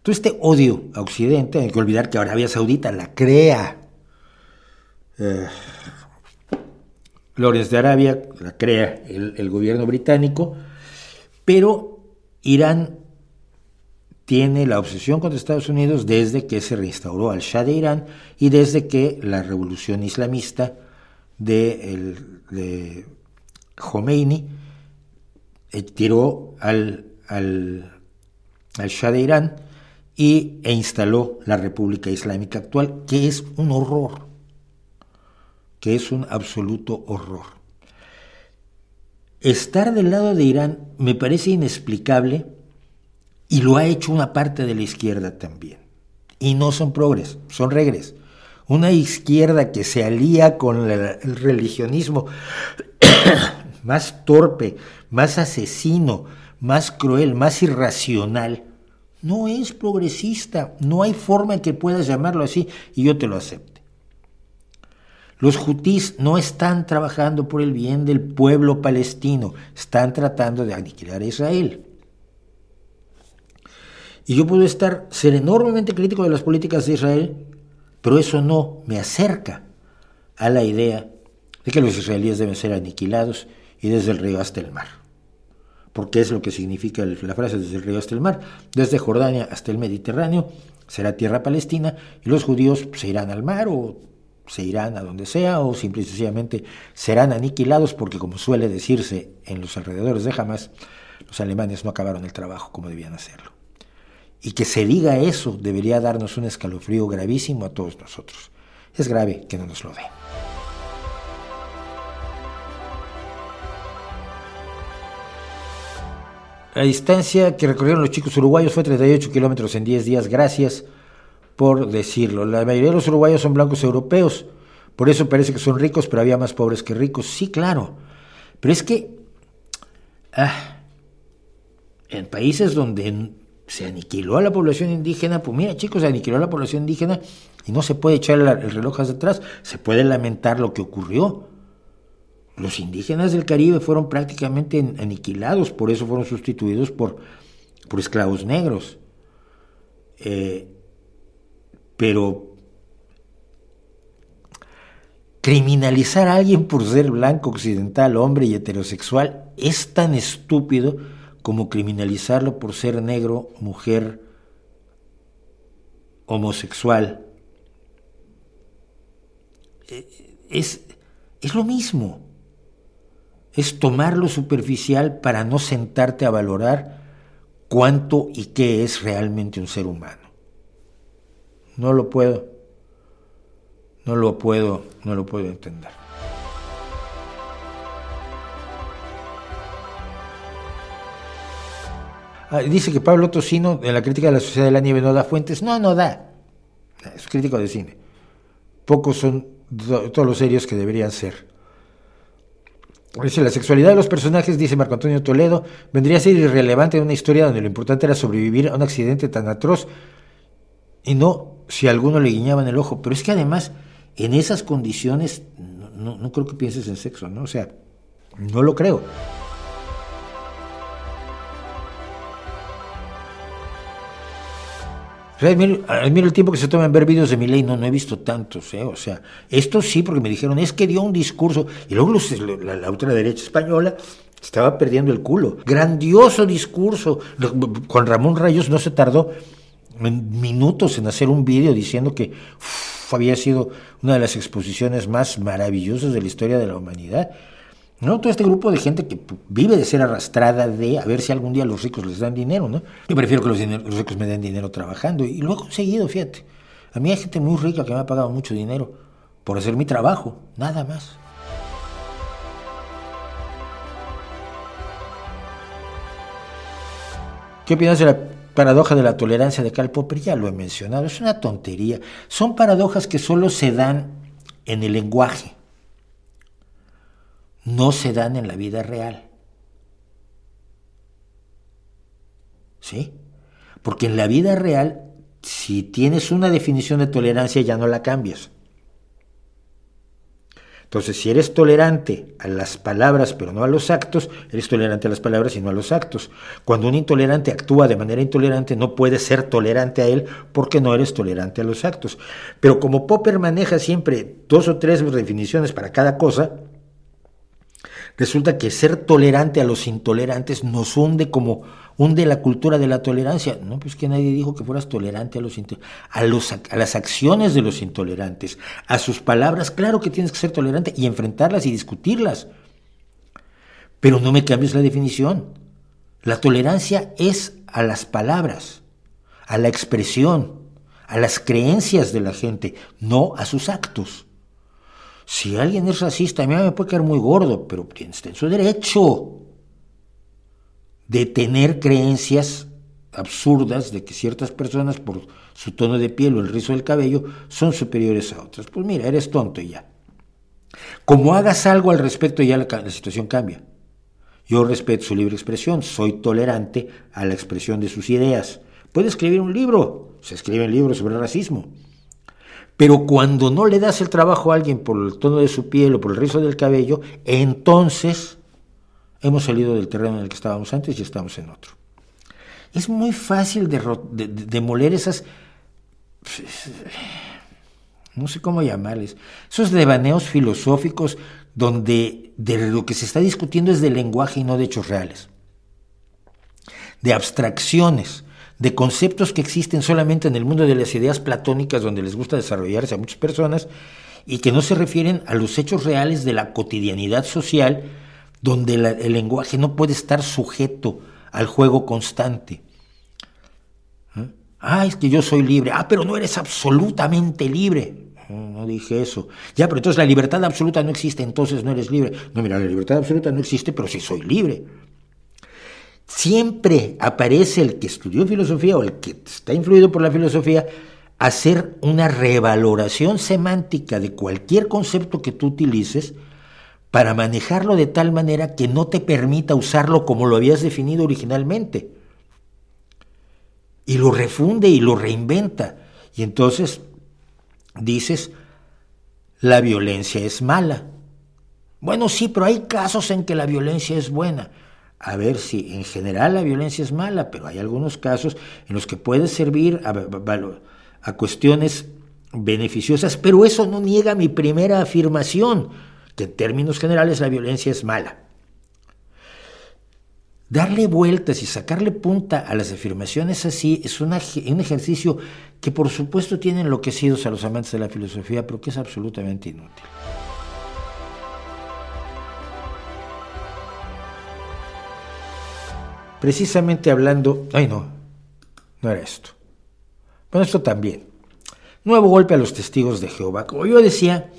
Todo este odio a Occidente, hay que olvidar que Arabia Saudita la crea. Eh, de Arabia la crea el gobierno británico, pero Irán tiene la obsesión contra Estados Unidos desde que se reinstauró al Shah de Irán y desde que la revolución islamista de, Khomeini eh, tiró al, al, Shah de Irán y, e instaló la República Islámica actual, que es un horror, que es un absoluto horror. Estar del lado de Irán me parece inexplicable y lo ha hecho una parte de la izquierda también. Y no son progres, son regres. Una izquierda que se alía con el religionismo más torpe, más asesino, más cruel, más irracional, no es progresista. No hay forma en que puedas llamarlo así y yo te lo acepte. Los jutís no están trabajando por el bien del pueblo palestino, están tratando de aniquilar a Israel. Y yo puedo estar, ser enormemente crítico de las políticas de Israel, pero eso no me acerca a la idea de que los israelíes deben ser aniquilados y desde el río hasta el mar. Porque es lo que significa la frase desde el río hasta el mar. Desde Jordania hasta el Mediterráneo será tierra palestina y los judíos se irán al mar o se irán a donde sea o simple y sencillamente serán aniquilados porque como suele decirse en los alrededores de Hamas, los alemanes no acabaron el trabajo como debían hacerlo. Y que se diga eso debería darnos un escalofrío gravísimo a todos nosotros. Es grave que no nos lo dé. La distancia que recorrieron los chicos uruguayos fue 38 kilómetros en 10 días. Gracias por decirlo. La mayoría de los uruguayos son blancos europeos. Por eso parece que son ricos, pero había más pobres que ricos. Sí, claro. Pero es que... Ah, en países donde se aniquiló a la población indígena, pues mira chicos, se aniquiló a la población indígena y no se puede echar el reloj hacia atrás, se puede lamentar lo que ocurrió. Los indígenas del Caribe fueron prácticamente aniquilados, por eso fueron sustituidos por, por esclavos negros. Eh, pero criminalizar a alguien por ser blanco, occidental, hombre y heterosexual es tan estúpido como criminalizarlo por ser negro, mujer, homosexual. Eh, es, es lo mismo. Es tomar lo superficial para no sentarte a valorar cuánto y qué es realmente un ser humano. No lo puedo, no lo puedo, no lo puedo entender. Ah, dice que Pablo Tocino en la crítica de la sociedad de la nieve no da fuentes. No, no da. Es crítico de cine. Pocos son todos los serios que deberían ser. Dice, la sexualidad de los personajes, dice Marco Antonio Toledo, vendría a ser irrelevante en una historia donde lo importante era sobrevivir a un accidente tan atroz y no si alguno le guiñaban el ojo. Pero es que además, en esas condiciones, no, creo que pienses en sexo, ¿no? O sea, no lo creo. O el tiempo que se toma en ver vídeos de mi ley, no, no he visto tantos, ¿eh? O sea, esto sí, porque me dijeron, es que dio un discurso, y luego la, la, la derecha española estaba perdiendo el culo. Grandioso discurso. Con Ramón Rayos no se tardó minutos en hacer un vídeo diciendo que había sido una de las exposiciones más maravillosas de la historia de la humanidad. ¿no? Todo este grupo de gente que vive de ser arrastrada de a ver si algún día los ricos les dan dinero, ¿no? Yo prefiero que los, los, ricos me den dinero trabajando y lo he conseguido, fíjate. A mí hay gente muy rica que me ha pagado mucho dinero por hacer mi trabajo, nada más. ¿Qué opinas de la paradoja de la tolerancia de Karl Popper? Ya lo he mencionado, es una tontería. Son paradojas que solo se dan en el lenguaje no se dan en la vida real. ¿Sí? Porque en la vida real, si tienes una definición de tolerancia, ya no la cambias. Entonces, si eres tolerante a las palabras pero no a los actos, eres tolerante a las palabras y no a los actos. Cuando un intolerante actúa de manera intolerante, no puedes ser tolerante a él porque no eres tolerante a los actos. Pero como Popper maneja siempre dos o tres definiciones para cada cosa, Resulta que ser tolerante a los intolerantes nos hunde como hunde la cultura de la tolerancia. No, pues que nadie dijo que fueras tolerante a los, a, los a las acciones de los intolerantes, a sus palabras. Claro que tienes que ser tolerante y enfrentarlas y discutirlas. Pero no me cambies la definición. La tolerancia es a las palabras, a la expresión, a las creencias de la gente, no a sus actos. Si alguien es racista, a mí me puede caer muy gordo, pero tiene en su derecho de tener creencias absurdas de que ciertas personas por su tono de piel o el rizo del cabello son superiores a otras. Pues mira, eres tonto y ya. Como hagas algo al respecto, ya la, la situación cambia. Yo respeto su libre expresión, soy tolerante a la expresión de sus ideas. Puede escribir un libro, se escriben libros sobre racismo. Pero cuando no le das el trabajo a alguien por el tono de su piel o por el rizo del cabello, entonces hemos salido del terreno en el que estábamos antes y estamos en otro. Es muy fácil de, demoler esas, no sé cómo llamarles, esos devaneos filosóficos donde de lo que se está discutiendo es de lenguaje y no de hechos reales, de abstracciones de conceptos que existen solamente en el mundo de las ideas platónicas donde les gusta desarrollarse a muchas personas y que no se refieren a los hechos reales de la cotidianidad social donde el lenguaje no puede estar sujeto al juego constante. ¿Eh? Ah, es que yo soy libre. Ah, pero no eres absolutamente libre. No, dije eso. Ya, pero entonces la libertad absoluta no existe, entonces no eres libre. No, mira, la libertad absoluta no existe, pero sí soy libre siempre aparece el que estudió filosofía o el que está influido por la filosofía hacer una revaloración semántica de cualquier concepto que tú utilices para manejarlo de tal manera que no te permita usarlo como lo habías definido originalmente. Y lo refunde y lo reinventa. Y entonces dices, la violencia es mala. Bueno, sí, pero hay casos en que la violencia es buena a ver si en general la violencia es mala, pero hay algunos casos en los que puede servir a, cuestiones beneficiosas, pero eso no niega mi primera afirmación, que en términos generales la violencia es mala. Darle vueltas y sacarle punta a las afirmaciones así es un ejercicio que por supuesto tiene enloquecidos a los amantes de la filosofía, pero que es absolutamente inútil. Precisamente hablando, ay no, no era esto. Bueno, esto también. Nuevo golpe a los testigos de Jehová. Como yo decía,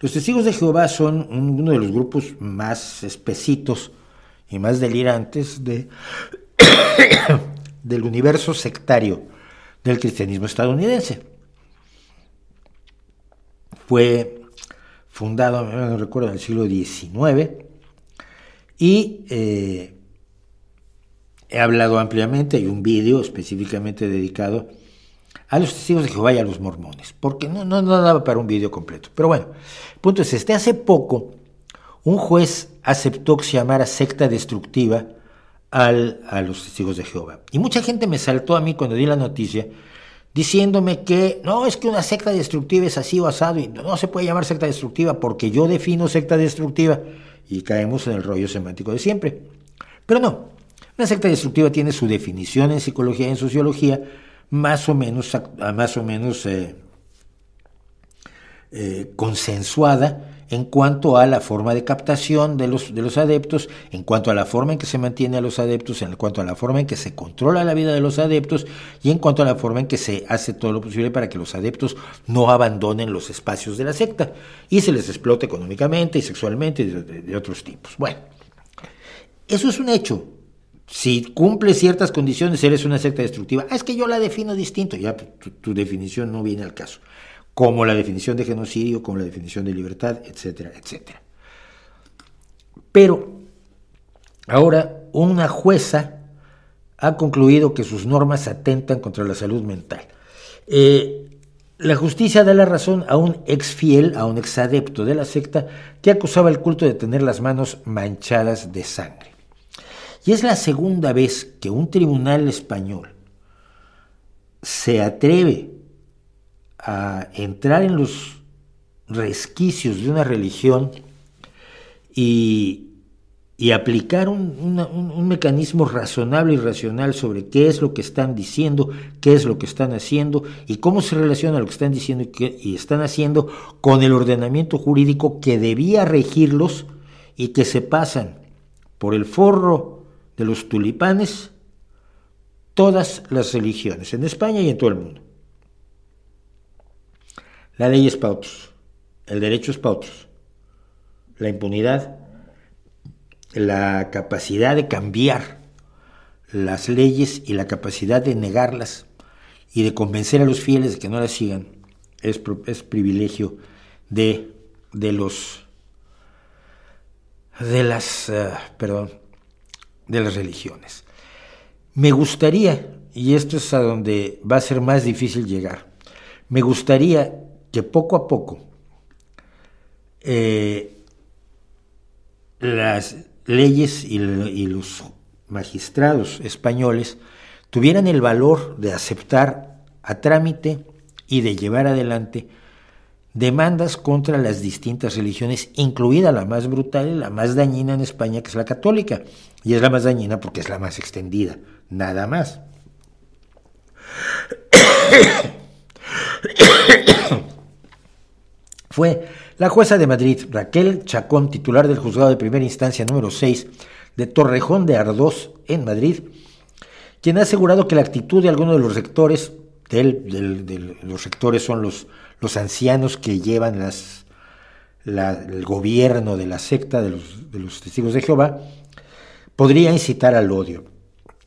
los testigos de Jehová son uno de los grupos más espesitos y más delirantes de, del universo sectario del cristianismo estadounidense. Fue fundado, no recuerdo, en el siglo XIX y eh, He hablado ampliamente, hay un vídeo específicamente dedicado a los testigos de Jehová y a los mormones, porque no, no, no daba para un vídeo completo. Pero bueno, punto es este, hace poco un juez aceptó que se llamara secta destructiva al, a los testigos de Jehová. Y mucha gente me saltó a mí cuando di la noticia diciéndome que no, es que una secta destructiva es así o asado y no se puede llamar secta destructiva porque yo defino secta destructiva y caemos en el rollo semántico de siempre. Pero no, una secta destructiva tiene su definición en psicología y en sociología más o menos, más o menos eh, eh, consensuada en cuanto a la forma de captación de los, de los adeptos, en cuanto a la forma en que se mantiene a los adeptos, en cuanto a la forma en que se controla la vida de los adeptos y en cuanto a la forma en que se hace todo lo posible para que los adeptos no abandonen los espacios de la secta y se les explote económicamente y sexualmente y de, otros tipos. Bueno, eso es un hecho. Si cumple ciertas condiciones, eres una secta destructiva. Ah, es que yo la defino distinto. Ya tu definición no viene al caso como la definición de genocidio, como la definición de libertad, etcétera, etcétera. Pero ahora una jueza ha concluido que sus normas atentan contra la salud mental. Eh, la justicia da la razón a un ex fiel, a un ex adepto de la secta, que acusaba el culto de tener las manos manchadas de sangre. Y es la segunda vez que un tribunal español se atreve a entrar en los resquicios de una religión y, aplicar un, mecanismo razonable y racional sobre qué es lo que están diciendo, qué es lo que están haciendo y cómo se relaciona lo que están diciendo y, están haciendo con el ordenamiento jurídico que debía regirlos y que se pasan por el forro de los tulipanes todas las religiones, en España y en todo el mundo. La ley es para el derecho es para. La impunidad, la capacidad de cambiar las leyes y la capacidad de negarlas y de convencer a los fieles de que no las sigan es, es privilegio de, de los de las uh, perdón de las religiones. Me gustaría, y esto es a donde va a ser más difícil llegar, me gustaría que poco a poco eh, las leyes y, los magistrados españoles tuvieran el valor de aceptar a trámite y de llevar adelante demandas contra las distintas religiones, incluida la más brutal la más dañina en España, que es la católica. Y es la más dañina porque es la más extendida, nada más. fue la jueza de Madrid, Raquel Chacón, titular del juzgado de primera instancia número 6 de Torrejón de Ardós, en Madrid, quien ha asegurado que la actitud de algunos de los rectores, de los rectores son los, los ancianos que llevan las, el gobierno de la secta de los, de los testigos de Jehová, podría incitar al odio.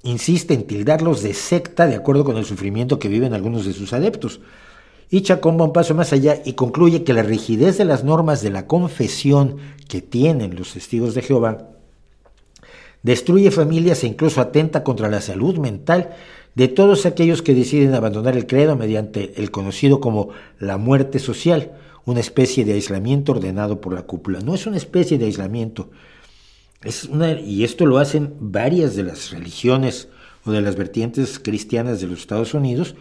Insiste en tildarlos de secta de acuerdo con el sufrimiento que viven algunos de sus adeptos y Chacón va un paso más allá y concluye que la rigidez de las normas de la confesión que tienen los testigos de Jehová destruye familias e incluso atenta contra la salud mental de todos aquellos que deciden abandonar el credo mediante el conocido como la muerte social, una especie de aislamiento ordenado por la cúpula. No es una especie de aislamiento, es una, y esto lo hacen varias de las religiones o de las vertientes cristianas de los Estados Unidos,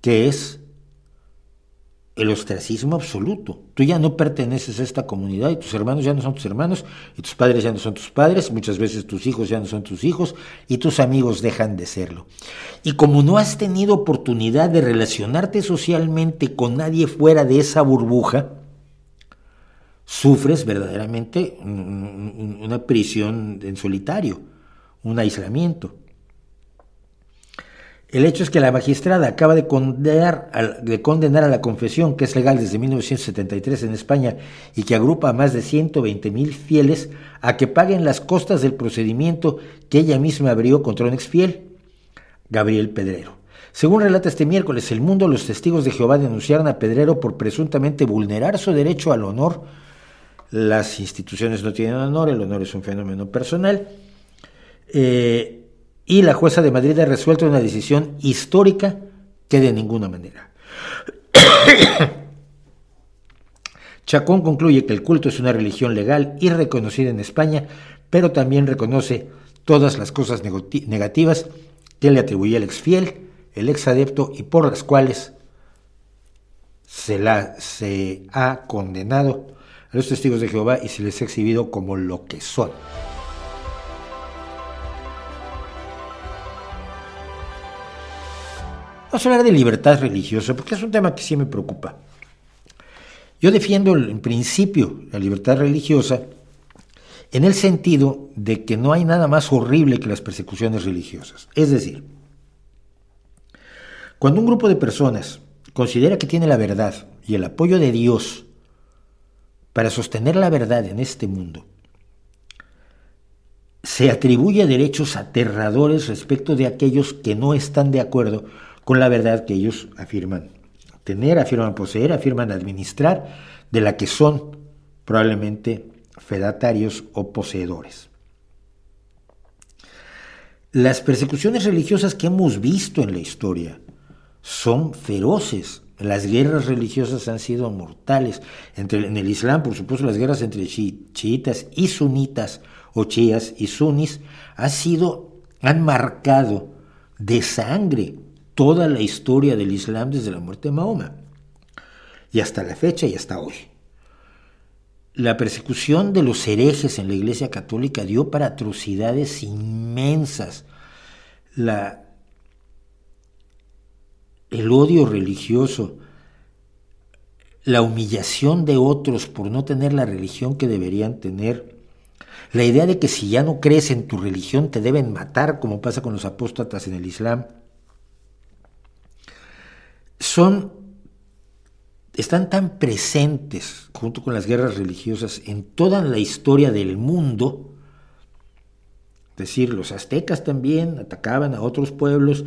que es el ostracismo absoluto. Tú ya no perteneces a esta comunidad y tus hermanos ya no son tus hermanos y tus padres ya no son tus padres, muchas veces tus hijos ya no son tus hijos y tus amigos dejan de serlo. Y como no has tenido oportunidad de relacionarte socialmente con nadie fuera de esa burbuja, sufres verdaderamente una prisión en solitario, un aislamiento. El hecho es que la magistrada acaba de condenar, de condenar, a la confesión, que es legal desde 1973 en España y que agrupa a más de 120 mil fieles, a que paguen las costas del procedimiento que ella misma abrió contra un exfiel, Gabriel Pedrero. Según relata este miércoles El Mundo, los testigos de Jehová denunciaron a Pedrero por presuntamente vulnerar su derecho al honor. Las instituciones no tienen honor, el honor es un fenómeno personal. Eh, y la jueza de Madrid ha resuelto una decisión histórica que de ninguna manera. Chacón concluye que el culto es una religión legal y reconocida en España, pero también reconoce todas las cosas negativas que le atribuye el exfiel, el ex adepto y por las cuales se, la, se ha condenado a los testigos de Jehová y se les ha exhibido como lo que son. Vamos a hablar de libertad religiosa, porque es un tema que sí me preocupa. Yo defiendo en principio la libertad religiosa en el sentido de que no hay nada más horrible que las persecuciones religiosas. Es decir, cuando un grupo de personas considera que tiene la verdad y el apoyo de Dios para sostener la verdad en este mundo, se atribuye derechos aterradores respecto de aquellos que no están de acuerdo con la verdad que ellos afirman tener, afirman poseer, afirman administrar, de la que son probablemente fedatarios o poseedores. Las persecuciones religiosas que hemos visto en la historia son feroces. Las guerras religiosas han sido mortales. En el Islam, por supuesto, las guerras entre chiitas y sunitas, o chias y sunis, han sido, han marcado de sangre toda la historia del Islam desde la muerte de Mahoma. Y hasta la fecha y hasta hoy. La persecución de los herejes en la Iglesia Católica dio para atrocidades inmensas. La, el odio religioso, la humillación de otros por no tener la religión que deberían tener, la idea de que si ya no crees en tu religión te deben matar, como pasa con los apóstatas en el Islam, son, están tan presentes junto con las guerras religiosas en toda la historia del mundo, es decir, los aztecas también atacaban a otros pueblos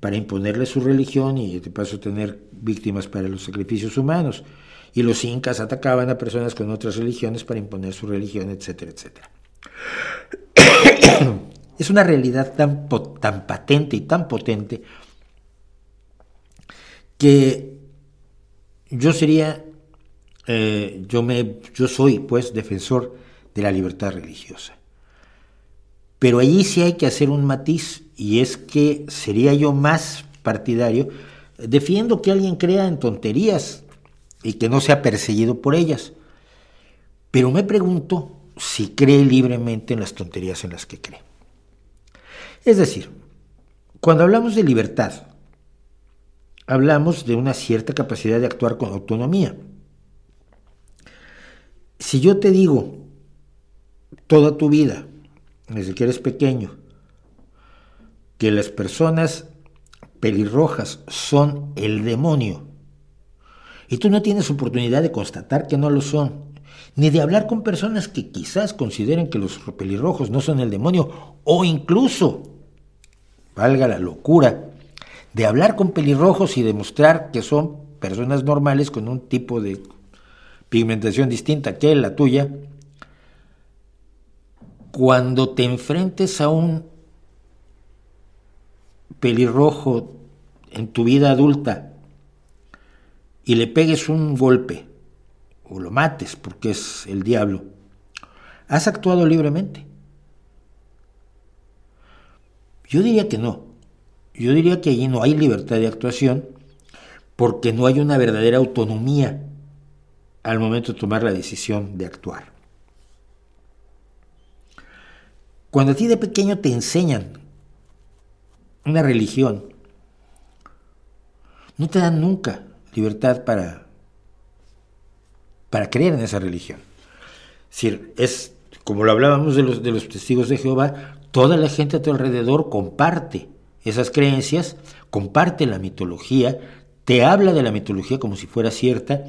para imponerles su religión y de paso tener víctimas para los sacrificios humanos. Y los incas atacaban a personas con otras religiones para imponer su religión, etcétera, etcétera. Es una realidad tan, tan patente y tan potente que yo sería, eh, yo, me, yo soy pues defensor de la libertad religiosa. Pero allí sí hay que hacer un matiz y es que sería yo más partidario, defiendo que alguien crea en tonterías y que no sea perseguido por ellas. Pero me pregunto si cree libremente en las tonterías en las que cree. Es decir, cuando hablamos de libertad, hablamos de una cierta capacidad de actuar con autonomía. Si yo te digo toda tu vida, desde que eres pequeño, que las personas pelirrojas son el demonio, y tú no tienes oportunidad de constatar que no lo son, ni de hablar con personas que quizás consideren que los pelirrojos no son el demonio, o incluso, valga la locura, de hablar con pelirrojos y demostrar que son personas normales con un tipo de pigmentación distinta que la tuya, cuando te enfrentes a un pelirrojo en tu vida adulta y le pegues un golpe o lo mates porque es el diablo, ¿has actuado libremente? Yo diría que no. Yo diría que allí no hay libertad de actuación porque no hay una verdadera autonomía al momento de tomar la decisión de actuar. Cuando a ti de pequeño te enseñan una religión, no te dan nunca libertad para, para creer en esa religión. Es decir, es como lo hablábamos de los, de los testigos de Jehová, toda la gente a tu alrededor comparte esas creencias, comparte la mitología, te habla de la mitología como si fuera cierta,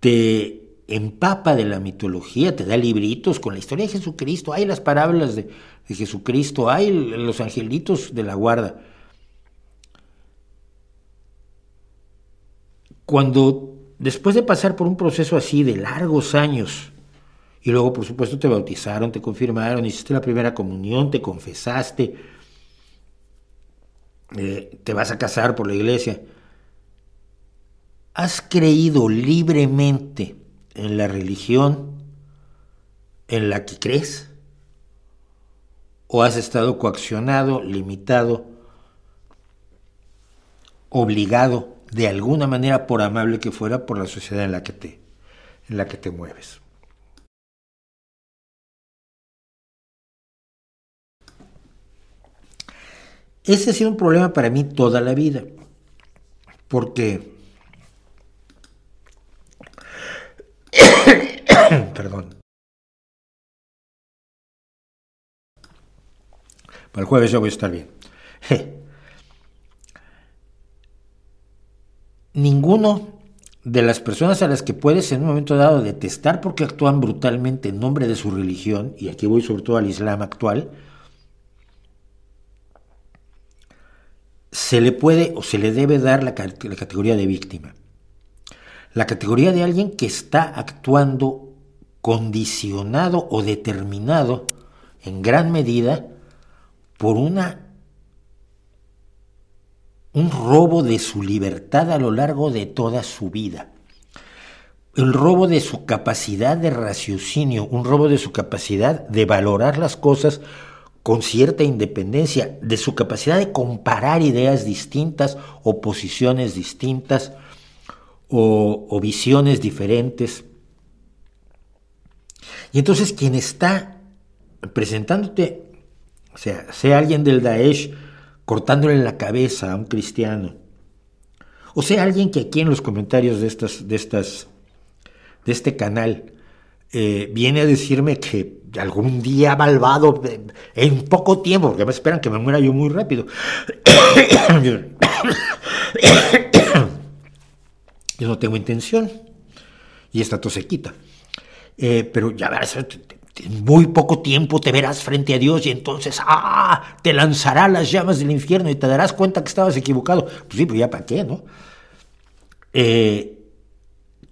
te empapa de la mitología, te da libritos con la historia de Jesucristo, hay las parábolas de, Jesucristo, hay los angelitos de la guarda. Cuando después de pasar por un proceso así de largos años, y luego por supuesto te bautizaron, te confirmaron, hiciste la primera comunión, te confesaste, eh, te vas a casar por la iglesia, ¿has creído libremente en la religión en la que crees? ¿O has estado coaccionado, limitado obligado de alguna manera, por amable que fuera, por la sociedad en la que te, en la que te mueves. Ese ha sido un problema para mí toda la vida, porque perdón. Para el jueves ya voy a estar bien. Ninguno de las personas a las que puedes en un momento dado detestar porque actúan brutalmente en nombre de su religión, y aquí voy sobre todo al Islam actual, se le puede o se le debe dar la, categoría de víctima. La categoría de alguien que está actuando condicionado o determinado en gran medida por una un robo de su libertad a lo largo de toda su vida. El robo de su capacidad de raciocinio, un robo de su capacidad de valorar las cosas con cierta independencia, de su capacidad de comparar ideas distintas o posiciones distintas o, visiones diferentes. Y entonces quien está presentándote, sea alguien del Daesh, cortándole la cabeza a un cristiano. O sea, alguien que aquí en los comentarios de estas, de estas, de este canal, eh, viene a decirme que algún día malvado, en poco tiempo, porque me esperan que me muera yo muy rápido. yo no tengo intención. Y esta tos se quita. Eh, pero ya verás, en muy poco tiempo te verás frente a Dios y entonces, ¡ah! Te lanzará las llamas del infierno y te darás cuenta que estabas equivocado. Pues sí, pero ya para qué, ¿no? Eh,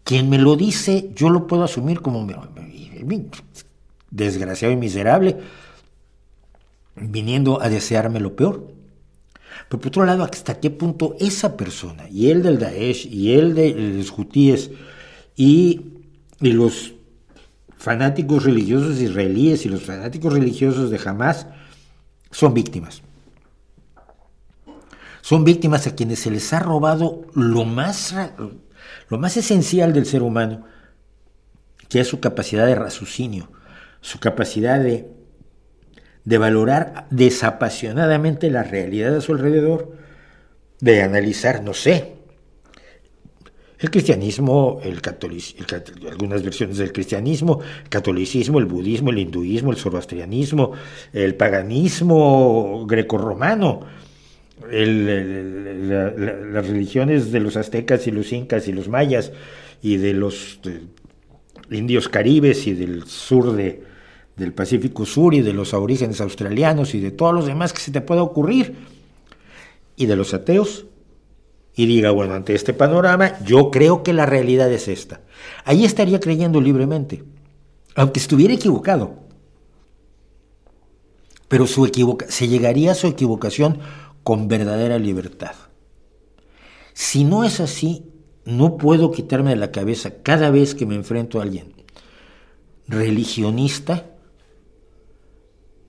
quien me lo dice, yo lo puedo asumir como desgraciado y miserable, viniendo a desearme lo peor. Pero por otro lado, hasta qué punto esa persona, y él del Daesh, y él de los hutíes, y, y los fanáticos religiosos israelíes y los fanáticos religiosos de Hamas son víctimas. Son víctimas a quienes se les ha robado lo más, lo más esencial del ser humano, que es su capacidad de raciocinio, su capacidad de, de valorar desapasionadamente la realidad a su alrededor, de analizar, no sé, el cristianismo, el catolicismo, algunas versiones del cristianismo, el catolicismo, el budismo, el hinduismo, el zoroastrianismo, el paganismo grecorromano, las religiones de los aztecas y los incas y los mayas y de los indios caribes y del sur de, del Pacífico Sur y de los aborígenes australianos y de todos los demás que se te pueda ocurrir y de los ateos y diga, bueno, ante este panorama, yo creo que la realidad es esta. Ahí estaría creyendo libremente, aunque estuviera equivocado. Pero su se llegaría a su equivocación con verdadera libertad. Si no es así, no puedo quitarme de la cabeza cada vez que me enfrento a alguien religionista,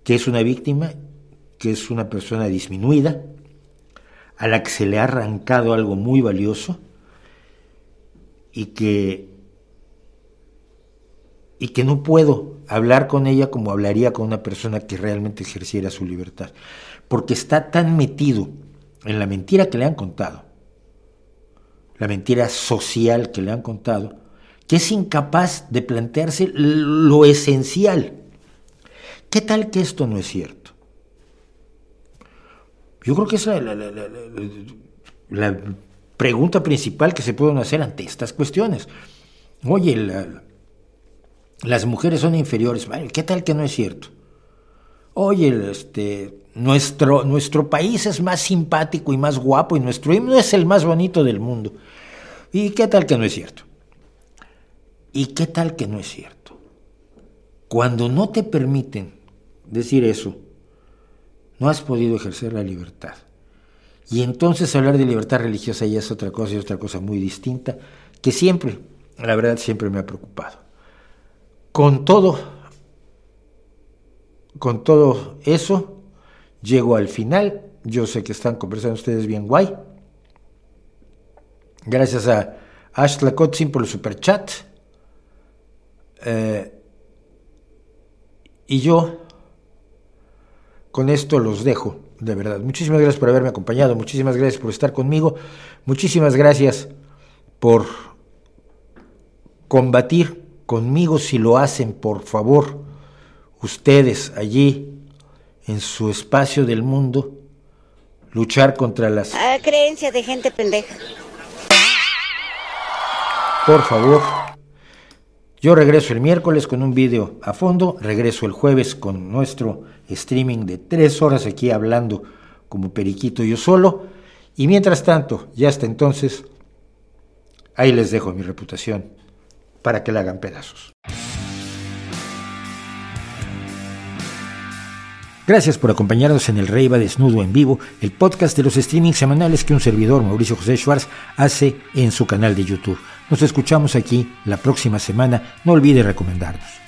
que es una víctima, que es una persona disminuida, a la que se le ha arrancado algo muy valioso y que, y que no puedo hablar con ella como hablaría con una persona que realmente ejerciera su libertad, porque está tan metido en la mentira que le han contado, la mentira social que le han contado, que es incapaz de plantearse lo esencial. ¿Qué tal que esto no es cierto? Yo creo que es la, pregunta principal que se pueden hacer ante estas cuestiones. Oye, las mujeres son inferiores. ¿Qué tal que no es cierto? Oye, este, nuestro, nuestro país es más simpático y más guapo y nuestro himno es el más bonito del mundo. ¿Y qué tal que no es cierto? ¿Y qué tal que no es cierto? Cuando no te permiten decir eso, no has podido ejercer la libertad. Y entonces hablar de libertad religiosa ya es otra cosa y otra cosa muy distinta, que siempre, la verdad, siempre me ha preocupado. Con todo, con todo eso, llego al final. Yo sé que están conversando ustedes bien guay. Gracias a Ashla Kotzin por el superchat. Eh, y yo con esto los dejo, de verdad. Muchísimas gracias por haberme acompañado, muchísimas gracias por estar conmigo, muchísimas gracias por combatir conmigo si lo hacen, por favor, ustedes allí en su espacio del mundo, luchar contra las... Ah, creencia de gente pendeja. Por favor. Yo regreso el miércoles con un video a fondo, regreso el jueves con nuestro streaming de tres horas aquí hablando como periquito yo solo, y mientras tanto, ya hasta entonces, ahí les dejo mi reputación para que la hagan pedazos. Gracias por acompañarnos en el Rey va Desnudo en vivo, el podcast de los streamings semanales que un servidor, Mauricio José Schwartz, hace en su canal de YouTube. Nos escuchamos aquí la próxima semana. No olvide recomendarnos.